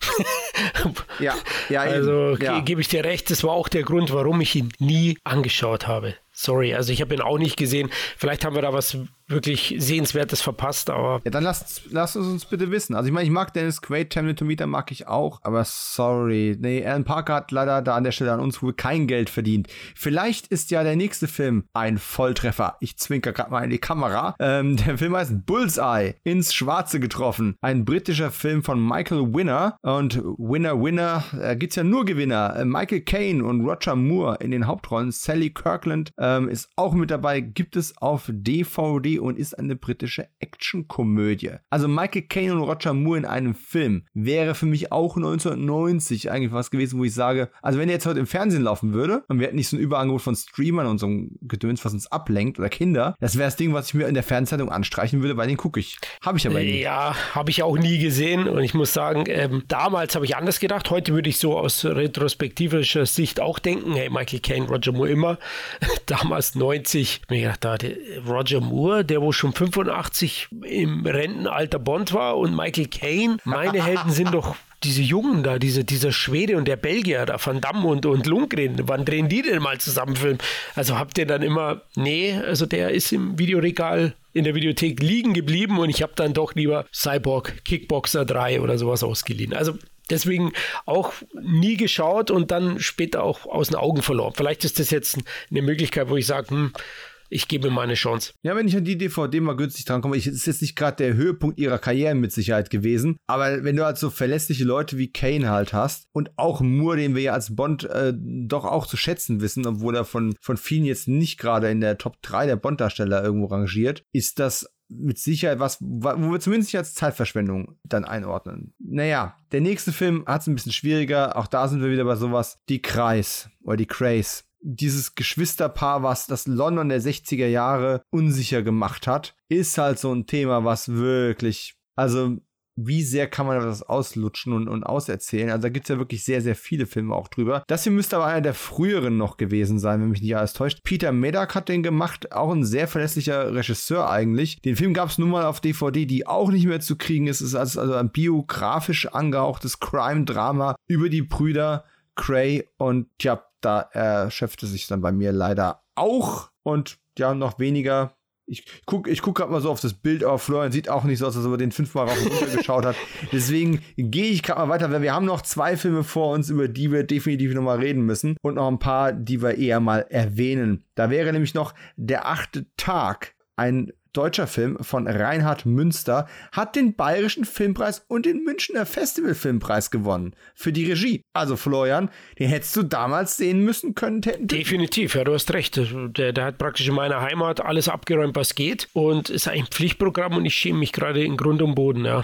ja, ja, also ja. gebe ich dir recht, das war auch der Grund, warum ich ihn nie angeschaut habe. Sorry, also ich habe ihn auch nicht gesehen. Vielleicht haben wir da was wirklich Sehenswertes verpasst, aber. Ja, dann lasst, lasst es uns bitte wissen. Also ich meine, ich mag Dennis Quaid, Tamlin mag ich auch, aber sorry. Nee, Alan Parker hat leider da an der Stelle an uns wohl kein Geld verdient. Vielleicht ist ja der nächste Film ein Volltreffer. Ich zwinker gerade mal in die Kamera. Ähm, der Film heißt Bullseye, ins Schwarze getroffen. Ein britischer Film von Michael Winner. Und Winner, Winner, da gibt's ja nur Gewinner. Äh, Michael Caine und Roger Moore in den Hauptrollen. Sally Kirkland ähm, ist auch mit dabei. Gibt es auf DVD und ist eine britische Actionkomödie. Also Michael Caine und Roger Moore in einem Film wäre für mich auch 1990 eigentlich was gewesen, wo ich sage, also wenn der jetzt heute im Fernsehen laufen würde und wir hätten nicht so ein Überangebot von Streamern und so ein Gedöns, was uns ablenkt oder Kinder, das wäre das Ding, was ich mir in der Fernzeitung anstreichen würde, weil den gucke ich. Habe ich aber nie. Ja, habe ich auch nie gesehen und ich muss sagen, ähm, damals habe ich anders gedacht. Heute würde ich so aus retrospektivischer Sicht auch denken, hey, Michael Caine, Roger Moore immer. damals 90, mir gedacht, Roger Moore, der wo schon 85 im Rentenalter Bond war und Michael Caine, meine Helden sind doch diese Jungen da, diese, dieser Schwede und der Belgier da, Van Damme und, und Lundgren, wann drehen die denn mal zusammen Film? Also habt ihr dann immer, nee, also der ist im Videoregal in der Videothek liegen geblieben und ich habe dann doch lieber Cyborg Kickboxer 3 oder sowas ausgeliehen. Also deswegen auch nie geschaut und dann später auch aus den Augen verloren. Vielleicht ist das jetzt eine Möglichkeit, wo ich sage, hm, ich gebe ihm mal eine Chance. Ja, wenn ich an die DVD mal günstig drankomme, ich, ist jetzt nicht gerade der Höhepunkt ihrer Karriere mit Sicherheit gewesen, aber wenn du halt so verlässliche Leute wie Kane halt hast und auch Moore, den wir ja als Bond äh, doch auch zu schätzen wissen, obwohl er von, von vielen jetzt nicht gerade in der Top 3 der Bond-Darsteller irgendwo rangiert, ist das mit Sicherheit was, wo wir zumindest nicht als Zeitverschwendung dann einordnen. Naja, der nächste Film hat es ein bisschen schwieriger. Auch da sind wir wieder bei sowas. Die Kreis oder die Craze. Dieses Geschwisterpaar, was das London der 60er Jahre unsicher gemacht hat, ist halt so ein Thema, was wirklich, also wie sehr kann man das auslutschen und, und auserzählen. Also da gibt es ja wirklich sehr, sehr viele Filme auch drüber. Das hier müsste aber einer der früheren noch gewesen sein, wenn mich nicht alles täuscht. Peter Medak hat den gemacht, auch ein sehr verlässlicher Regisseur eigentlich. Den Film gab es nun mal auf DVD, die auch nicht mehr zu kriegen ist. Es ist also ein biografisch angehauchtes Crime-Drama über die Brüder Cray und ja, da erschöpfte sich dann bei mir leider auch und ja, noch weniger ich gucke ich guck gerade mal so auf das Bild, aber Florian sieht auch nicht so aus, als ob er den fünfmal rauf und runter geschaut hat. Deswegen gehe ich gerade mal weiter, weil wir haben noch zwei Filme vor uns, über die wir definitiv nochmal reden müssen und noch ein paar, die wir eher mal erwähnen. Da wäre nämlich noch der achte Tag, ein deutscher Film von Reinhard Münster, hat den Bayerischen Filmpreis und den Münchner Festivalfilmpreis gewonnen für die Regie. Also Florian, den hättest du damals sehen müssen können. Definitiv, ja, du hast recht. Der, der hat praktisch in meiner Heimat alles abgeräumt, was geht und ist ein Pflichtprogramm und ich schäme mich gerade in Grund und Boden, ja.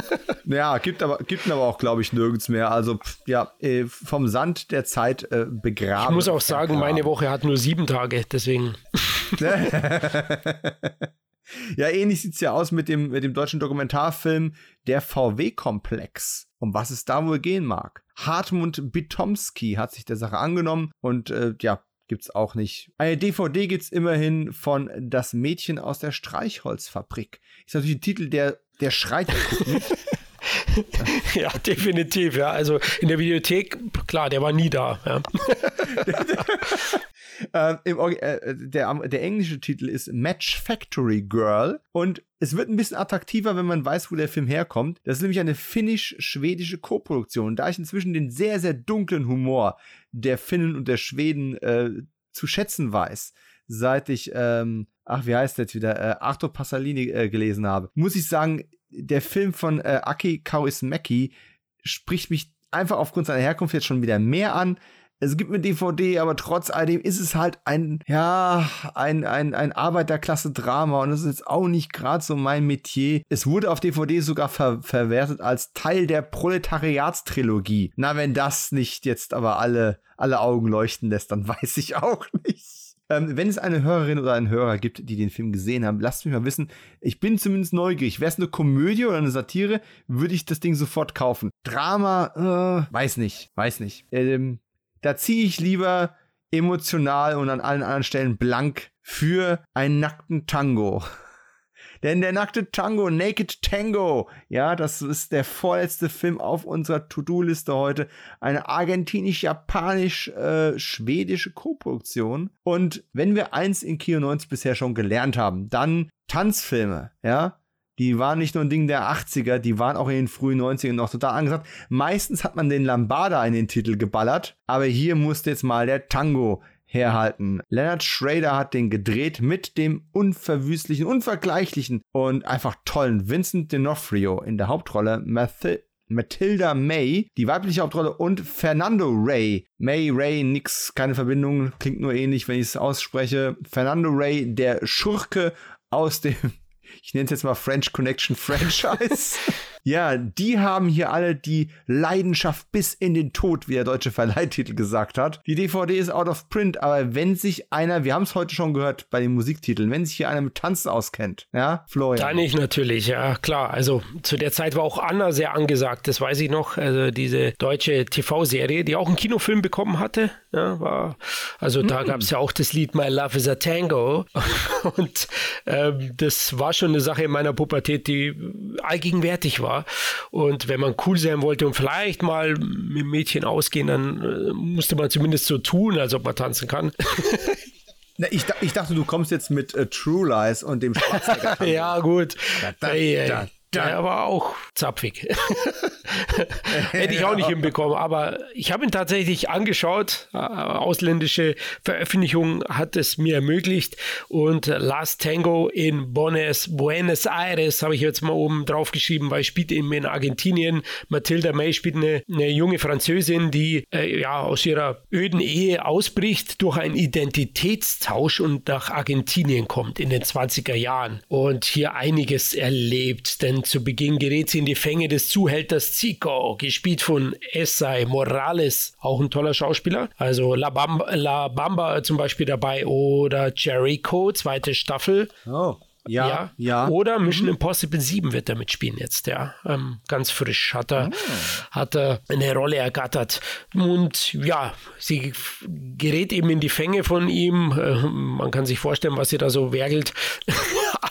ja, gibt aber, gibt ihn aber auch, glaube ich, nirgends mehr. Also ja, äh, vom Sand der Zeit äh, begraben. Ich muss auch sagen, meine Woche hat nur sieben Tage, deswegen. Ja, ähnlich sieht es ja aus mit dem, mit dem deutschen Dokumentarfilm Der VW-Komplex. Um was es da wohl gehen mag. Hartmut Bitomski hat sich der Sache angenommen und äh, ja, gibt's auch nicht. Eine DVD gibt's immerhin von Das Mädchen aus der Streichholzfabrik. Ist natürlich ein Titel, der, der schreit ja, definitiv, ja. Also in der Videothek, klar, der war nie da. Ja. Ähm, im, äh, der, der englische Titel ist Match Factory Girl und es wird ein bisschen attraktiver, wenn man weiß, wo der Film herkommt. Das ist nämlich eine finnisch-schwedische Koproduktion. Da ich inzwischen den sehr, sehr dunklen Humor der Finnen und der Schweden äh, zu schätzen weiß, seit ich, ähm, ach, wie heißt der jetzt wieder, äh, Arthur Passalini äh, gelesen habe, muss ich sagen, der Film von äh, Aki Kaurismäki spricht mich einfach aufgrund seiner Herkunft jetzt schon wieder mehr an. Es gibt eine DVD, aber trotz alledem ist es halt ein, ja, ein, ein, ein Arbeiterklasse-Drama und das ist jetzt auch nicht gerade so mein Metier. Es wurde auf DVD sogar ver verwertet als Teil der Proletariatstrilogie. Na, wenn das nicht jetzt aber alle, alle Augen leuchten lässt, dann weiß ich auch nicht. Ähm, wenn es eine Hörerin oder einen Hörer gibt, die den Film gesehen haben, lasst mich mal wissen. Ich bin zumindest neugierig. Wäre es eine Komödie oder eine Satire, würde ich das Ding sofort kaufen. Drama, äh, weiß nicht, weiß nicht. Ähm, da ziehe ich lieber emotional und an allen anderen Stellen blank für einen nackten Tango. Denn der nackte Tango, Naked Tango, ja, das ist der vorletzte Film auf unserer To-Do-Liste heute. Eine argentinisch-japanisch-schwedische äh, Koproduktion. Und wenn wir eins in Kino 90 bisher schon gelernt haben, dann Tanzfilme, ja die waren nicht nur ein Ding der 80er, die waren auch in den frühen 90ern noch total angesagt. Meistens hat man den Lambada in den Titel geballert, aber hier musste jetzt mal der Tango herhalten. Leonard Schrader hat den gedreht mit dem unverwüstlichen, unvergleichlichen und einfach tollen Vincent D'Onofrio in der Hauptrolle, Math Matilda May, die weibliche Hauptrolle, und Fernando Ray. May Ray, nix, keine Verbindung, klingt nur ähnlich, wenn ich es ausspreche. Fernando Ray, der Schurke aus dem ich nenne es jetzt mal French Connection Franchise. ja, die haben hier alle die Leidenschaft bis in den Tod, wie der deutsche Verleihtitel gesagt hat. Die DVD ist out of print, aber wenn sich einer, wir haben es heute schon gehört bei den Musiktiteln, wenn sich hier einer mit Tanzen auskennt, ja, Florian. Dann ich natürlich, ja, klar. Also zu der Zeit war auch Anna sehr angesagt, das weiß ich noch. Also diese deutsche TV-Serie, die auch einen Kinofilm bekommen hatte. Ja, war, also da mm. gab es ja auch das Lied My Love is a Tango. Und ähm, das war schon eine Sache in meiner Pubertät, die allgegenwärtig war. Und wenn man cool sein wollte und vielleicht mal mit Mädchen ausgehen, dann äh, musste man zumindest so tun, als ob man tanzen kann. ich, ich, dachte, du kommst jetzt mit äh, True Lies und dem Schwarzenegger. ja, gut. Da, da, da, da. Der war auch zapfig. Hätte ich auch nicht hinbekommen. Aber ich habe ihn tatsächlich angeschaut. Äh, ausländische Veröffentlichung hat es mir ermöglicht. Und Last Tango in Buenos, Buenos Aires habe ich jetzt mal oben drauf geschrieben, weil ich spielt eben in Argentinien. Matilda May spielt eine, eine junge Französin, die äh, ja aus ihrer öden Ehe ausbricht durch einen Identitätstausch und nach Argentinien kommt in den 20er Jahren und hier einiges erlebt. Denn zu Beginn gerät sie in die Fänge des Zuhälters Zico, gespielt von Essay Morales, auch ein toller Schauspieler. Also La Bamba, La Bamba zum Beispiel dabei oder Jericho, zweite Staffel. Oh. Ja, ja, ja. Oder Mission mhm. Impossible 7 wird er mitspielen jetzt, ja. Ähm, ganz frisch hat er, oh. hat er eine Rolle ergattert. Und ja, sie gerät eben in die Fänge von ihm. Äh, man kann sich vorstellen, was sie da so werkelt,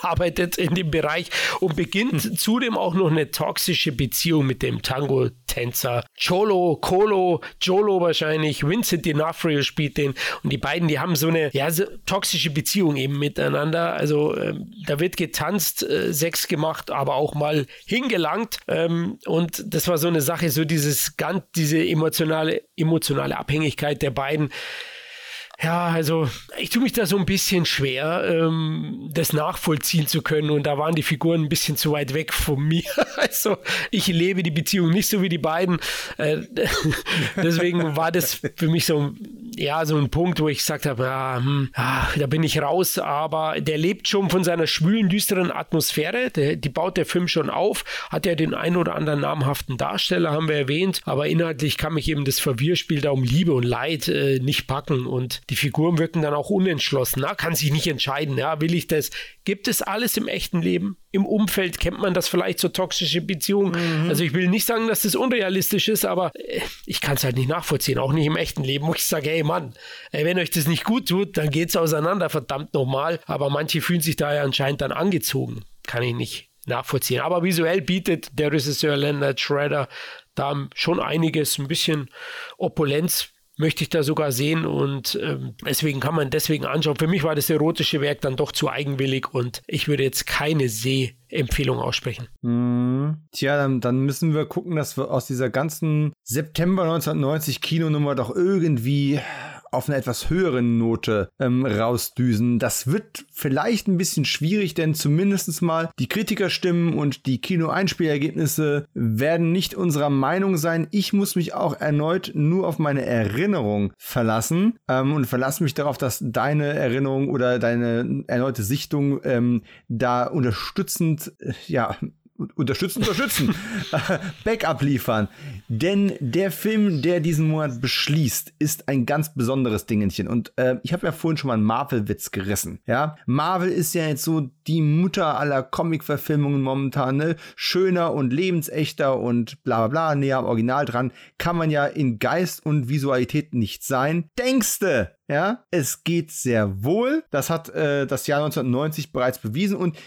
arbeitet in dem Bereich und beginnt hm. zudem auch noch eine toxische Beziehung mit dem Tango-Tänzer Cholo, Colo, Jolo wahrscheinlich. Vincent D'Onofrio spielt den und die beiden, die haben so eine ja, so toxische Beziehung eben miteinander. Also ähm, da wird getanzt, äh, Sex gemacht, aber auch mal hingelangt. Ähm, und das war so eine Sache, so dieses ganz, diese emotionale, emotionale Abhängigkeit der beiden. Ja, also ich tue mich da so ein bisschen schwer, ähm, das nachvollziehen zu können. Und da waren die Figuren ein bisschen zu weit weg von mir. Also ich lebe die Beziehung nicht so wie die beiden. Äh, deswegen war das für mich so, ja, so ein Punkt, wo ich gesagt habe, ja, hm, ach, da bin ich raus. Aber der lebt schon von seiner schwülen, düsteren Atmosphäre. Der, die baut der Film schon auf. Hat ja den einen oder anderen namhaften Darsteller, haben wir erwähnt. Aber inhaltlich kann mich eben das Verwirrspiel da um Liebe und Leid äh, nicht packen. Und die Figuren wirken dann auch unentschlossen. Na, kann sich nicht entscheiden. Ja, will ich das? Gibt es alles im echten Leben? Im Umfeld kennt man das vielleicht so toxische Beziehungen. Mhm. Also ich will nicht sagen, dass das unrealistisch ist, aber äh, ich kann es halt nicht nachvollziehen, auch nicht im echten Leben, wo ich sage, hey Mann, ey, wenn euch das nicht gut tut, dann geht's auseinander, verdammt nochmal. Aber manche fühlen sich da ja anscheinend dann angezogen. Kann ich nicht nachvollziehen. Aber visuell bietet der Regisseur Leonard Schrader da schon einiges, ein bisschen Opulenz möchte ich da sogar sehen und ähm, deswegen kann man deswegen anschauen. Für mich war das erotische Werk dann doch zu eigenwillig und ich würde jetzt keine Sehempfehlung aussprechen. Mm, tja, dann, dann, müssen wir gucken, dass wir aus dieser ganzen September 1990 Kinonummer doch irgendwie auf einer etwas höheren Note ähm, rausdüsen. Das wird vielleicht ein bisschen schwierig, denn zumindest mal die Kritikerstimmen und die Kino-Einspielergebnisse werden nicht unserer Meinung sein. Ich muss mich auch erneut nur auf meine Erinnerung verlassen ähm, und verlasse mich darauf, dass deine Erinnerung oder deine erneute Sichtung ähm, da unterstützend äh, ja unterstützen, unterstützen, Backup liefern. Denn der Film, der diesen Monat beschließt, ist ein ganz besonderes Dingenchen. Und äh, ich habe ja vorhin schon mal einen Marvel-Witz gerissen. Ja, Marvel ist ja jetzt so die Mutter aller Comic-Verfilmungen momentan. Ne? Schöner und lebensechter und bla bla bla, näher am Original dran. Kann man ja in Geist und Visualität nicht sein. Denkste, ja, es geht sehr wohl. Das hat äh, das Jahr 1990 bereits bewiesen und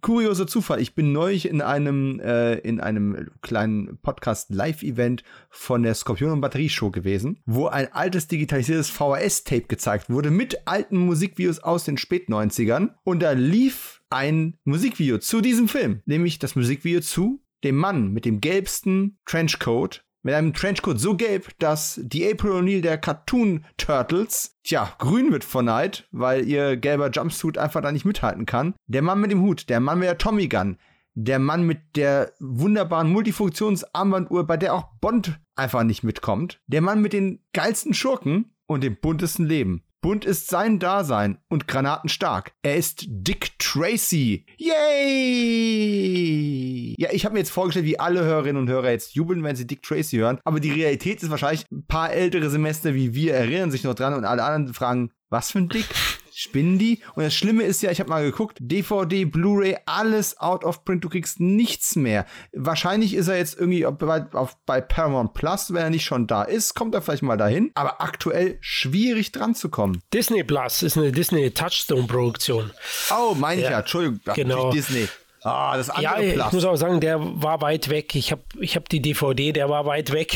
kurioser Zufall. Ich bin neulich in einem, äh, in einem kleinen Podcast-Live-Event von der Skorpion und Batterie Show gewesen, wo ein altes digitalisiertes VHS-Tape gezeigt wurde mit alten Musikvideos aus den Spät-90ern. Und da lief ein Musikvideo zu diesem Film, nämlich das Musikvideo zu dem Mann mit dem gelbsten Trenchcoat mit einem Trenchcoat so gelb, dass die April O'Neil der Cartoon Turtles, tja, grün wird vor Neid, weil ihr gelber Jumpsuit einfach da nicht mithalten kann. Der Mann mit dem Hut, der Mann mit der Tommy Gun, der Mann mit der wunderbaren Multifunktionsarmbanduhr, bei der auch Bond einfach nicht mitkommt. Der Mann mit den geilsten Schurken und dem buntesten Leben. Bunt ist sein Dasein und granatenstark. Er ist Dick Tracy. Yay! Ja, ich habe mir jetzt vorgestellt, wie alle Hörerinnen und Hörer jetzt jubeln, wenn sie Dick Tracy hören. Aber die Realität ist wahrscheinlich, ein paar ältere Semester wie wir erinnern sich noch dran und alle anderen fragen, was für ein Dick? spinnen die. Und das Schlimme ist ja, ich habe mal geguckt, DVD, Blu-ray, alles out of print, du kriegst nichts mehr. Wahrscheinlich ist er jetzt irgendwie bei, auf, bei Paramount Plus, wenn er nicht schon da ist, kommt er vielleicht mal dahin. Aber aktuell schwierig dran zu kommen. Disney Plus ist eine Disney Touchstone-Produktion. Oh, meine ich ja, ja. Entschuldigung. Genau. Disney. Ah, das andere ja, Plus. ich muss auch sagen, der war weit weg. Ich habe ich hab die DVD, der war weit weg.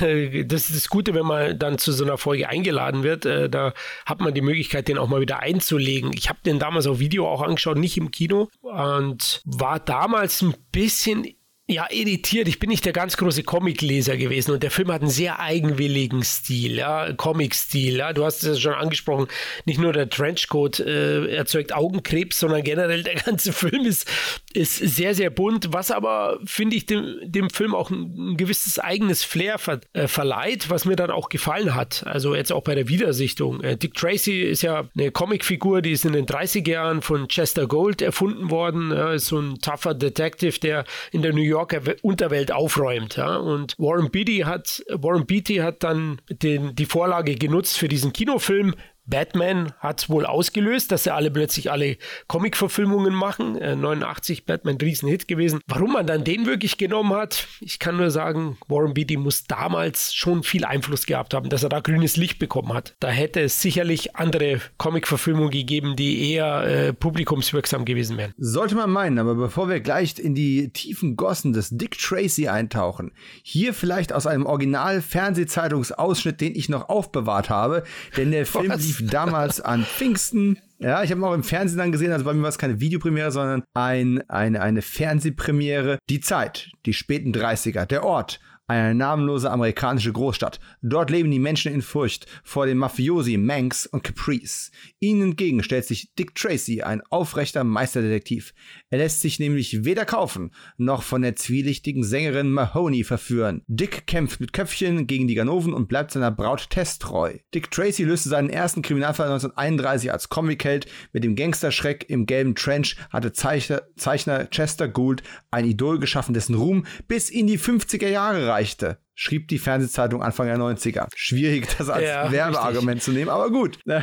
das ist das Gute, wenn man dann zu so einer Folge eingeladen wird. Äh, da hat man die Möglichkeit, den auch mal wieder einzulegen. Ich habe den damals auf Video auch angeschaut, nicht im Kino. Und war damals ein bisschen ja, irritiert. Ich bin nicht der ganz große Comicleser gewesen und der Film hat einen sehr eigenwilligen Stil, ja, Comic-Stil. Ja. Du hast es ja schon angesprochen, nicht nur der Trenchcoat äh, erzeugt Augenkrebs, sondern generell der ganze Film ist, ist sehr, sehr bunt, was aber, finde ich, dem, dem Film auch ein, ein gewisses eigenes Flair ver, äh, verleiht, was mir dann auch gefallen hat. Also jetzt auch bei der Wiedersichtung. Äh, Dick Tracy ist ja eine Comicfigur, die ist in den 30er Jahren von Chester Gold erfunden worden. Ist so ein tougher Detective, der in der New Yorker Unterwelt aufräumt. Ja. Und Warren Beatty hat, Warren Beatty hat dann den, die Vorlage genutzt für diesen Kinofilm Batman hat wohl ausgelöst, dass sie alle plötzlich alle Comic-Verfilmungen machen. Äh, 89 Batman Riesenhit gewesen. Warum man dann den wirklich genommen hat, ich kann nur sagen, Warren Beatty muss damals schon viel Einfluss gehabt haben, dass er da grünes Licht bekommen hat. Da hätte es sicherlich andere Comic-Verfilmungen gegeben, die eher äh, publikumswirksam gewesen wären. Sollte man meinen, aber bevor wir gleich in die tiefen Gossen des Dick Tracy eintauchen, hier vielleicht aus einem Original-Fernsehzeitungsausschnitt, den ich noch aufbewahrt habe, denn der Film lief damals an Pfingsten. Ja, ich habe ihn auch im Fernsehen dann gesehen, also bei mir war es keine Videopremiere, sondern ein, eine, eine Fernsehpremiere. Die Zeit, die späten 30er, der Ort, eine namenlose amerikanische Großstadt. Dort leben die Menschen in Furcht vor den Mafiosi Manx und Caprice. Ihnen entgegen stellt sich Dick Tracy, ein aufrechter Meisterdetektiv. Er lässt sich nämlich weder kaufen, noch von der zwielichtigen Sängerin Mahoney verführen. Dick kämpft mit Köpfchen gegen die Ganoven und bleibt seiner Braut Tess treu. Dick Tracy löste seinen ersten Kriminalfall 1931 als Comic-Held. Mit dem Gangsterschreck im gelben Trench hatte Zeichner, Zeichner Chester Gould ein Idol geschaffen, dessen Ruhm bis in die 50er Jahre reichte schrieb die Fernsehzeitung Anfang der 90er. Schwierig, das als ja, Werbeargument zu nehmen, aber gut.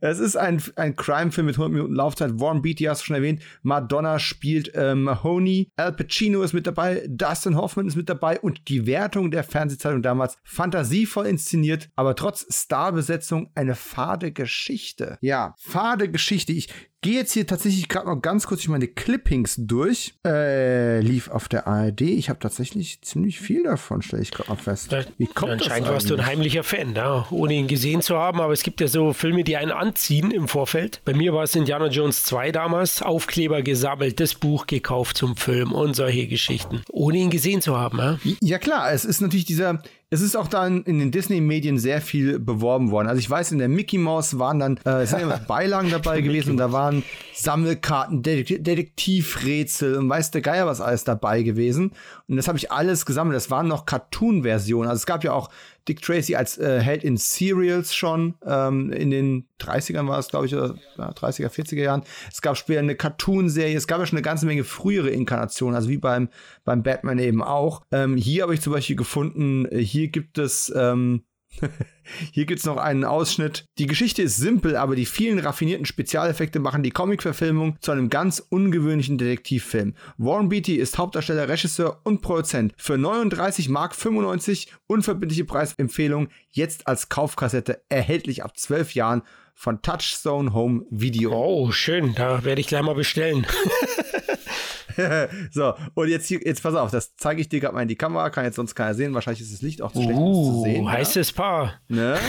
Es ist ein, ein Crime-Film mit 100 Minuten Laufzeit. Warren Beatty hast du schon erwähnt. Madonna spielt äh, Mahoney. Al Pacino ist mit dabei. Dustin Hoffman ist mit dabei. Und die Wertung der Fernsehzeitung damals fantasievoll inszeniert, aber trotz Starbesetzung eine fade Geschichte. Ja, fade Geschichte. Ich gehe jetzt hier tatsächlich gerade noch ganz kurz durch meine Clippings durch. Äh, lief auf der ARD. Ich habe tatsächlich ziemlich viel davon, stelle ich gerade fest. Wie kommt Anscheinend warst du ein heimlicher Fan, ja, ohne ihn gesehen zu haben. Aber es gibt ja so Filme, die einen anziehen im Vorfeld. Bei mir war es Indiana Jones 2 damals. Aufkleber gesammelt, das Buch gekauft zum Film und solche Geschichten. Ohne ihn gesehen zu haben. Ja, ja klar, es ist natürlich dieser es ist auch dann in den Disney-Medien sehr viel beworben worden. Also ich weiß, in der Mickey Mouse waren dann, äh, es sind immer Beilagen dabei gewesen und da waren Sammelkarten, Detektivrätsel und weiß der Geier was alles dabei gewesen. Und das habe ich alles gesammelt. Das waren noch Cartoon-Versionen. Also es gab ja auch Dick Tracy als äh, Held in Serials schon. Ähm, in den 30ern war es, glaube ich, oder, ja, 30er, 40er Jahren. Es gab später eine Cartoon-Serie. Es gab ja schon eine ganze Menge frühere Inkarnationen, also wie beim, beim Batman eben auch. Ähm, hier habe ich zum Beispiel gefunden, äh, hier gibt es ähm, Hier gibt es noch einen Ausschnitt. Die Geschichte ist simpel, aber die vielen raffinierten Spezialeffekte machen die Comic-Verfilmung zu einem ganz ungewöhnlichen Detektivfilm. Warren Beatty ist Hauptdarsteller, Regisseur und Produzent. Für 39 Mark 95 unverbindliche Preisempfehlung, jetzt als Kaufkassette, erhältlich ab 12 Jahren von Touchstone Home Video. Oh, schön, da werde ich gleich mal bestellen. so, und jetzt hier, jetzt pass auf, das zeige ich dir gerade mal in die Kamera, kann jetzt sonst keiner sehen. Wahrscheinlich ist das Licht auch zu schlecht, um zu sehen. Heißes ja. Paar. Ne?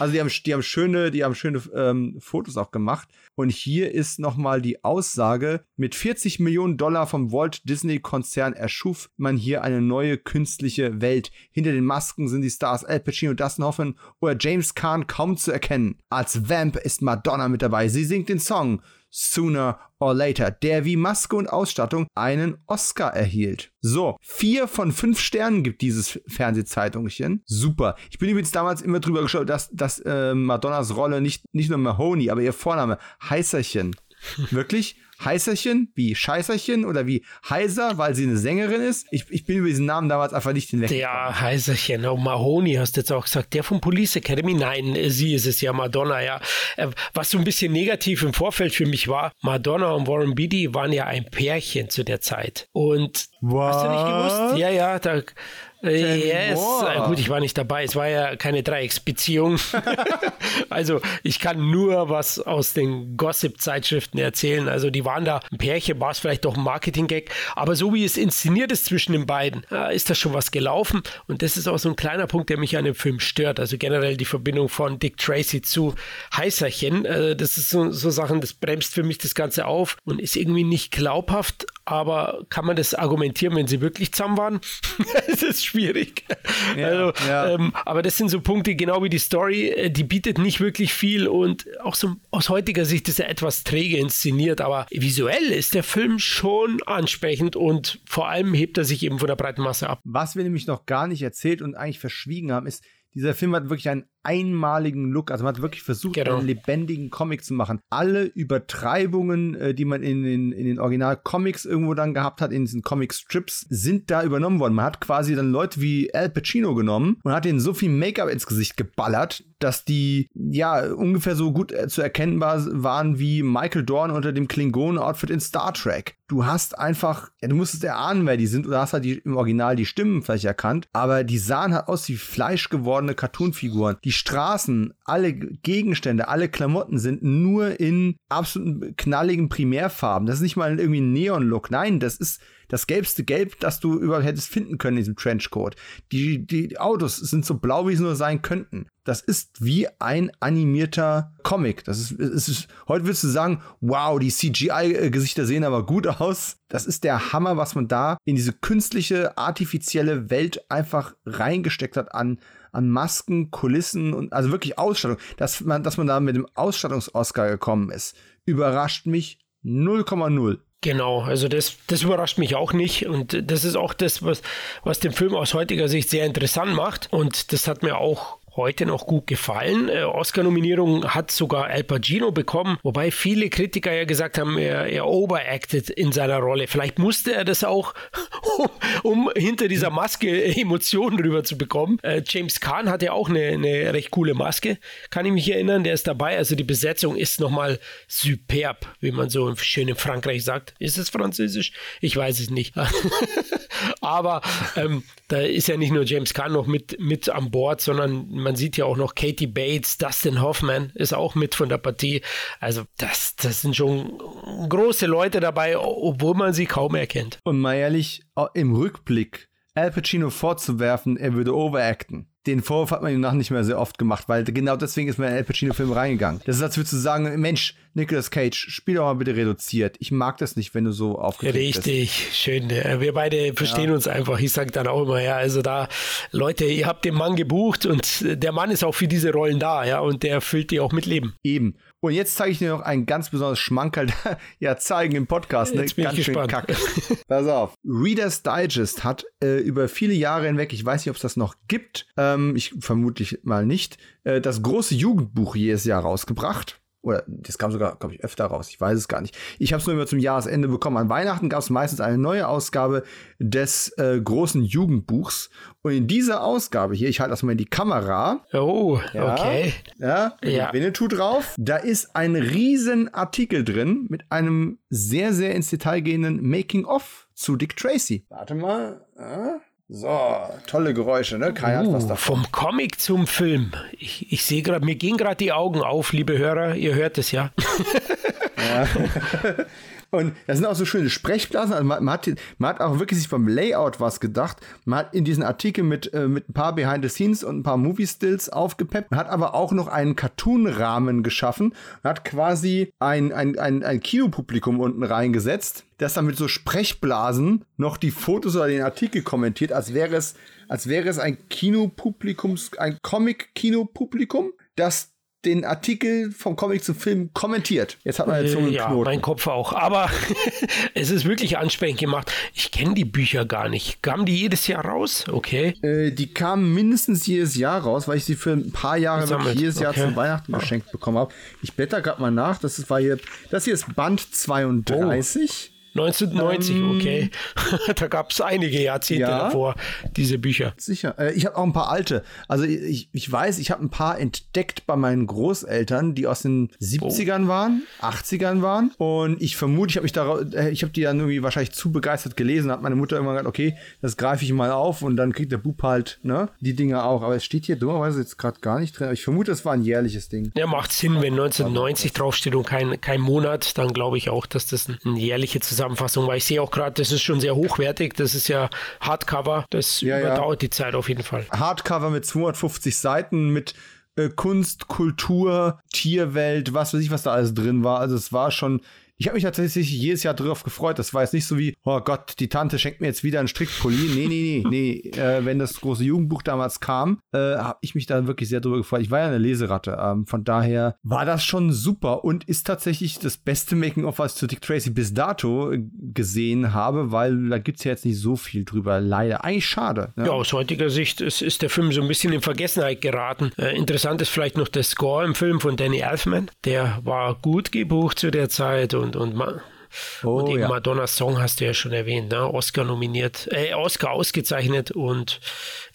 Also die haben, die haben schöne, die haben schöne ähm, Fotos auch gemacht. Und hier ist nochmal die Aussage: Mit 40 Millionen Dollar vom Walt Disney Konzern erschuf man hier eine neue künstliche Welt. Hinter den Masken sind die Stars Al Pacino, Dustin Hoffman oder James Kahn kaum zu erkennen. Als Vamp ist Madonna mit dabei. Sie singt den Song Sooner or Later, der wie Maske und Ausstattung einen Oscar erhielt. So, vier von fünf Sternen gibt dieses Fernsehzeitungchen. Super. Ich bin übrigens damals immer drüber geschaut, dass, dass äh, Madonnas Rolle nicht, nicht nur Mahoney, aber ihr Vorname Heißerchen. Wirklich? Heißerchen, wie Scheißerchen oder wie Heiser, weil sie eine Sängerin ist. Ich, ich bin über diesen Namen damals einfach nicht hinweg. Ja, Heißerchen, oh, Mahoney hast du jetzt auch gesagt. Der von Police Academy, nein, sie ist es ja, Madonna, ja. Äh, was so ein bisschen negativ im Vorfeld für mich war, Madonna und Warren Beatty waren ja ein Pärchen zu der Zeit. Und Was? hast du nicht gewusst? Ja, ja, da Yes, äh, gut, ich war nicht dabei. Es war ja keine Dreiecksbeziehung. also ich kann nur was aus den Gossip-Zeitschriften erzählen. Also die waren da ein Pärchen, war es vielleicht doch ein Marketing-Gag. Aber so wie es inszeniert ist zwischen den beiden, ist da schon was gelaufen. Und das ist auch so ein kleiner Punkt, der mich an dem Film stört. Also generell die Verbindung von Dick Tracy zu Heißerchen. Äh, das ist so, so Sachen, das bremst für mich das Ganze auf und ist irgendwie nicht glaubhaft aber kann man das argumentieren, wenn sie wirklich zusammen waren? Es ist schwierig. Ja, also, ja. Ähm, aber das sind so Punkte, genau wie die Story, äh, die bietet nicht wirklich viel und auch so aus heutiger Sicht ist er etwas träge inszeniert, aber visuell ist der Film schon ansprechend und vor allem hebt er sich eben von der breiten Masse ab. Was wir nämlich noch gar nicht erzählt und eigentlich verschwiegen haben, ist, dieser Film hat wirklich einen einmaligen Look. Also man hat wirklich versucht, genau. einen lebendigen Comic zu machen. Alle Übertreibungen, äh, die man in den, in den Original-Comics irgendwo dann gehabt hat, in diesen Comic-Strips, sind da übernommen worden. Man hat quasi dann Leute wie Al Pacino genommen und hat ihnen so viel Make-up ins Gesicht geballert, dass die ja ungefähr so gut äh, zu erkennbar waren wie Michael Dorn unter dem Klingonen-Outfit in Star Trek. Du hast einfach, ja, du musstest erahnen, wer die sind, oder hast halt die, im Original die Stimmen vielleicht erkannt, aber die sahen halt aus wie fleischgewordene Cartoonfiguren. Die Straßen, alle Gegenstände, alle Klamotten sind nur in absoluten knalligen Primärfarben. Das ist nicht mal irgendwie ein Neon-Look. Nein, das ist das gelbste Gelb, das du überhaupt hättest finden können in diesem Trenchcoat. Die, die Autos sind so blau, wie sie nur sein könnten. Das ist wie ein animierter Comic. Das ist, ist, ist heute würdest du sagen, wow, die CGI-Gesichter sehen aber gut aus. Das ist der Hammer, was man da in diese künstliche, artifizielle Welt einfach reingesteckt hat an an Masken, Kulissen und also wirklich Ausstattung, dass man, dass man da mit dem Ausstattungs-Oscar gekommen ist, überrascht mich 0,0. Genau, also das, das überrascht mich auch nicht und das ist auch das, was, was den Film aus heutiger Sicht sehr interessant macht und das hat mir auch heute noch gut gefallen. Äh, Oscar-Nominierung hat sogar Al Pacino bekommen, wobei viele Kritiker ja gesagt haben, er, er overacted in seiner Rolle. Vielleicht musste er das auch, um, hinter dieser Maske Emotionen rüber zu bekommen. Äh, James Kahn hat ja auch eine, eine recht coole Maske, kann ich mich erinnern, der ist dabei. Also die Besetzung ist nochmal superb, wie man so schön in Frankreich sagt. Ist es französisch? Ich weiß es nicht. Aber ähm, da ist ja nicht nur James Kahn noch mit, mit an Bord, sondern man sieht ja auch noch Katie Bates, Dustin Hoffman ist auch mit von der Partie. Also das, das sind schon große Leute dabei, obwohl man sie kaum erkennt. Und mal ehrlich, im Rückblick Al Pacino vorzuwerfen, er würde overacten den Vorwurf hat man ihm nach nicht mehr sehr oft gemacht, weil genau deswegen ist man in den Al Pacino-Film reingegangen. Das ist, als würdest du sagen, Mensch, Nicolas Cage, spiel doch mal bitte reduziert. Ich mag das nicht, wenn du so aufgetreten bist. Richtig, schön. Wir beide verstehen ja. uns einfach. Ich sage dann auch immer, ja, also da, Leute, ihr habt den Mann gebucht und der Mann ist auch für diese Rollen da, ja, und der füllt die auch mit Leben. Eben. Und jetzt zeige ich dir noch ein ganz besonderes Schmankerl. ja, zeigen im Podcast, ne? Jetzt bin ganz ich schön kack. Pass auf. Reader's Digest hat äh, über viele Jahre hinweg, ich weiß nicht, ob es das noch gibt, ähm, ich vermutlich mal nicht, äh, das große Jugendbuch jedes Jahr rausgebracht. Oder das kam sogar, glaube ich, öfter raus. Ich weiß es gar nicht. Ich habe es nur immer zum Jahresende bekommen. An Weihnachten gab es meistens eine neue Ausgabe des äh, großen Jugendbuchs. Und in dieser Ausgabe hier, ich halte das mal in die Kamera. Oh, ja, okay. Ja, ja. Winnetou drauf. Da ist ein riesen Artikel drin mit einem sehr, sehr ins Detail gehenden Making-of zu Dick Tracy. Warte mal. Ja. So, tolle Geräusche, ne? Kai uh, hat was uh, davon. Vom Comic zum Film. Ich, ich sehe gerade, mir gehen gerade die Augen auf, liebe Hörer. Ihr hört es ja. ja. Und das sind auch so schöne Sprechblasen. Also man, man, hat, man hat auch wirklich sich beim Layout was gedacht. Man hat in diesen Artikel mit, äh, mit ein paar Behind the Scenes und ein paar Movie Stills aufgepeppt. Man hat aber auch noch einen Cartoon-Rahmen geschaffen. Man hat quasi ein, ein, ein, ein Kinopublikum unten reingesetzt, das dann mit so Sprechblasen noch die Fotos oder den Artikel kommentiert, als wäre es, als wäre es ein Kinopublikums, ein Comic-Kinopublikum, das den Artikel vom Comic zum Film kommentiert. Jetzt hat man jetzt so einen ja, Knoten. mein Kopf auch. Aber es ist wirklich ansprechend gemacht. Ich kenne die Bücher gar nicht. Kamen die jedes Jahr raus? Okay. Äh, die kamen mindestens jedes Jahr raus, weil ich sie für ein paar Jahre jedes Jahr okay. zum Weihnachten ja. geschenkt bekommen habe. Ich blätter gerade mal nach. Das war hier, das hier ist Band 32. Oh. 1990, ähm, okay. da gab es einige Jahrzehnte ja, davor, diese Bücher. Sicher. Äh, ich habe auch ein paar alte. Also ich, ich weiß, ich habe ein paar entdeckt bei meinen Großeltern, die aus den 70ern oh. waren, 80ern waren. Und ich vermute, ich habe mich da, äh, ich habe die dann irgendwie wahrscheinlich zu begeistert gelesen, hat meine Mutter irgendwann gesagt, okay, das greife ich mal auf und dann kriegt der Bub halt, ne, die Dinge auch. Aber es steht hier dummerweise jetzt gerade gar nicht drin. Ich vermute, das war ein jährliches Ding. Ja, macht Sinn, wenn 1990 draufsteht und kein, kein Monat, dann glaube ich auch, dass das ein, ein jährliche Zusammenhang Zusammenfassung, weil ich sehe auch gerade, das ist schon sehr hochwertig. Das ist ja Hardcover. Das ja, überdauert ja. die Zeit auf jeden Fall. Hardcover mit 250 Seiten, mit äh, Kunst, Kultur, Tierwelt, was weiß ich, was da alles drin war. Also es war schon Ich habe mich tatsächlich jedes Jahr darauf gefreut. Das war jetzt nicht so wie, oh Gott, die Tante schenkt mir jetzt wieder einen Strickpulli. Nee, nee, nee, nee. Äh, wenn das große Jugendbuch damals kam, äh, habe ich mich da wirklich sehr drüber gefreut. Ich war ja eine Leseratte. Ähm, von daher war das schon super und ist tatsächlich das beste Making-of, was ich zu Dick Tracy bis dato gesehen habe, weil da gibt es ja jetzt nicht so viel drüber. Leider. Eigentlich schade. Ja, ja aus heutiger Sicht ist, ist der Film so ein bisschen in Vergessenheit geraten. Äh, interessant ist vielleicht noch der Score im Film von Danny Elfman. Der war gut gebucht zu der Zeit und, und man, Oh, und eben ja. Madonnas Song hast du ja schon erwähnt, ne? Oscar nominiert, äh, Oscar ausgezeichnet und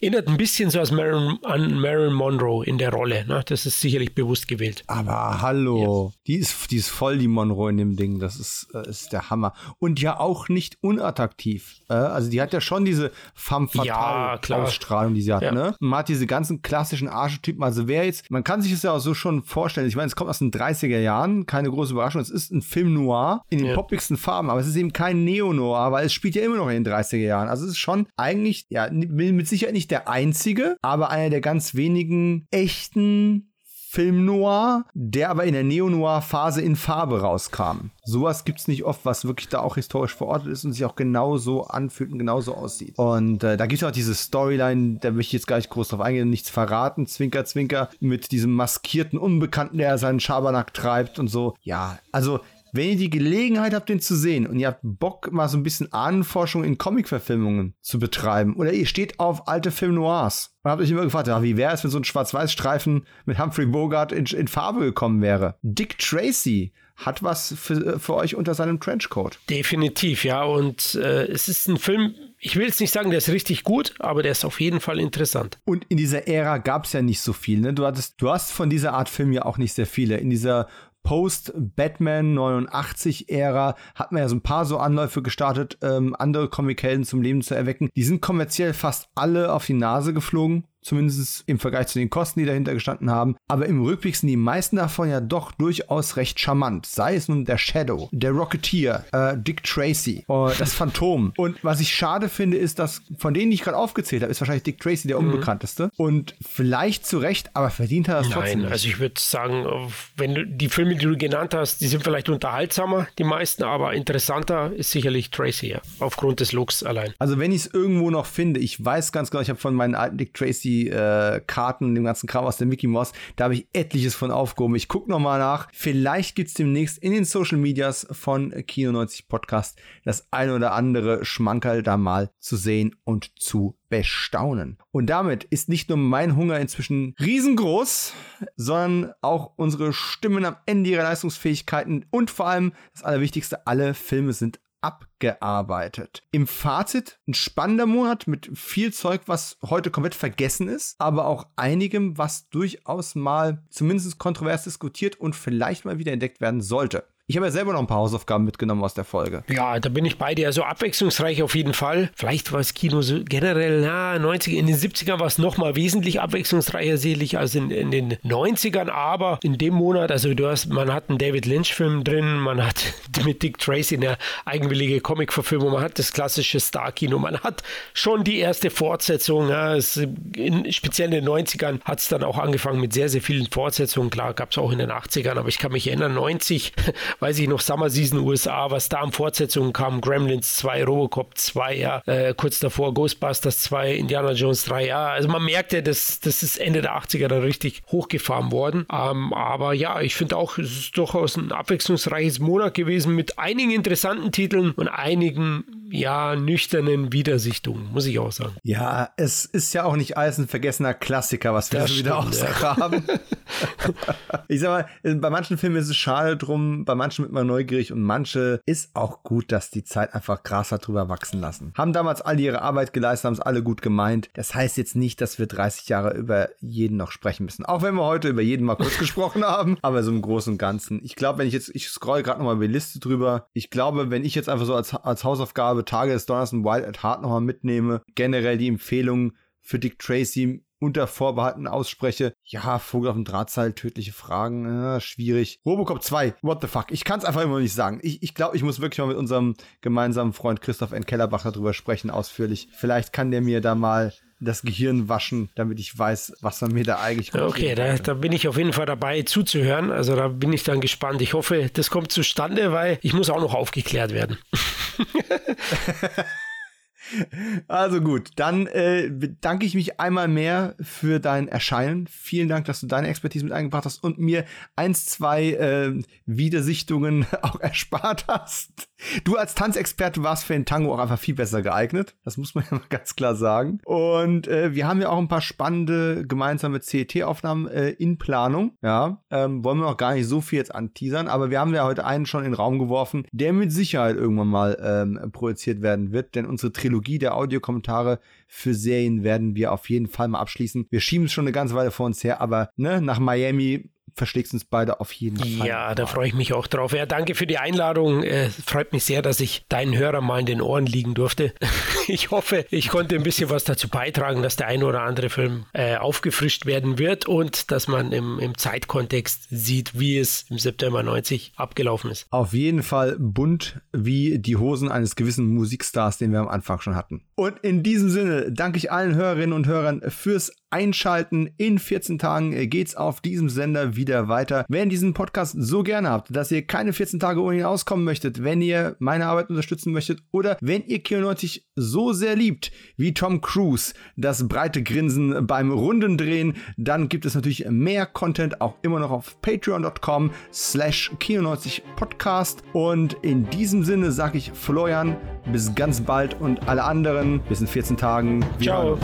erinnert ein bisschen so Marilyn, an Marilyn Monroe in der Rolle. Ne? Das ist sicherlich bewusst gewählt. Aber hallo, ja. die, ist, die ist voll die Monroe in dem Ding. Das ist, äh, ist der Hammer. Und ja auch nicht unattraktiv. Äh? Also die hat ja schon diese femme fatale ja, Ausstrahlung, die sie hat. Ne? Man hat diese ganzen klassischen Archetypen. Also wer jetzt, man kann sich das ja auch so schon vorstellen. Ich meine, es kommt aus den 30er Jahren, keine große Überraschung. Es ist ein Film noir in den ja. Poppigsten Farben, aber es ist eben kein Neo-Noir, weil es spielt ja immer noch in den 30er Jahren. Also es ist schon eigentlich, ja, mit Sicherheit nicht der einzige, aber einer der ganz wenigen echten Film Noir, der aber in der Neo-Noir-Phase in Farbe rauskam. Sowas gibt es nicht oft, was wirklich da auch historisch verortet ist und sich auch genauso anfühlt und genauso aussieht. Und äh, da gibt es auch diese Storyline, da möchte ich jetzt gar nicht groß drauf eingehen, nichts verraten, Zwinker, Zwinker, mit diesem maskierten Unbekannten, der seinen Schabernack treibt und so. Ja, also wenn ihr die Gelegenheit habt, den zu sehen und ihr habt Bock, mal so ein bisschen Ahnenforschung in Comic-Verfilmungen zu betreiben oder ihr steht auf alte Film Noirs und habt euch immer gefragt, ja, wie wäre es, wenn so ein Schwarz-Weiß-Streifen mit Humphrey Bogart in, in Farbe gekommen wäre? Dick Tracy hat was für, für euch unter seinem Trenchcoat. Definitiv, ja. Und äh, es ist ein Film, ich will jetzt nicht sagen, der ist richtig gut, aber der ist auf jeden Fall interessant. Und in dieser Ära gab es ja nicht so viel. Ne? Du, hattest, du hast von dieser Art Film ja auch nicht sehr viele. In dieser Post-Batman 89-Ära hat man ja so ein paar so Anläufe gestartet, ähm, andere Comic-Helden zum Leben zu erwecken. Die sind kommerziell fast alle auf die Nase geflogen zumindest im Vergleich zu den Kosten, die dahinter gestanden haben. Aber im Rückblick sind die meisten davon ja doch durchaus recht charmant. Sei es nun der Shadow, der Rocketeer, äh, Dick Tracy, äh, das Phantom. Und was ich schade finde, ist, dass von denen, die ich gerade aufgezählt habe, ist wahrscheinlich Dick Tracy der mhm. unbekannteste. Und vielleicht zu Recht, aber verdient er das Nein, trotzdem. Nein, also ich würde sagen, wenn du die Filme, die du genannt hast, die sind vielleicht unterhaltsamer, die meisten, aber interessanter ist sicherlich Tracy, ja. Aufgrund des Looks allein. Also wenn ich es irgendwo noch finde, ich weiß ganz genau, ich habe von meinen alten Dick Tracy äh, Karten, dem ganzen Kram aus der Mickey Mouse. Da habe ich etliches von aufgehoben. Ich gucke nochmal nach. Vielleicht gibt es demnächst in den Social Medias von Kino 90 Podcast das ein oder andere Schmankerl da mal zu sehen und zu bestaunen. Und damit ist nicht nur mein Hunger inzwischen riesengroß, sondern auch unsere Stimmen am Ende ihrer Leistungsfähigkeiten und vor allem das Allerwichtigste, alle Filme sind abgearbeitet. Im Fazit ein spannender Monat mit viel Zeug, was heute komplett vergessen ist, aber auch einigem, was durchaus mal zumindest kontrovers diskutiert und vielleicht mal wieder entdeckt werden sollte. Ich habe ja selber noch ein paar Hausaufgaben mitgenommen aus der Folge. Ja, da bin ich bei dir. Also abwechslungsreich auf jeden Fall. Vielleicht war das Kino so generell, na, 90 in den 70ern war es nochmal wesentlich abwechslungsreicher sicherlich als in, in, den 90ern, aber in dem Monat, also du hast, man hat einen David Lynch-Film drin, man hat mit Dick Tracy eine eigenwillige Comic-Verfilmung, man hat das klassische Star-Kino, man hat schon die erste Fortsetzung. Ja, es, in, speziell in den 90ern hat es dann auch angefangen mit sehr, sehr vielen Fortsetzungen. Klar, gab es auch in den 80ern, aber ich kann mich erinnern, 90 weiß ich noch, Summer Season USA, was da an Fortsetzungen kam, Gremlins 2, Robocop 2, ja, äh, kurz davor Ghostbusters 2, Indiana Jones 3, ja, also man merkte, dass das ist Ende der 80er da richtig hochgefahren worden, ähm, aber ja, ich finde auch, es ist durchaus ein abwechslungsreiches Monat gewesen mit einigen interessanten Titeln und einigen, ja, nüchternen Wiedersichtungen, muss ich auch sagen. Ja, es ist ja auch nicht alles ein vergessener Klassiker, was wir das wieder ausgraben. Ja. ich sag mal, bei manchen Filmen ist es schade drum, bei manchen wird man neugierig und manche ist auch gut, dass die Zeit einfach Gras hat drüber wachsen lassen. Haben damals alle ihre Arbeit geleistet, haben es alle gut gemeint. Das heißt jetzt nicht, dass wir 30 Jahre über jeden noch sprechen müssen. Auch wenn wir heute über jeden mal kurz gesprochen haben, aber so im Großen und Ganzen. Ich glaube, wenn ich jetzt, ich scroll gerade nochmal über die Liste drüber. Ich glaube, wenn ich jetzt einfach so als, als Hausaufgabe Tage des Donners und Wild at Heart nochmal mitnehme, generell die Empfehlung für Dick Tracy unter Vorbehalten ausspreche. Ja, Vogel auf dem Drahtseil, tödliche Fragen, äh, schwierig. Robocop 2, what the fuck? Ich kann es einfach immer nicht sagen. Ich, ich glaube, ich muss wirklich mal mit unserem gemeinsamen Freund Christoph N. Kellerbach darüber sprechen, ausführlich. Vielleicht kann der mir da mal das Gehirn waschen, damit ich weiß, was man mir da eigentlich Okay, da, da, bin ich auf jeden Fall dabei zuzuhören. Also da bin ich dann gespannt. Ich hoffe, das kommt zustande, weil ich muss auch noch aufgeklärt werden. Also gut, dann äh, bedanke ich mich einmal mehr für dein Erscheinen. Vielen Dank, dass du deine Expertise mit eingebracht hast und mir eins, zwei äh, Wiedersichtungen auch erspart hast. Du als Tanzexperte warst für den Tango auch einfach viel besser geeignet. Das muss man ja mal ganz klar sagen. Und äh, wir haben ja auch ein paar spannende gemeinsame CET-Aufnahmen äh, in Planung. Ja, ähm, wollen wir noch gar nicht so viel jetzt anteasern, aber wir haben ja heute einen schon in den Raum geworfen, der mit Sicherheit irgendwann mal ähm, produziert werden wird, denn unsere Trilogie Trilogie der Audiokommentare für Serien werden wir auf jeden Fall mal abschließen. Wir schieben es schon eine ganze Weile vor uns her, aber ne, nach Miami verschlägst uns beide auf jeden Fall. Ja, da freue ich mich auch drauf. Ja, danke für die Einladung. Äh, freut mich sehr, dass ich deinen Hörer mal in den Ohren liegen durfte. ich hoffe, ich konnte ein bisschen was dazu beitragen, dass der eine oder andere Film äh, aufgefrischt werden wird und dass man im, im Zeitkontext sieht, wie es im September 90 abgelaufen ist. Auf jeden Fall bunt wie die Hosen eines gewissen Musikstars, den wir am Anfang schon hatten. Und in diesem Sinne danke ich allen Hörerinnen und Hörern fürs Einschalten. In 14 Tagen geht's auf diesem Sender wieder weiter. Wenn ihr diesen Podcast so gerne habt, dass ihr keine 14 Tage ohne ihn auskommen möchtet, wenn ihr meine Arbeit unterstützen möchtet oder wenn ihr Kino 90 so sehr liebt wie Tom Cruise, das breite Grinsen beim Rundendrehen, dann gibt es natürlich mehr Content auch immer noch auf patreon.com slash Kino 90 Podcast. Und in diesem Sinne sage ich Florian, bis ganz bald und alle anderen bis in 14 Tagen. Wir Ciao.